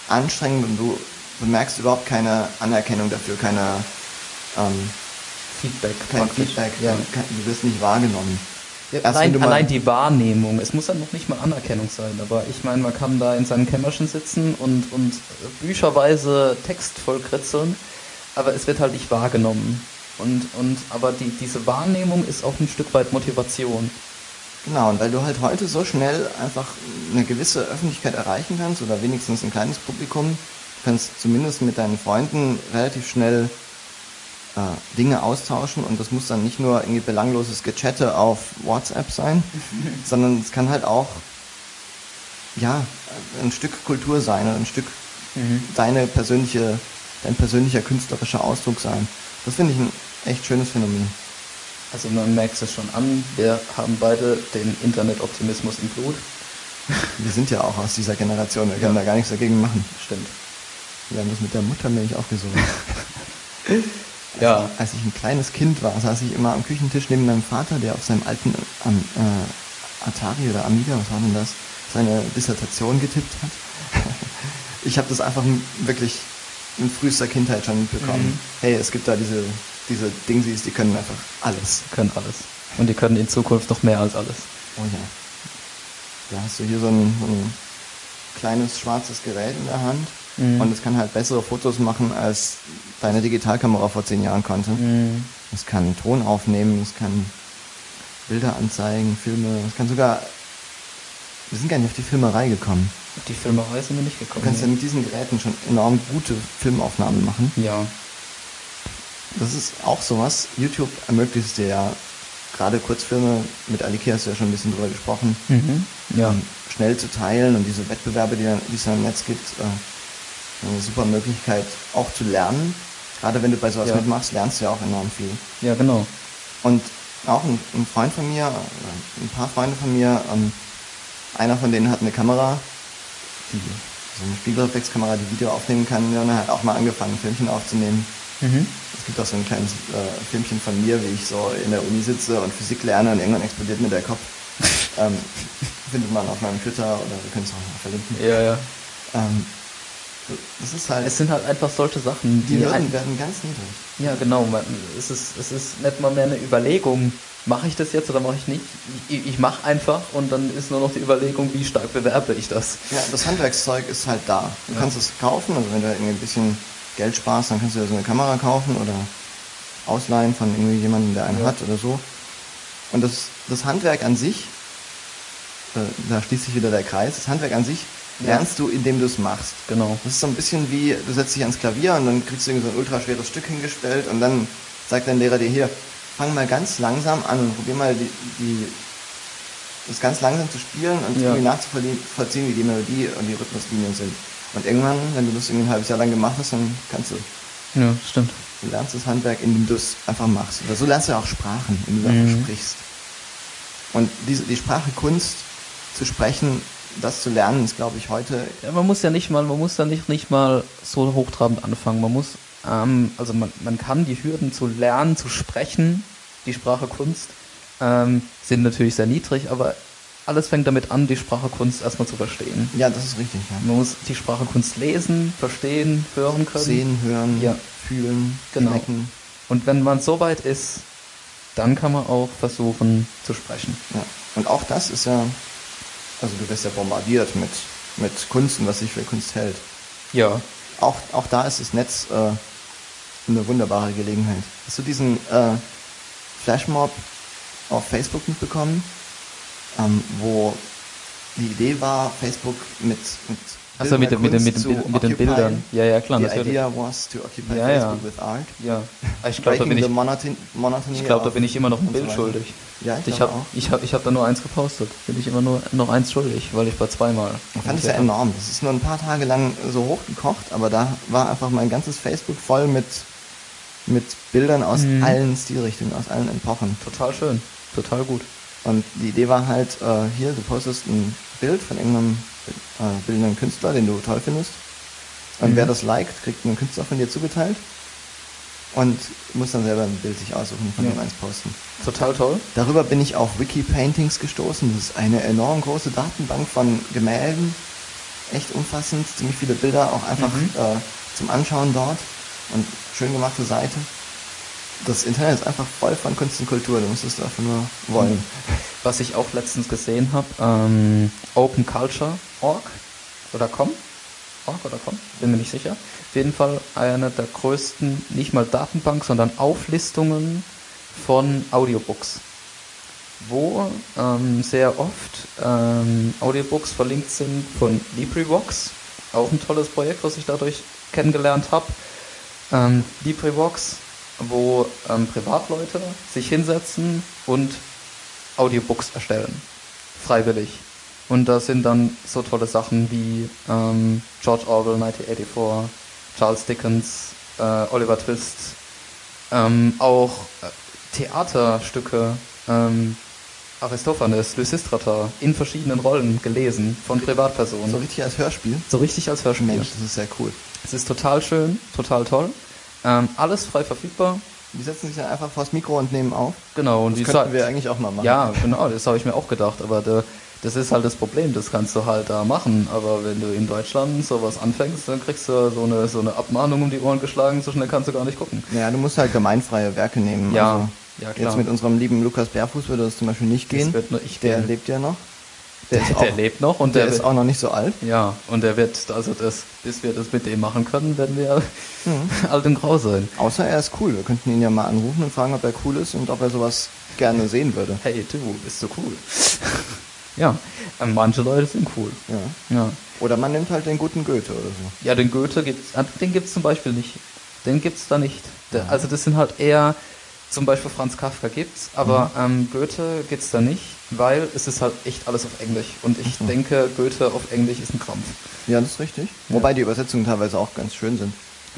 Speaker 2: anstrengend und du, du merkst überhaupt keine Anerkennung dafür, keine ähm,
Speaker 1: Feedback.
Speaker 2: Kein Feedback, ja. du wirst nicht wahrgenommen.
Speaker 1: Erst allein, allein die Wahrnehmung. Es muss dann noch nicht mal Anerkennung sein, aber ich meine, man kann da in seinem Kämmerchen sitzen und, und bücherweise Text vollkritzeln, aber es wird halt nicht wahrgenommen. Und, und, aber die, diese Wahrnehmung ist auch ein Stück weit Motivation.
Speaker 2: Genau, und weil du halt heute so schnell einfach eine gewisse Öffentlichkeit erreichen kannst oder wenigstens ein kleines Publikum, kannst zumindest mit deinen Freunden relativ schnell Dinge austauschen und das muss dann nicht nur irgendwie belangloses Gechatte auf WhatsApp sein, sondern es kann halt auch ja ein Stück Kultur sein oder ein Stück mhm. deine persönliche, dein persönlicher künstlerischer Ausdruck sein. Das finde ich ein echt schönes Phänomen.
Speaker 1: Also man merkt es schon an, wir haben beide den Internetoptimismus im Blut.
Speaker 2: Wir sind ja auch aus dieser Generation, wir können ja. da gar nichts dagegen machen.
Speaker 1: Stimmt.
Speaker 2: Wir haben das mit der Muttermilch aufgesogen.
Speaker 1: Ja.
Speaker 2: Als ich ein kleines Kind war, saß ich immer am Küchentisch neben meinem Vater, der auf seinem alten ähm, äh, Atari oder Amiga, was war denn das, seine Dissertation getippt hat. ich habe das einfach wirklich in frühester Kindheit schon mitbekommen. Mhm. Hey, es gibt da diese, diese Dingsies, die können einfach alles.
Speaker 1: Können alles. Und die können in Zukunft noch mehr als alles.
Speaker 2: Oh ja. Da hast du hier so ein, so ein kleines schwarzes Gerät in der Hand Mhm. Und es kann halt bessere Fotos machen, als deine Digitalkamera vor zehn Jahren konnte. Mhm. Es kann Ton aufnehmen, es kann Bilder anzeigen, Filme, es kann sogar. Wir sind gar nicht auf die Filmerei gekommen.
Speaker 1: Auf die Filmerei sind wir nicht gekommen.
Speaker 2: Du kannst ja mit diesen Geräten schon enorm gute Filmaufnahmen machen.
Speaker 1: Ja.
Speaker 2: Das ist auch sowas. YouTube ermöglicht dir ja gerade Kurzfilme, mit Aliki hast du ja schon ein bisschen drüber gesprochen,
Speaker 1: mhm. ja.
Speaker 2: schnell zu teilen und diese Wettbewerbe, die, es dann im Netz gibt, äh, eine super Möglichkeit auch zu lernen. Gerade wenn du bei sowas
Speaker 1: Ja.
Speaker 2: mitmachst, lernst du ja auch enorm viel.
Speaker 1: Ja, genau.
Speaker 2: Und auch ein, ein Freund von mir, oder ein paar Freunde von mir, ähm, einer von denen hat eine Kamera, die, so eine Spiegelreflexkamera, die Video aufnehmen kann. Und er hat auch mal angefangen, Filmchen aufzunehmen.
Speaker 1: Mhm.
Speaker 2: Es gibt auch so ein kleines äh, Filmchen von mir, wie ich so in der Uni sitze und Physik lerne und irgendwann explodiert mir der Kopf. ähm, findet man auf meinem Twitter oder wir können es auch noch verlinken.
Speaker 1: Ja, ja.
Speaker 2: Ähm, das ist halt,
Speaker 1: Es sind halt einfach solche Sachen,
Speaker 2: die
Speaker 1: die
Speaker 2: Hürden
Speaker 1: ein,
Speaker 2: werden ganz niedrig.
Speaker 1: Ja, genau. Man, es, ist, es ist nicht mal mehr eine Überlegung, mache ich das jetzt oder mache ich nicht. Ich, ich mache einfach und dann ist nur noch die Überlegung, wie stark bewerbe ich das.
Speaker 2: Ja, das Handwerkszeug ist halt da. Du
Speaker 1: Ja.
Speaker 2: kannst es kaufen, also wenn du irgendwie ein bisschen Geld sparst, dann kannst du dir so eine Kamera kaufen oder ausleihen von irgendwie jemandem, der eine
Speaker 1: Ja.
Speaker 2: hat oder so. Und das, das Handwerk an sich, äh, da schließt sich wieder der Kreis, das Handwerk an sich. Lernst du, indem du es machst.
Speaker 1: Genau.
Speaker 2: Das ist so ein bisschen wie, du setzt dich ans Klavier und dann kriegst du irgendwie so ein ultraschweres Stück hingestellt und dann sagt dein Lehrer dir hier, fang mal ganz langsam an und probier mal die, die das ganz langsam zu spielen und
Speaker 1: Ja.
Speaker 2: irgendwie nachzuvollziehen, wie die Melodie und die Rhythmuslinien sind. Und irgendwann, wenn du das irgendwie ein halbes Jahr lang gemacht hast, dann kannst du,
Speaker 1: Ja, stimmt.
Speaker 2: du lernst das Handwerk, indem du es einfach machst. Oder so lernst du auch Sprachen, indem du
Speaker 1: Mhm.
Speaker 2: einfach sprichst. Und diese, die Sprache Kunst zu sprechen, das zu lernen, ist, glaube ich, heute
Speaker 1: Ja, man muss ja nicht mal, man muss da nicht, nicht mal so hochtrabend anfangen. Man muss, ähm, also man, man kann die Hürden zu lernen, zu sprechen, die Sprache Kunst, ähm, sind natürlich sehr niedrig, aber alles fängt damit an, die Sprache Kunst erstmal zu verstehen.
Speaker 2: Ja, das ist richtig. Ja.
Speaker 1: Man muss die Sprache Kunst lesen, verstehen, hören können.
Speaker 2: Sehen, hören,
Speaker 1: Ja.
Speaker 2: fühlen,
Speaker 1: Genau.
Speaker 2: schmecken.
Speaker 1: Und wenn man so weit ist, dann kann man auch versuchen zu sprechen.
Speaker 2: Ja. Und auch das ist ja, also du wirst ja bombardiert mit, mit Kunst und was sich für Kunst hält.
Speaker 1: Ja.
Speaker 2: Auch, auch da ist das Netz äh, eine wunderbare Gelegenheit. Hast du diesen äh, Flashmob auf Facebook mitbekommen, ähm, wo die Idee war, Facebook mit, mit
Speaker 1: Achso, mit, den- mit, mit, mit den. Bildern. Ja, ja, klar,
Speaker 2: The
Speaker 1: natürlich.
Speaker 2: idea was to occupy
Speaker 1: Ja, ja.
Speaker 2: Facebook with art.
Speaker 1: Ja. Ich glaube, da bin ich, ich glaube, da bin ich immer noch ein
Speaker 2: so
Speaker 1: Bild schuldig.
Speaker 2: Ja, ich,
Speaker 1: Ich habe ich hab, ich hab da nur eins gepostet. Bin ich immer nur noch eins schuldig, weil ich bei zweimal.
Speaker 2: Ich fand es ja enorm. Das ist nur ein paar Tage lang so hochgekocht, aber da war einfach mein ganzes Facebook voll mit, mit Bildern aus
Speaker 1: Mhm.
Speaker 2: allen Stilrichtungen, aus allen Epochen.
Speaker 1: Total schön. Total gut.
Speaker 2: Und die Idee war halt, äh, hier, du postest ein Bild von irgendeinem äh, bildenden Künstler, den du toll findest. Und
Speaker 1: Mhm.
Speaker 2: wer das liked, kriegt einen Künstler von dir zugeteilt. Und muss dann selber ein Bild sich aussuchen und von
Speaker 1: Ja.
Speaker 2: dem eins posten.
Speaker 1: Total toll.
Speaker 2: Darüber bin ich auf Wiki Paintings gestoßen. Das ist eine enorm große Datenbank von Gemälden. Echt umfassend, ziemlich viele Bilder auch einfach
Speaker 1: Mhm.
Speaker 2: äh, zum Anschauen dort. Und schön gemachte Seite. Das Internet ist einfach voll von Kunst und Kultur. Du musst es einfach nur wollen.
Speaker 1: Was ich auch letztens gesehen habe, ähm, openculture.org oder com? Org oder com? Bin mir nicht sicher. Auf jeden Fall eine der größten, nicht mal Datenbank, sondern Auflistungen von Audiobooks. Wo ähm, sehr oft ähm, Audiobooks verlinkt sind von LibriVox. Auch ein tolles Projekt, was ich dadurch kennengelernt habe. Ähm, LibriVox, wo ähm, Privatleute sich hinsetzen und Audiobooks erstellen. Freiwillig. Und da sind dann so tolle Sachen wie ähm, George Orwell 1984, Charles Dickens, äh, Oliver Twist, ähm, auch äh, Theaterstücke, ähm, Aristophanes, Lysistrata in verschiedenen Rollen gelesen von Privatpersonen.
Speaker 2: So richtig als Hörspiel.
Speaker 1: So richtig als Hörspiel.
Speaker 2: Mensch, das ist sehr cool.
Speaker 1: Es ist total schön, total toll. Ähm, alles frei verfügbar.
Speaker 2: Die setzen sich dann einfach vors Mikro und nehmen auf.
Speaker 1: Genau. Und
Speaker 2: Das
Speaker 1: die
Speaker 2: könnten
Speaker 1: Sa-
Speaker 2: wir eigentlich auch mal machen.
Speaker 1: Ja, genau, das habe ich mir auch gedacht. Aber da, das ist halt das Problem, das kannst du halt da machen. Aber wenn du in Deutschland sowas anfängst, dann kriegst du so eine, so eine Abmahnung um die Ohren geschlagen, so schnell kannst du gar nicht gucken.
Speaker 2: Ja, du musst halt gemeinfreie Werke nehmen.
Speaker 1: Ja,
Speaker 2: Also,
Speaker 1: ja, klar.
Speaker 2: Jetzt mit unserem lieben Lukas Bärfuß würde das zum Beispiel nicht
Speaker 1: Das
Speaker 2: gehen.
Speaker 1: wird nur ich
Speaker 2: der
Speaker 1: gehen.
Speaker 2: lebt ja noch.
Speaker 1: Der, der
Speaker 2: auch-
Speaker 1: lebt noch und
Speaker 2: Der,
Speaker 1: der,
Speaker 2: ist
Speaker 1: wird,
Speaker 2: auch noch nicht so alt.
Speaker 1: ja, und der wird, also das, bis wir das mit dem machen können, werden wir
Speaker 2: Mhm.
Speaker 1: alt und grau sein.
Speaker 2: Außer er ist cool. Wir könnten ihn ja mal anrufen und fragen, ob er cool ist und ob er sowas gerne sehen würde.
Speaker 1: Hey, du, bist du cool? ja, äh, manche Leute sind cool.
Speaker 2: Ja.
Speaker 1: Ja.
Speaker 2: Oder man nimmt halt den guten Goethe oder so.
Speaker 1: Ja, den Goethe gibt's, ah, den gibt's zum Beispiel nicht. Den gibt's da nicht. Der, also das sind halt eher Zum Beispiel Franz Kafka gibt's, aber mhm. ähm, Goethe gibt's da nicht, weil es ist halt echt alles auf Englisch. Und ich so. denke, Goethe auf Englisch ist ein Krampf.
Speaker 2: Ja, das ist richtig. Ja. Wobei die Übersetzungen teilweise auch ganz schön sind.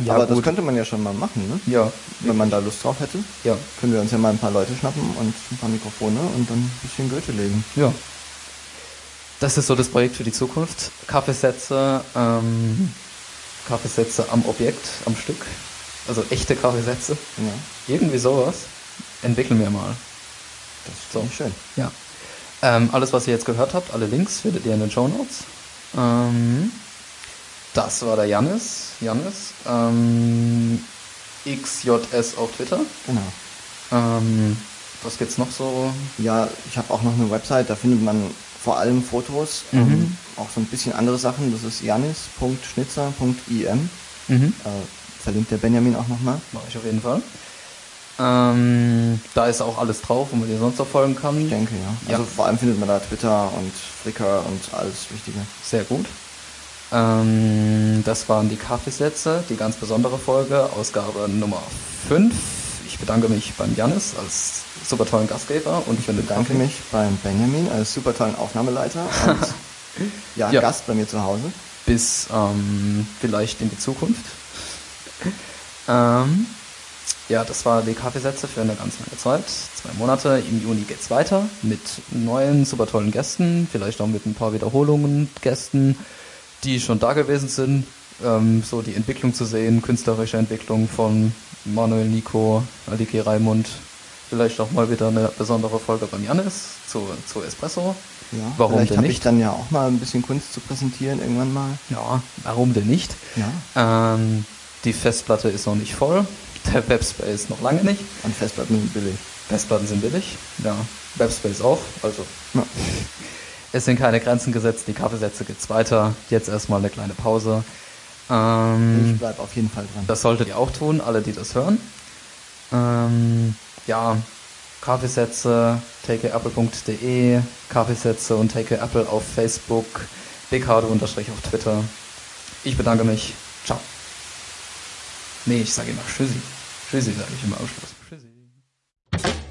Speaker 2: Ja, aber gut. das könnte man ja schon mal machen, ne?
Speaker 1: Ja.
Speaker 2: Wenn man da Lust drauf hätte.
Speaker 1: Ja.
Speaker 2: Können wir uns ja mal ein paar Leute schnappen und ein paar Mikrofone und dann ein bisschen Goethe legen.
Speaker 1: Ja. Das ist so das Projekt für die Zukunft. Kaffeesätze, ähm, Kaffeesätze am Objekt, am Stück. Also echte Kaffeesätze. Ja. Irgendwie sowas. Entwickeln wir mal.
Speaker 2: Das ist so. schön.
Speaker 1: Ja. Ähm, alles, was ihr jetzt gehört habt, alle Links findet ihr in den Show Notes. Ähm, das war der Janis. Janis. Ähm, XJS auf Twitter.
Speaker 2: Genau.
Speaker 1: Ähm, was gibt's noch so?
Speaker 2: Ja, ich habe auch noch eine Website, da findet man vor allem Fotos, mhm. ähm, auch so ein bisschen andere Sachen. Das ist janis.schnitzer.im. Mhm. Äh, verlinkt der Benjamin auch nochmal.
Speaker 1: Mache ich auf jeden Fall. Ähm, da ist auch alles drauf, wo man dir sonst noch folgen kann.
Speaker 2: Ich denke, ja. Also ja. vor allem findet man da Twitter und Flickr und alles Wichtige.
Speaker 1: Sehr gut. Ähm, das waren die Kaffeesätze, die ganz besondere Folge, Ausgabe Nummer 5. Ich bedanke mich beim Janis als super tollen Gastgeber und
Speaker 2: ich bedanke Kaffee. mich beim Benjamin als super tollen Aufnahmeleiter und ja, ja, Gast bei mir zu Hause.
Speaker 1: Bis ähm, vielleicht in die Zukunft. Ähm, ja, das war die Kaffeesätze für eine ganz lange Zeit. Zwei Monate. Im Juni geht's weiter mit neuen, super tollen Gästen. Vielleicht auch mit ein paar Wiederholungen Gästen die schon da gewesen sind, ähm, so die Entwicklung zu sehen, künstlerische Entwicklung von Manuel Nico, Aliki Raimund, vielleicht auch mal wieder eine besondere Folge beim Janis zu, zu Espresso.
Speaker 2: Ja, warum vielleicht habe ich dann ja auch mal ein bisschen Kunst zu präsentieren irgendwann mal.
Speaker 1: Ja, warum denn nicht?
Speaker 2: Ja.
Speaker 1: Ähm, die Festplatte ist noch nicht voll, der Webspace noch lange nicht.
Speaker 2: Und Festplatten sind billig.
Speaker 1: Festplatten sind billig, ja. Webspace auch, also. Ja. Es sind keine Grenzen gesetzt, die Kaffeesätze geht's weiter. Jetzt erstmal eine kleine Pause.
Speaker 2: Ähm, ich bleib auf jeden Fall dran.
Speaker 1: Das solltet ihr auch tun, alle, die das hören. Ähm, ja, Kaffeesätze, takeapple.de, Kaffeesätze und Take Apple auf Facebook, unterstrich auf Twitter. Ich bedanke mich. Ciao. Nee, ich sage immer Tschüssi. Tschüssi sage ich immer Ausschluss. Tschüssi.